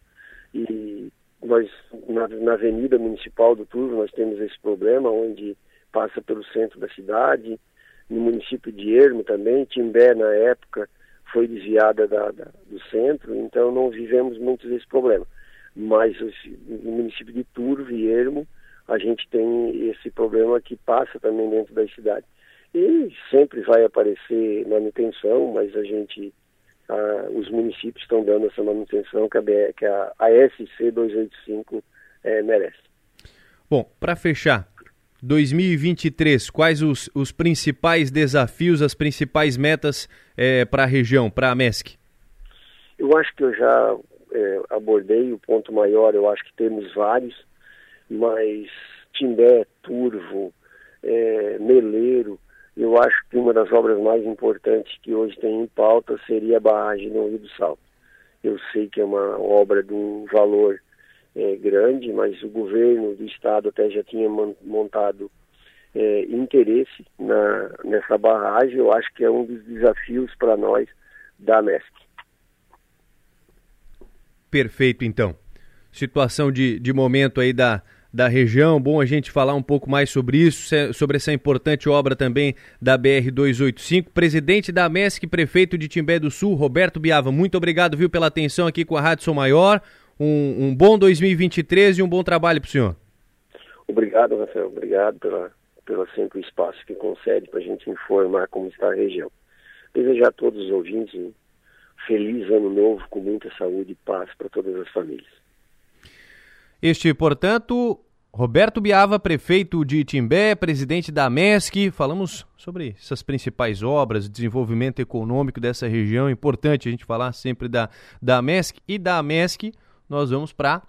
E nós, na, na Avenida Municipal do Turvo, nós temos esse problema, onde passa pelo centro da cidade, no município de Ermo também, Timbé, na época, foi desviada da, da, do centro, então não vivemos muito desse problema. Mas no município de Turvo e Ermo, a gente tem esse problema que passa também dentro da cidade. E sempre vai aparecer manutenção, mas a gente, os municípios estão dando essa manutenção que a, que a, a SC 285 é, merece. Bom, para fechar, 2023, quais os, os principais desafios, as principais metas é, para a região, para a MESC? Eu acho que eu já é, abordei o ponto maior, eu acho que temos vários, mas Timbé, Turvo, é, Meleiro, eu acho que uma das obras mais importantes que hoje tem em pauta seria a barragem no Rio do Salto. Eu sei que é uma obra de um valor é, grande, mas o governo do estado até já tinha montado é, interesse na, nessa barragem. Eu acho que é um dos desafios para nós da MESC. Perfeito, então. Situação de, de momento aí da, da região. Bom a gente falar um pouco mais sobre isso, sobre essa importante obra também da BR-285. Presidente da MESC, prefeito de Timbé do Sul, Roberto Biava, muito obrigado, viu, pela atenção aqui com a Rádio Sou Maior. Um, um bom 2023 e um bom trabalho para o senhor. Obrigado, Rafael. Obrigado pela, sempre espaço que concede para a gente informar como está a região. Desejar a todos os ouvintes um feliz ano novo com muita saúde e paz para todas as famílias. Este, portanto, Roberto Biava, prefeito de Timbé, presidente da MESC. Falamos sobre essas principais obras, desenvolvimento econômico dessa região. Importante a gente falar sempre da, da MESC. E da MESC, nós vamos para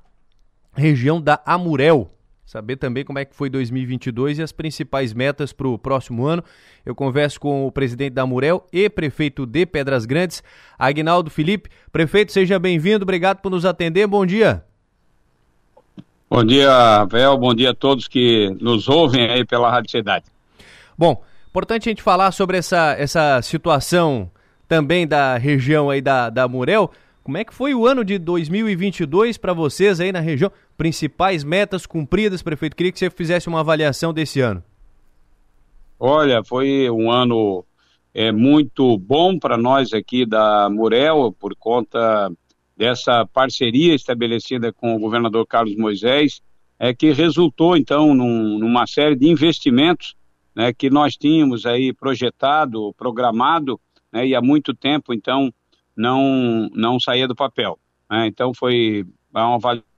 a região da Amurel. Saber também como é que foi 2022 e as principais metas para o próximo ano. Eu converso com o presidente da Amurel e prefeito de Pedras Grandes, Agnaldo Felipe. Prefeito, seja bem-vindo. Obrigado por nos atender. Bom dia. Bom dia, Rafael. Bom dia a todos que nos ouvem aí pela Rádio Cidade. Bom, importante a gente falar sobre essa, essa situação também da região aí da, da Murel. Como é que foi o ano de 2022 para vocês aí na região? Principais metas cumpridas, prefeito? Queria que você fizesse uma avaliação desse ano. Olha, foi um ano é, muito bom para nós aqui da Murel, por conta dessa parceria estabelecida com o governador Carlos Moisés, é que resultou então num, numa série de investimentos né, que nós tínhamos aí projetado, programado, né, e há muito tempo então não não saía do papel. Né? Então foi uma avaliação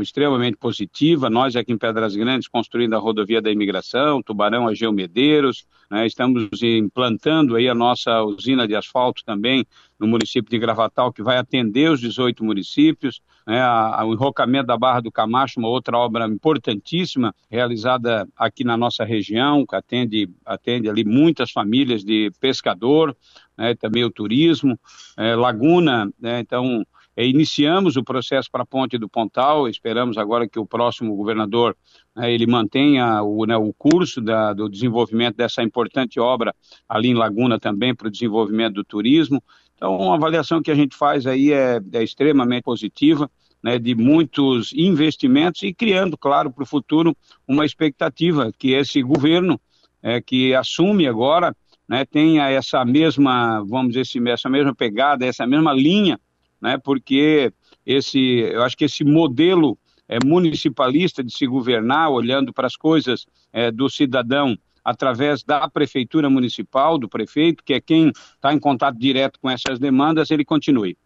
extremamente positiva. Nós aqui em Pedras Grandes construindo a rodovia da imigração, Tubarão a Geomedeiros, né? estamos implantando aí a nossa usina de asfalto também no município de Gravatal, que vai atender os 18 municípios, né? a, a, o enrocamento da Barra do Camacho, uma outra obra importantíssima realizada aqui na nossa região, que atende, atende ali muitas famílias de pescador, né? também o turismo, é, Laguna, né? então é, iniciamos o processo para a ponte do Pontal, esperamos agora que o próximo governador né, ele mantenha o, né, o curso da, do desenvolvimento dessa importante obra ali em Laguna também para o desenvolvimento do turismo. Então, uma avaliação que a gente faz aí é, é extremamente positiva, né, de muitos investimentos e criando, claro, para o futuro uma expectativa que esse governo é, que assume agora né, tenha essa mesma, vamos dizer, essa mesma pegada, essa mesma linha né? Porque esse, eu acho que esse modelo é, municipalista de se governar, olhando para as coisas é, do cidadão através da prefeitura municipal, do prefeito, que é quem está em contato direto com essas demandas, ele continue.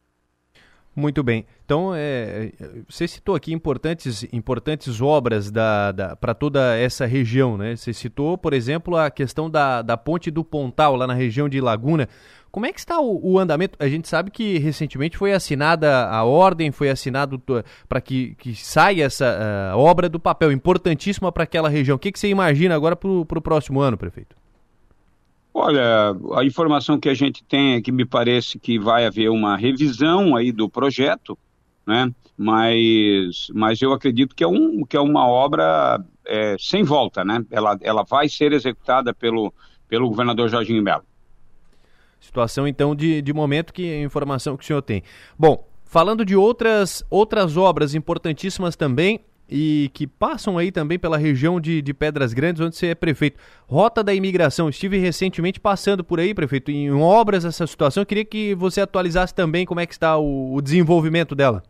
Muito bem. Então, é, você citou aqui importantes, importantes obras da, da para toda essa região, né? Você citou, por exemplo, a questão da, da ponte do Pontal, lá na região de Laguna. Como é que está o, o, andamento? A gente sabe que recentemente foi assinada a ordem, foi assinado para que, que saia essa uh, obra do papel, importantíssima para aquela região. O que, que você imagina agora para o próximo ano, prefeito? Olha, a informação que a gente tem é que me parece que vai haver uma revisão aí do projeto, né? Mas, mas eu acredito que é, um, que é uma obra é, sem volta, né? Ela, ela vai ser executada pelo, pelo governador Jorginho Melo. Situação, então, de, de momento que a informação que o senhor tem. Bom, falando de outras, outras obras importantíssimas também, e que passam aí também pela região de, de Pedras Grandes, onde você é prefeito. Rota da imigração, estive recentemente passando por aí, prefeito, em obras essa situação. Eu queria que você atualizasse também como é que está o, o desenvolvimento dela.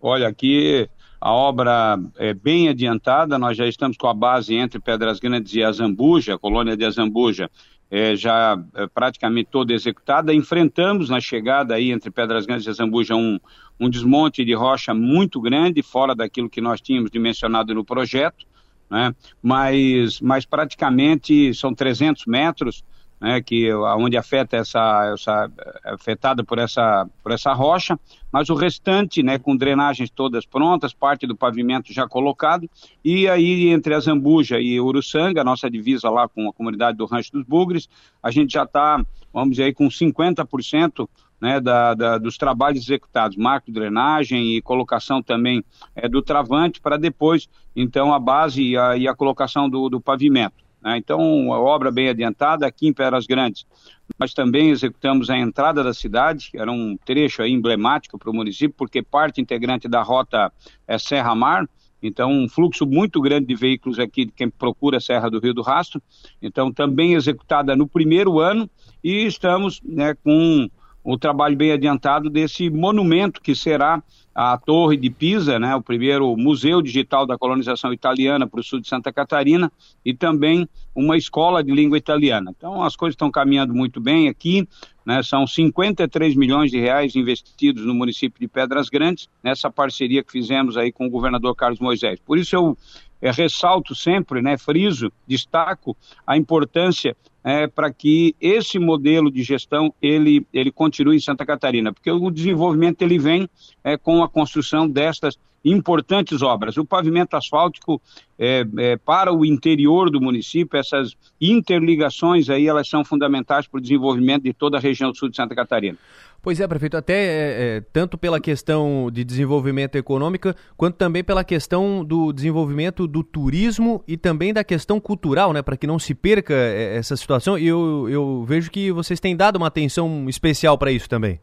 Olha, aqui a obra é bem adiantada, nós já estamos com a base entre Pedras Grandes e Azambuja, colônia de Azambuja, é, já é, praticamente toda executada. Enfrentamos na chegada aí entre Pedras Grandes e Azambuja um, um desmonte de rocha muito grande, fora daquilo que nós tínhamos dimensionado no projeto, né? mas, mas praticamente são 300 metros, né, que onde afeta essa, essa afetada por essa por essa rocha, mas o restante, né, com drenagens todas prontas, parte do pavimento já colocado, e aí entre a Zambuja e Uruçanga, nossa divisa lá com a comunidade do Rancho dos Bugres, a gente já está, vamos dizer aí, com 50% né, da, da, dos trabalhos executados, marco drenagem e colocação também é, do travante, para depois, então, a base e a, e a colocação do, do pavimento. Né? Então, a obra bem adiantada aqui em Pedras Grandes. Nós também executamos a entrada da cidade, que era um trecho emblemático para o município, porque parte integrante da rota é Serra Mar, então, um fluxo muito grande de veículos aqui de quem procura a Serra do Rio do Rastro. Então, também executada no primeiro ano e estamos né, com o trabalho bem adiantado desse monumento que será a Torre de Pisa, né, o primeiro museu digital da colonização italiana para o sul de Santa Catarina, e também uma escola de língua italiana. Então, as coisas estão caminhando muito bem aqui, né, são 53 milhões de reais investidos no município de Pedras Grandes, nessa parceria que fizemos aí com o governador Carlos Moisés. Por isso eu é, ressalto sempre, né, friso, destaco a importância é, para que esse modelo de gestão ele, ele continue em Santa Catarina, porque o desenvolvimento ele vem é, com a construção destas importantes obras. O pavimento asfáltico é, é, para o interior do município, essas interligações aí, elas são fundamentais para o desenvolvimento de toda a região sul de Santa Catarina. Pois é, prefeito, até é, é, tanto pela questão de desenvolvimento econômico, quanto também pela questão do desenvolvimento do turismo e também da questão cultural, né, para que não se perca é, essa situação. E eu, eu vejo que vocês têm dado uma atenção especial para isso também.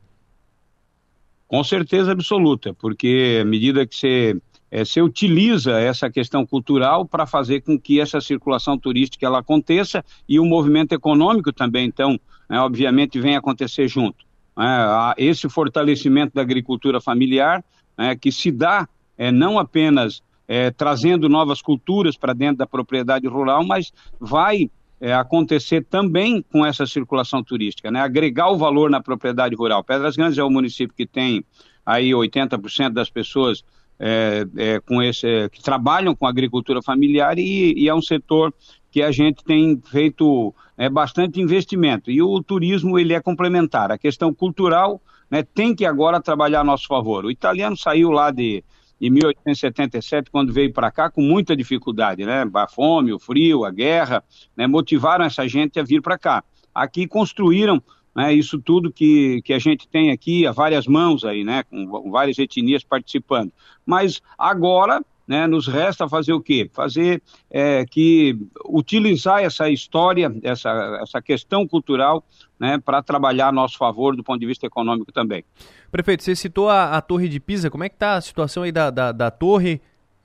Com certeza absoluta, porque à medida que você, é, você utiliza essa questão cultural para fazer com que essa circulação turística ela aconteça e o movimento econômico também, então, né, obviamente, vem acontecer junto né, esse fortalecimento da agricultura familiar, né, que se dá é, não apenas é, trazendo novas culturas para dentro da propriedade rural, mas vai é, acontecer também com essa circulação turística, né, agregar o valor na propriedade rural. Pedras Grandes é o município que tem aí 80% das pessoas é, é, com esse, é, que trabalham com agricultura familiar e, e, é um setor que a gente tem feito é, bastante investimento. E o turismo ele é complementar. A questão cultural né, tem que agora trabalhar a nosso favor. O italiano saiu lá de, de 1877, quando veio para cá, com muita dificuldade. Né? A fome, o frio, a guerra, né, motivaram essa gente a vir para cá. Aqui construíram né, isso tudo que, que a gente tem aqui, a várias mãos aí, né, com várias etnias participando. Mas agora né, nos resta fazer o quê? Fazer é, que utilizar essa história, essa, essa questão cultural, né, para trabalhar a nosso favor do ponto de vista econômico também. Prefeito, você citou a, a Torre de Pisa, como é que está a situação aí da, da, da torre?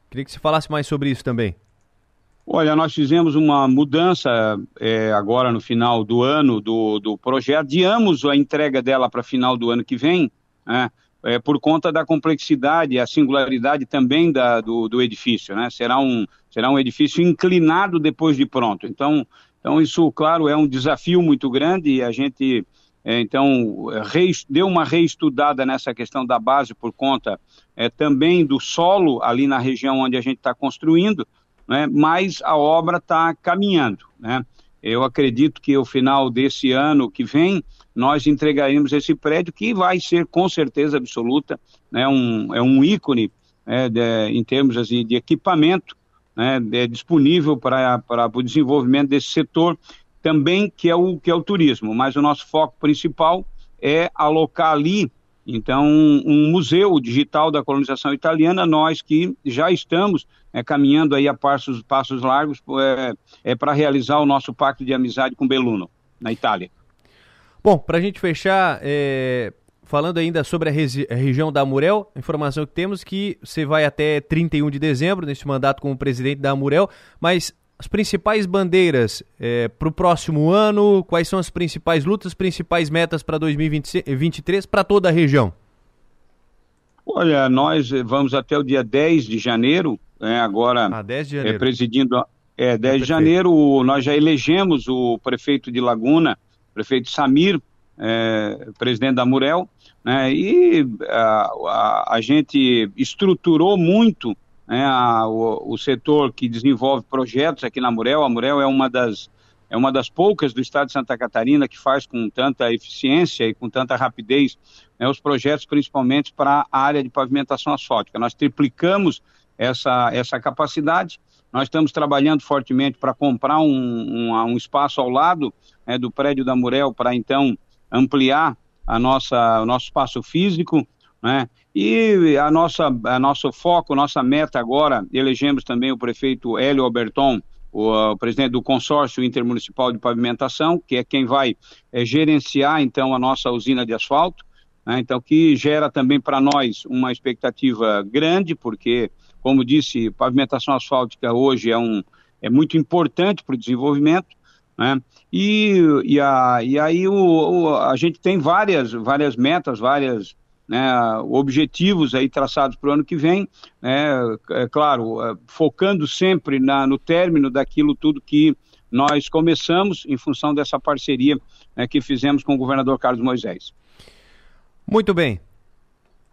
Queria que você falasse mais sobre isso também. Olha, nós fizemos uma mudança é, agora no final do ano do, do projeto, adiamos a entrega dela para final do ano que vem, né? É, por conta da complexidade a singularidade também da, do, do, edifício, né? Será um, será um edifício inclinado depois de pronto. Então, então isso, claro, é um desafio muito grande e a gente, é, então, deu uma reestudada nessa questão da base por conta é, também do solo ali na região onde a gente está construindo, né? mas a obra está caminhando, né? Eu acredito que o final desse ano que vem nós entregaremos esse prédio que vai ser com certeza absoluta, né, um, é um ícone né, de, em termos assim, de equipamento né, de, disponível para, para o desenvolvimento desse setor também que é o que é o turismo, mas o nosso foco principal é alocar ali então um, um museu digital da colonização italiana, nós que já estamos é, caminhando aí a passos, passos largos é, é para realizar o nosso pacto de amizade com Belluno na Itália. Bom, para a gente fechar, é, falando ainda sobre a, a, região da Amurel, a informação que temos que você vai até 31 de dezembro nesse mandato como presidente da Amurel, mas as principais bandeiras é, para o próximo ano, quais são as principais lutas, principais metas para 2023 para toda a região? Olha, nós vamos até o dia 10 de janeiro, né, agora ah, 10 de janeiro. É, presidindo. É, 10 de janeiro, nós já elegemos o prefeito de Laguna, prefeito Samir, é, presidente da Murel, né, e a, a, a, gente estruturou muito né, a, o, o, setor que desenvolve projetos aqui na Murel. A Murel é uma das é uma das poucas do estado de Santa Catarina que faz com tanta eficiência e com tanta rapidez né, os projetos, principalmente para a área de pavimentação asfáltica. Nós triplicamos essa, essa capacidade. Nós estamos trabalhando fortemente para comprar um, um, um, espaço ao lado né, do prédio da Murel para então ampliar a nossa, o nosso espaço físico. Né? E a nossa, a nosso foco, nossa meta agora, elegemos também o prefeito Hélio Alberton, o, o, presidente do consórcio intermunicipal de pavimentação, que é quem vai é, gerenciar então a nossa usina de asfalto, né? então que gera também para nós uma expectativa grande, porque como disse, pavimentação asfáltica hoje é um é muito importante para o desenvolvimento, né? E, e, a, e aí o, o, a gente tem várias, várias metas, várias né, objetivos aí traçados para o ano que vem, né, é claro, é, focando sempre na, no término daquilo tudo que nós começamos em função dessa parceria né, que fizemos com o governador Carlos Moisés. Muito bem.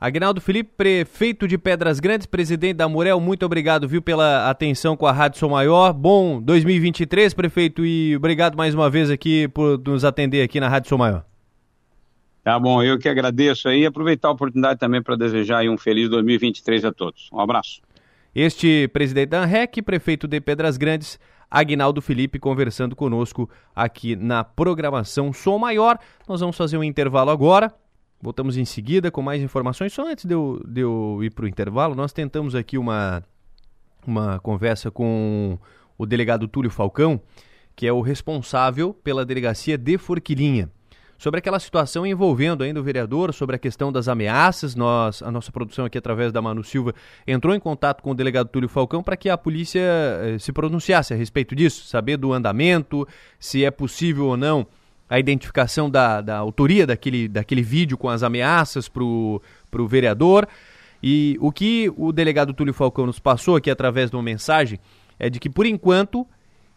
Agnaldo Felipe, prefeito de Pedras Grandes, presidente da Murel, muito obrigado, viu, pela atenção com a Rádio Som Maior. Bom 2023, prefeito, e obrigado mais uma vez aqui por nos atender aqui na Rádio Som Maior. Tá bom, eu que agradeço aí e aproveitar a oportunidade também para desejar um feliz 2023 a todos. Um abraço. Este presidente da ANREC, prefeito de Pedras Grandes, Agnaldo Felipe, conversando conosco aqui na programação Som Maior. Nós vamos fazer um intervalo agora. Voltamos em seguida com mais informações. Só antes de eu, de eu ir para o intervalo, nós tentamos aqui uma, uma conversa com o delegado Túlio Falcão, que é o responsável pela delegacia de Forquilinha. Sobre aquela situação envolvendo ainda o vereador, sobre a questão das ameaças, nós, a nossa produção aqui através da Manu Silva entrou em contato com o delegado Túlio Falcão para que a polícia eh, se pronunciasse a respeito disso, saber do andamento, se é possível ou não a identificação da, da autoria daquele, daquele vídeo com as ameaças para o vereador. E o que o delegado Túlio Falcão nos passou aqui através de uma mensagem é de que, por enquanto,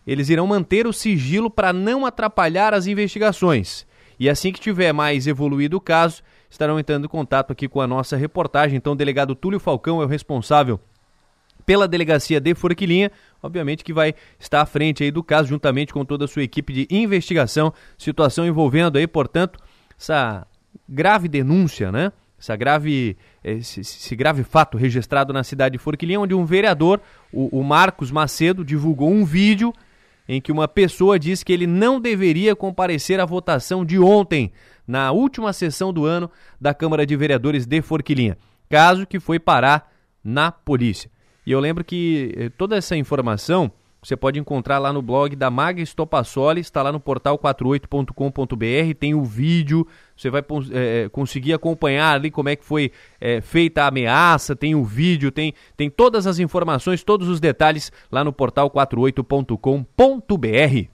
eles irão manter o sigilo para não atrapalhar as investigações. E assim que tiver mais evoluído o caso, estarão entrando em contato aqui com a nossa reportagem. Então, o delegado Túlio Falcão é o responsável pela delegacia de Forquilinha, obviamente que vai estar à frente aí do caso juntamente com toda a sua equipe de investigação, situação envolvendo aí, portanto, essa grave denúncia, né? Essa grave, esse, esse grave fato registrado na cidade de Forquilinha, onde um vereador, o, o Marcos Macedo, divulgou um vídeo em que uma pessoa diz que ele não deveria comparecer à votação de ontem, na última sessão do ano da Câmara de Vereadores de Forquilinha, caso que foi parar na polícia. E eu lembro que eh, toda essa informação você pode encontrar lá no blog da Maga Estopassoli, está lá no portal 48.com.br, tem o vídeo, você vai é, conseguir acompanhar ali como é que foi é, feita a ameaça, tem o vídeo, tem, tem todas as informações, todos os detalhes lá no portal 48.com.br.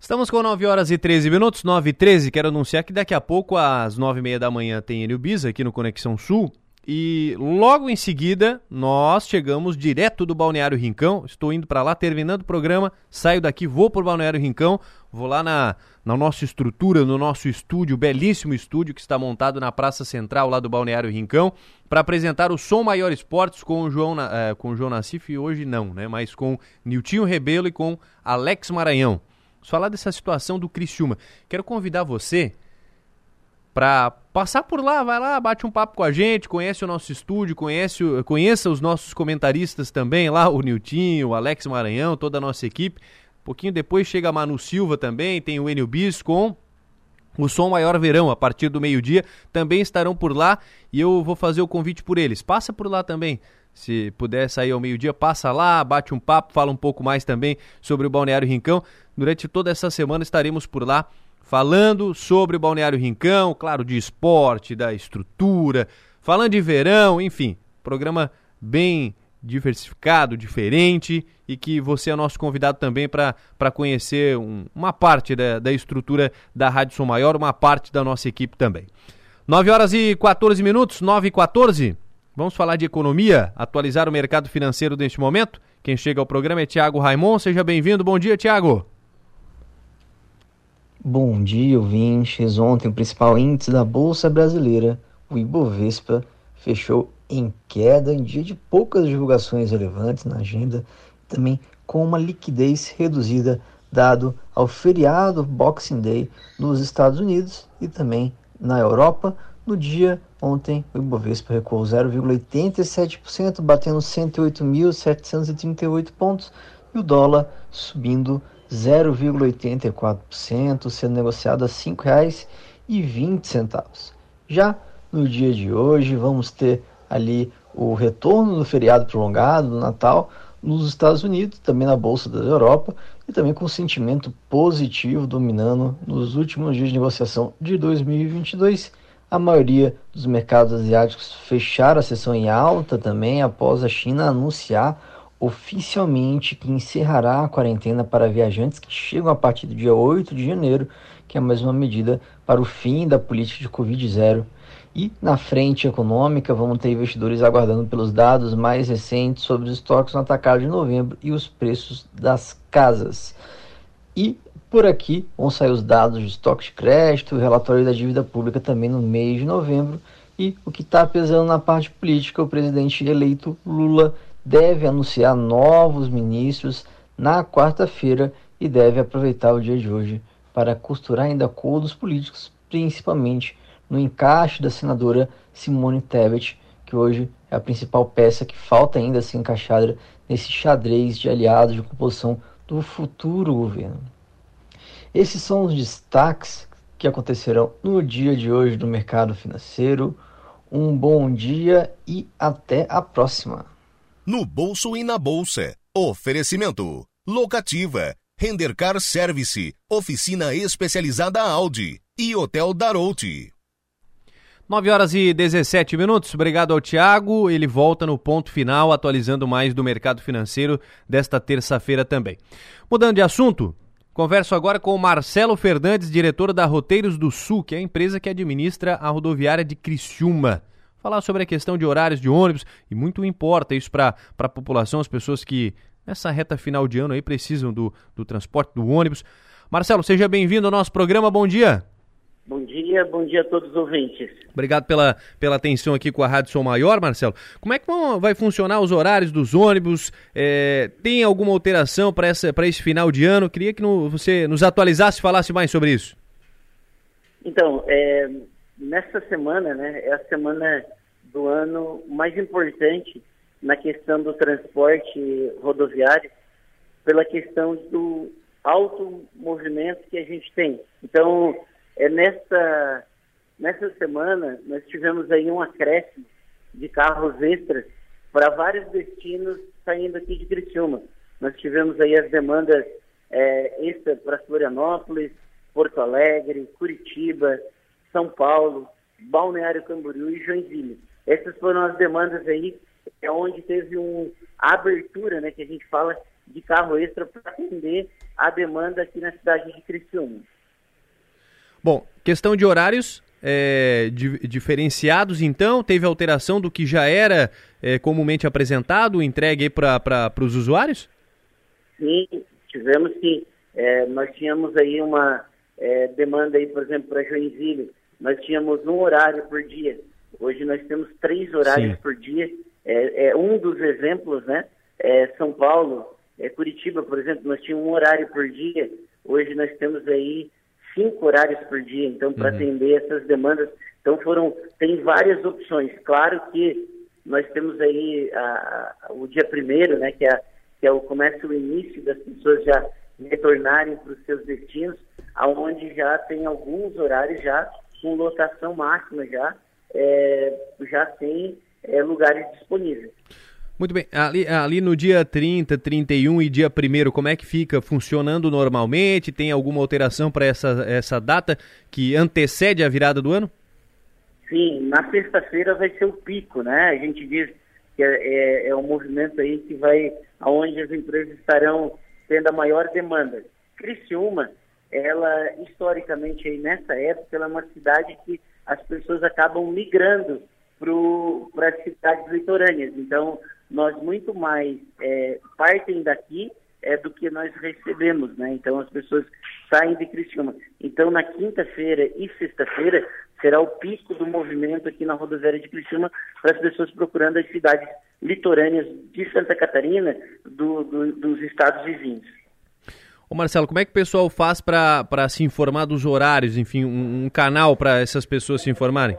Estamos com 9 horas e 13 minutos, 9 e 13. Quero anunciar que daqui a pouco, às 9 e meia da manhã, tem Enio Bisa aqui no Conexão Sul. E logo em seguida, nós chegamos direto do Balneário Rincão. Estou indo para lá, terminando o programa, saio daqui, vou para o Balneário Rincão, vou lá na, na nossa estrutura, no nosso estúdio, belíssimo estúdio que está montado na Praça Central lá do Balneário Rincão, para apresentar o Som Maior Esportes com o João, eh, com o João Nassif, hoje não, né? Mas com Niltinho Rebelo e com Alex Maranhão. Vamos falar dessa situação do Criciúma. Quero convidar você para passar por lá, vai lá, bate um papo com a gente, conhece o nosso estúdio, conhece, conheça os nossos comentaristas também lá, o Niltinho, o Alex Maranhão, toda a nossa equipe. Um pouquinho depois chega a Manu Silva também, tem o Enio Bis com o Som Maior Verão, a partir do meio-dia, também estarão por lá e eu vou fazer o convite por eles. Passa por lá também. Se puder sair ao meio-dia, passa lá, bate um papo, fala um pouco mais também sobre o Balneário Rincão. Durante toda essa semana estaremos por lá falando sobre o Balneário Rincão, claro, de esporte, da estrutura, falando de verão, enfim, programa bem diversificado, diferente e que você é nosso convidado também para conhecer um, uma parte da, da estrutura da Rádio Som Maior, uma parte da nossa equipe também. 9 horas e 14 minutos, 9 e 14. Vamos falar de economia, atualizar o mercado financeiro neste momento. Quem chega ao programa é Tiago Raimon. Seja bem-vindo. Bom dia, Tiago. Bom dia, ouvintes. Ontem, o principal índice da Bolsa Brasileira, o Ibovespa, fechou em queda em dia de poucas divulgações relevantes na agenda, também com uma liquidez reduzida dado ao feriado Boxing Day nos Estados Unidos e também na Europa. No dia ontem, o Ibovespa recuou 0,87%, batendo 108.738 pontos, e o dólar subindo 0,84%, sendo negociado a R$ 5,20. Já no dia de hoje, vamos ter ali o retorno do feriado prolongado do Natal nos Estados Unidos, também na Bolsa da Europa, e também com sentimento positivo dominando nos últimos dias de negociação de 2022. A maioria dos mercados asiáticos fecharam a sessão em alta também após a China anunciar oficialmente que encerrará a quarentena para viajantes que chegam a partir do dia 8 de janeiro, que é mais uma medida para o fim da política de Covid-0. E na frente econômica, vamos ter investidores aguardando pelos dados mais recentes sobre os estoques no atacado de novembro e os preços das casas. E por aqui vão sair os dados de estoque de crédito, o relatório da dívida pública também no mês de novembro. E o que está pesando na parte política, o presidente eleito Lula deve anunciar novos ministros na quarta-feira e deve aproveitar o dia de hoje para costurar ainda acordos políticos, principalmente no encaixe da senadora Simone Tebet, que hoje é a principal peça que falta ainda ser encaixada nesse xadrez de aliados de composição do futuro governo. Esses são os destaques que acontecerão no dia de hoje no mercado financeiro. Um bom dia e até a próxima no bolso e na bolsa. Oferecimento: Locativa, Rendercar Service, Oficina Especializada Audi e Hotel Darouti. 9 horas e 17 minutos. Obrigado ao Tiago. Ele volta no ponto final, atualizando mais do mercado financeiro desta terça-feira também. Mudando de assunto, converso agora com o Marcelo Fernandes, diretor da Roteiros do Sul, que é a empresa que administra a rodoviária de Criciúma falar sobre a questão de horários de ônibus e muito importa isso para a população, as pessoas que nessa reta final de ano aí precisam do, do transporte do ônibus. Marcelo, seja bem-vindo ao nosso programa, bom dia. Bom dia, bom dia a todos os ouvintes. Obrigado pela, pela atenção aqui com a Rádio Som Maior, Marcelo. Como é que vão, vai funcionar os horários dos ônibus? É, tem alguma alteração para esse final de ano? Queria que no, você nos atualizasse e falasse mais sobre isso. Então, é, nessa semana, né, é a semana do ano mais importante na questão do transporte rodoviário, pela questão do alto movimento que a gente tem. Então, é nessa, nessa semana, nós tivemos aí um acréscimo de carros extras para vários destinos saindo aqui de Criciúma. Nós tivemos aí as demandas é, extras para Florianópolis, Porto Alegre, Curitiba, São Paulo, Balneário Camboriú e Joinville. Essas foram as demandas aí, é onde teve uma abertura, né, que a gente fala de carro extra para atender a demanda aqui na cidade de Criciúma. Bom, questão de horários é, di diferenciados, então, teve alteração do que já era é, comumente apresentado, entregue para os usuários? Sim, tivemos que é, nós tínhamos aí uma é, demanda aí, por exemplo, para Joinville, nós tínhamos um horário por dia. Hoje nós temos três horários Sim. por dia. É, é, um dos exemplos, né? É São Paulo, é Curitiba, por exemplo, nós tínhamos um horário por dia. Hoje nós temos aí cinco horários por dia, então, para uhum. atender essas demandas. Então foram, tem várias opções. Claro que nós temos aí a, a, o dia primeiro, né? Que é, que é o começa o início das pessoas já retornarem para os seus destinos, aonde já tem alguns horários já com lotação máxima já, é, já tem é, lugares disponíveis. Muito bem. Ali, ali no dia 30, 31 e dia 1 como é que fica? Funcionando normalmente? Tem alguma alteração para essa, essa data que antecede a virada do ano? Sim, na sexta-feira vai ser o pico, né? A gente diz que é, é, é um movimento aí que vai, aonde as empresas estarão tendo a maior demanda. Criciúma, ela historicamente aí nessa época ela é uma cidade que as pessoas acabam migrando para as cidades litorâneas. Então, nós muito mais é, partem daqui é, do que nós recebemos, né? Então, as pessoas saem de Criciúma. Então, na quinta-feira e sexta-feira será o pico do movimento aqui na rodoviária de Criciúma para as pessoas procurando as cidades litorâneas de Santa Catarina, do, do, dos estados vizinhos. Ô Marcelo, como é que o pessoal faz para se informar dos horários, enfim, um, um canal para essas pessoas se informarem?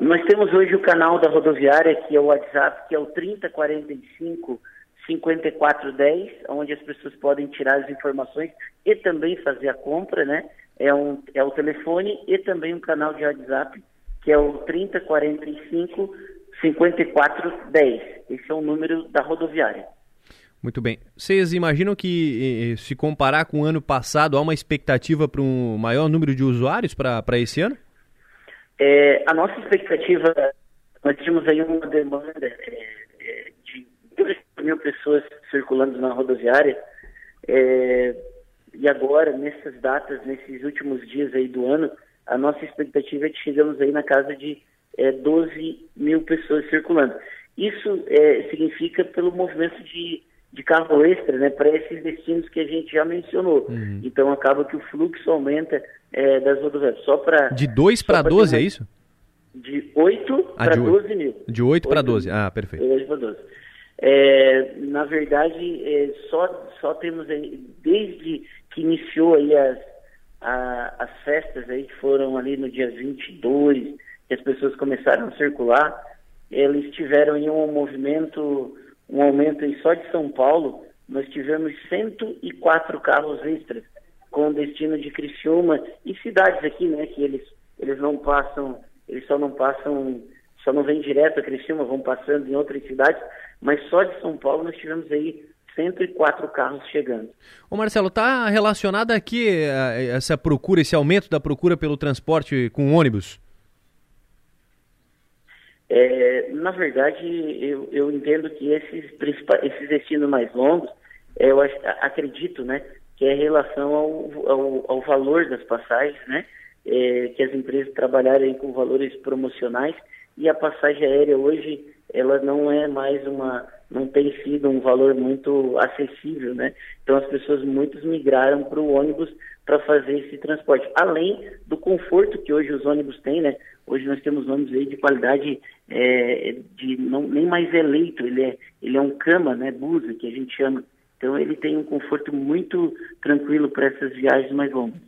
Nós temos hoje o canal da rodoviária, que é o WhatsApp, que é o 3045 5410, onde as pessoas podem tirar as informações e também fazer a compra, né? É, um, é o telefone e também um canal de WhatsApp, que é o 3045 5410. Esse é o número da rodoviária. Muito bem. Vocês imaginam que, se comparar com o ano passado, há uma expectativa para um maior número de usuários para esse ano? É, a nossa expectativa, nós tínhamos aí uma demanda é, é de 2 mil pessoas circulando na rodoviária, é, e agora, nessas datas, nesses últimos dias aí do ano, a nossa expectativa é que chegamos aí na casa de é, 12 mil pessoas circulando. Isso é, significa pelo movimento de de carro extra né, para esses destinos que a gente já mencionou. Uhum. Então acaba que o fluxo aumenta é, das rodoviárias. Só para De 2 para 12, é isso? De 8 ah, para 12 mil. De 8 para 12, ah, perfeito. De 8 para 12. É, na verdade, é, só, só temos aí, desde que iniciou aí as, a, as festas aí, que foram ali no dia 22, que as pessoas começaram a circular, eles tiveram aí um movimento um aumento em só de São Paulo, nós tivemos 104 carros extras com destino de Criciúma e cidades aqui, né, que eles, eles não passam, eles só não passam, só não vêm direto a Criciúma, vão passando em outras cidades, mas só de São Paulo nós tivemos aí 104 carros chegando. Ô Marcelo, está relacionada aqui eh, essa procura, esse aumento da procura pelo transporte com ônibus? É, na verdade, eu, eu, entendo que esses, esses destinos mais longos, é, eu acredito, né, que é em relação ao, ao, ao valor das passagens, né, é, que as empresas trabalharem com valores promocionais e a passagem aérea hoje, ela não é mais uma, não tem sido um valor muito acessível, né, então as pessoas muitos migraram para o ônibus para fazer esse transporte, além do conforto que hoje os ônibus têm, né, Hoje nós temos ônibus aí de qualidade é, de não, nem mais eleito, ele é, ele é um cama, né, busa, que a gente chama. Então ele tem um conforto muito tranquilo para essas viagens mais longas.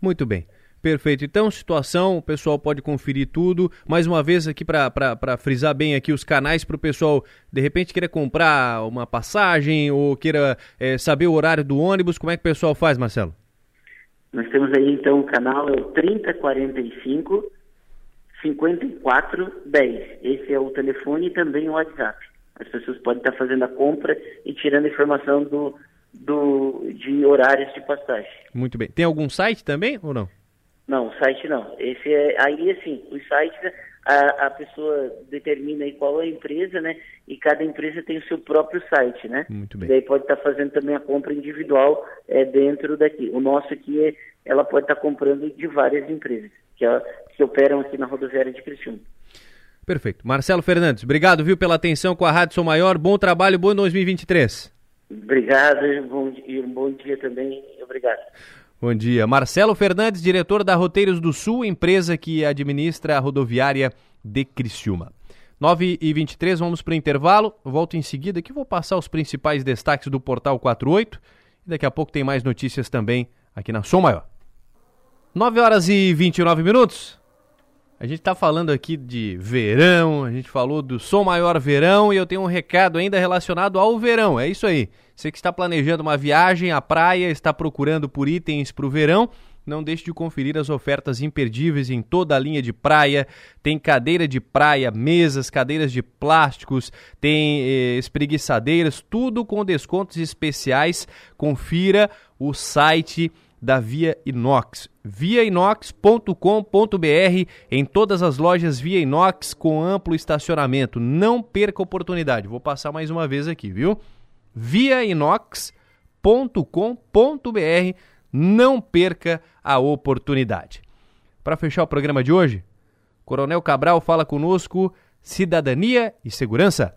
Muito bem. Perfeito. Então, situação, o pessoal pode conferir tudo. Mais uma vez aqui para frisar bem aqui os canais para o pessoal, de repente, queira comprar uma passagem ou queira é, saber o horário do ônibus. Como é que o pessoal faz, Marcelo? Nós temos aí então o canal é o 3045 5410. Esse é o telefone e também o WhatsApp. As pessoas podem estar fazendo a compra e tirando informação do, do, de horários de passagem. Muito bem. Tem algum site também ou não? Não, site não. Esse é aí assim, os sites a, a pessoa determina aí qual é a empresa, né? E cada empresa tem o seu próprio site, né? Muito bem. Daí pode estar tá fazendo também a compra individual é, dentro daqui. O nosso aqui é, ela pode estar tá comprando de várias empresas que, que operam aqui na rodoviária de Criciúma. Perfeito. Marcelo Fernandes, obrigado, viu, pela atenção com a Rádio Sou Maior. Bom trabalho, bom 2023. Obrigado e um bom dia também. Obrigado. Bom dia. Marcelo Fernandes, diretor da Roteiros do Sul, empresa que administra a rodoviária de Criciúma. 9 e 23 vamos para o intervalo. volto em seguida aqui, vou passar os principais destaques do Portal 48 e daqui a pouco tem mais notícias também aqui na Som Maior. 9 horas e 29 minutos. A gente está falando aqui de verão, a gente falou do Som Maior Verão e eu tenho um recado ainda relacionado ao verão. É isso aí. Você que está planejando uma viagem à praia, está procurando por itens para o verão, não deixe de conferir as ofertas imperdíveis em toda a linha de praia. Tem cadeira de praia, mesas, cadeiras de plásticos, tem eh, espreguiçadeiras, tudo com descontos especiais. Confira o site da Via Inox. viainox.com.br em todas as lojas Via Inox com amplo estacionamento. Não perca a oportunidade. Vou passar mais uma vez aqui, viu? viainox.com.br. Não perca a oportunidade. para fechar o programa de hoje. Coronel Cabral fala conosco cidadania e segurança.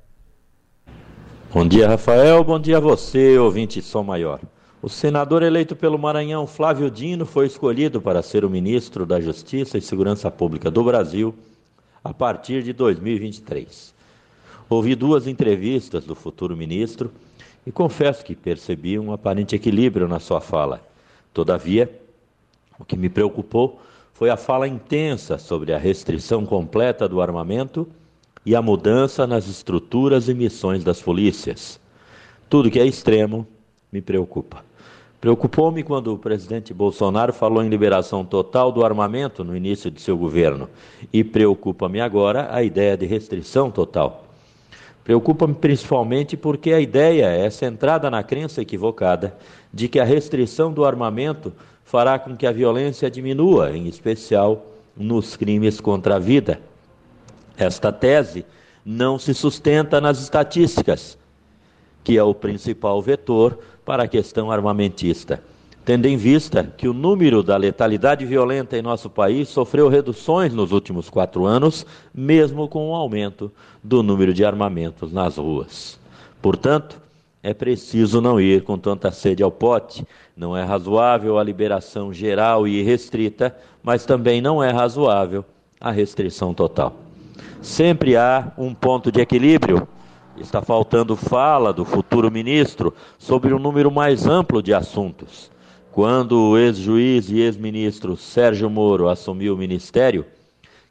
Bom dia, Rafael. Bom dia a você, ouvinte Som Maior. O senador eleito pelo Maranhão, Flávio Dino, foi escolhido para ser o ministro da Justiça e Segurança Pública do Brasil a partir de 2023. Ouvi duas entrevistas do futuro ministro e confesso que percebi um aparente equilíbrio na sua fala. Todavia, o que me preocupou foi a fala intensa sobre a restrição completa do armamento e a mudança nas estruturas e missões das polícias. Tudo que é extremo me preocupa. Preocupou-me quando o presidente Bolsonaro falou em liberação total do armamento no início de seu governo. E preocupa-me agora a ideia de restrição total. Preocupa-me principalmente porque a ideia é centrada na crença equivocada de que a restrição do armamento fará com que a violência diminua, em especial nos crimes contra a vida. Esta tese não se sustenta nas estatísticas, que é o principal vetor para a questão armamentista, tendo em vista que o número da letalidade violenta em nosso país sofreu reduções nos últimos quatro anos, mesmo com o aumento do número de armamentos nas ruas. Portanto, é preciso não ir com tanta sede ao pote. Não é razoável a liberação geral e restrita, mas também não é razoável a restrição total. Sempre há um ponto de equilíbrio Está faltando fala do futuro ministro sobre um número mais amplo de assuntos. Quando o ex-juiz e ex-ministro Sérgio Moro assumiu o ministério,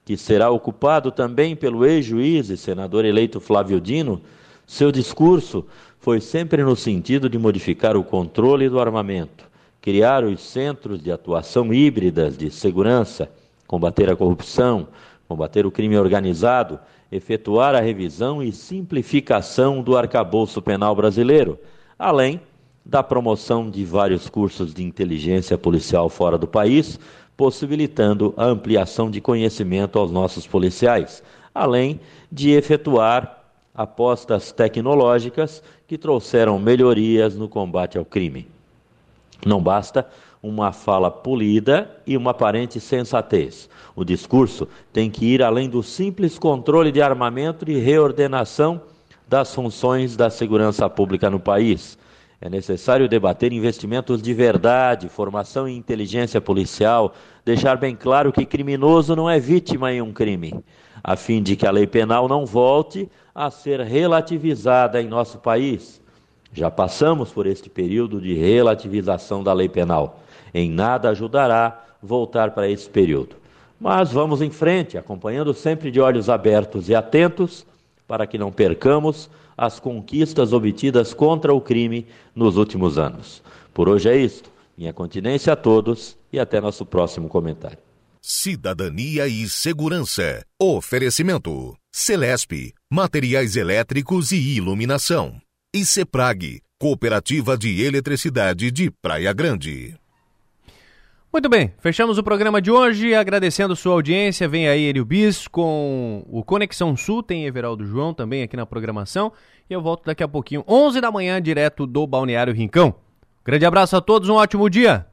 que será ocupado também pelo ex-juiz e senador eleito Flávio Dino, seu discurso foi sempre no sentido de modificar o controle do armamento, criar os centros de atuação híbridas de segurança, combater a corrupção, combater o crime organizado efetuar a revisão e simplificação do arcabouço penal brasileiro, além da promoção de vários cursos de inteligência policial fora do país, possibilitando a ampliação de conhecimento aos nossos policiais, além de efetuar apostas tecnológicas que trouxeram melhorias no combate ao crime. Não basta uma fala polida e uma aparente sensatez. O discurso tem que ir além do simples controle de armamento e reordenação das funções da segurança pública no país. É necessário debater investimentos de verdade, formação e inteligência policial, deixar bem claro que criminoso não é vítima em um crime, a fim de que a lei penal não volte a ser relativizada em nosso país. Já passamos por este período de relativização da lei penal. Em nada ajudará voltar para esse período. Mas vamos em frente, acompanhando sempre de olhos abertos e atentos, para que não percamos as conquistas obtidas contra o crime nos últimos anos. Por hoje é isto. Minha continência a todos e até nosso próximo comentário. Cidadania e Segurança. Oferecimento: Celesp, Materiais Elétricos e Iluminação. E Ceprag, Cooperativa de Eletricidade de Praia Grande. Muito bem, fechamos o programa de hoje, agradecendo sua audiência. Vem aí Enio Bis com o Conexão Sul, tem Everaldo João também aqui na programação. E eu volto daqui a pouquinho, 11 da manhã, direto do Balneário Rincão. Grande abraço a todos, um ótimo dia!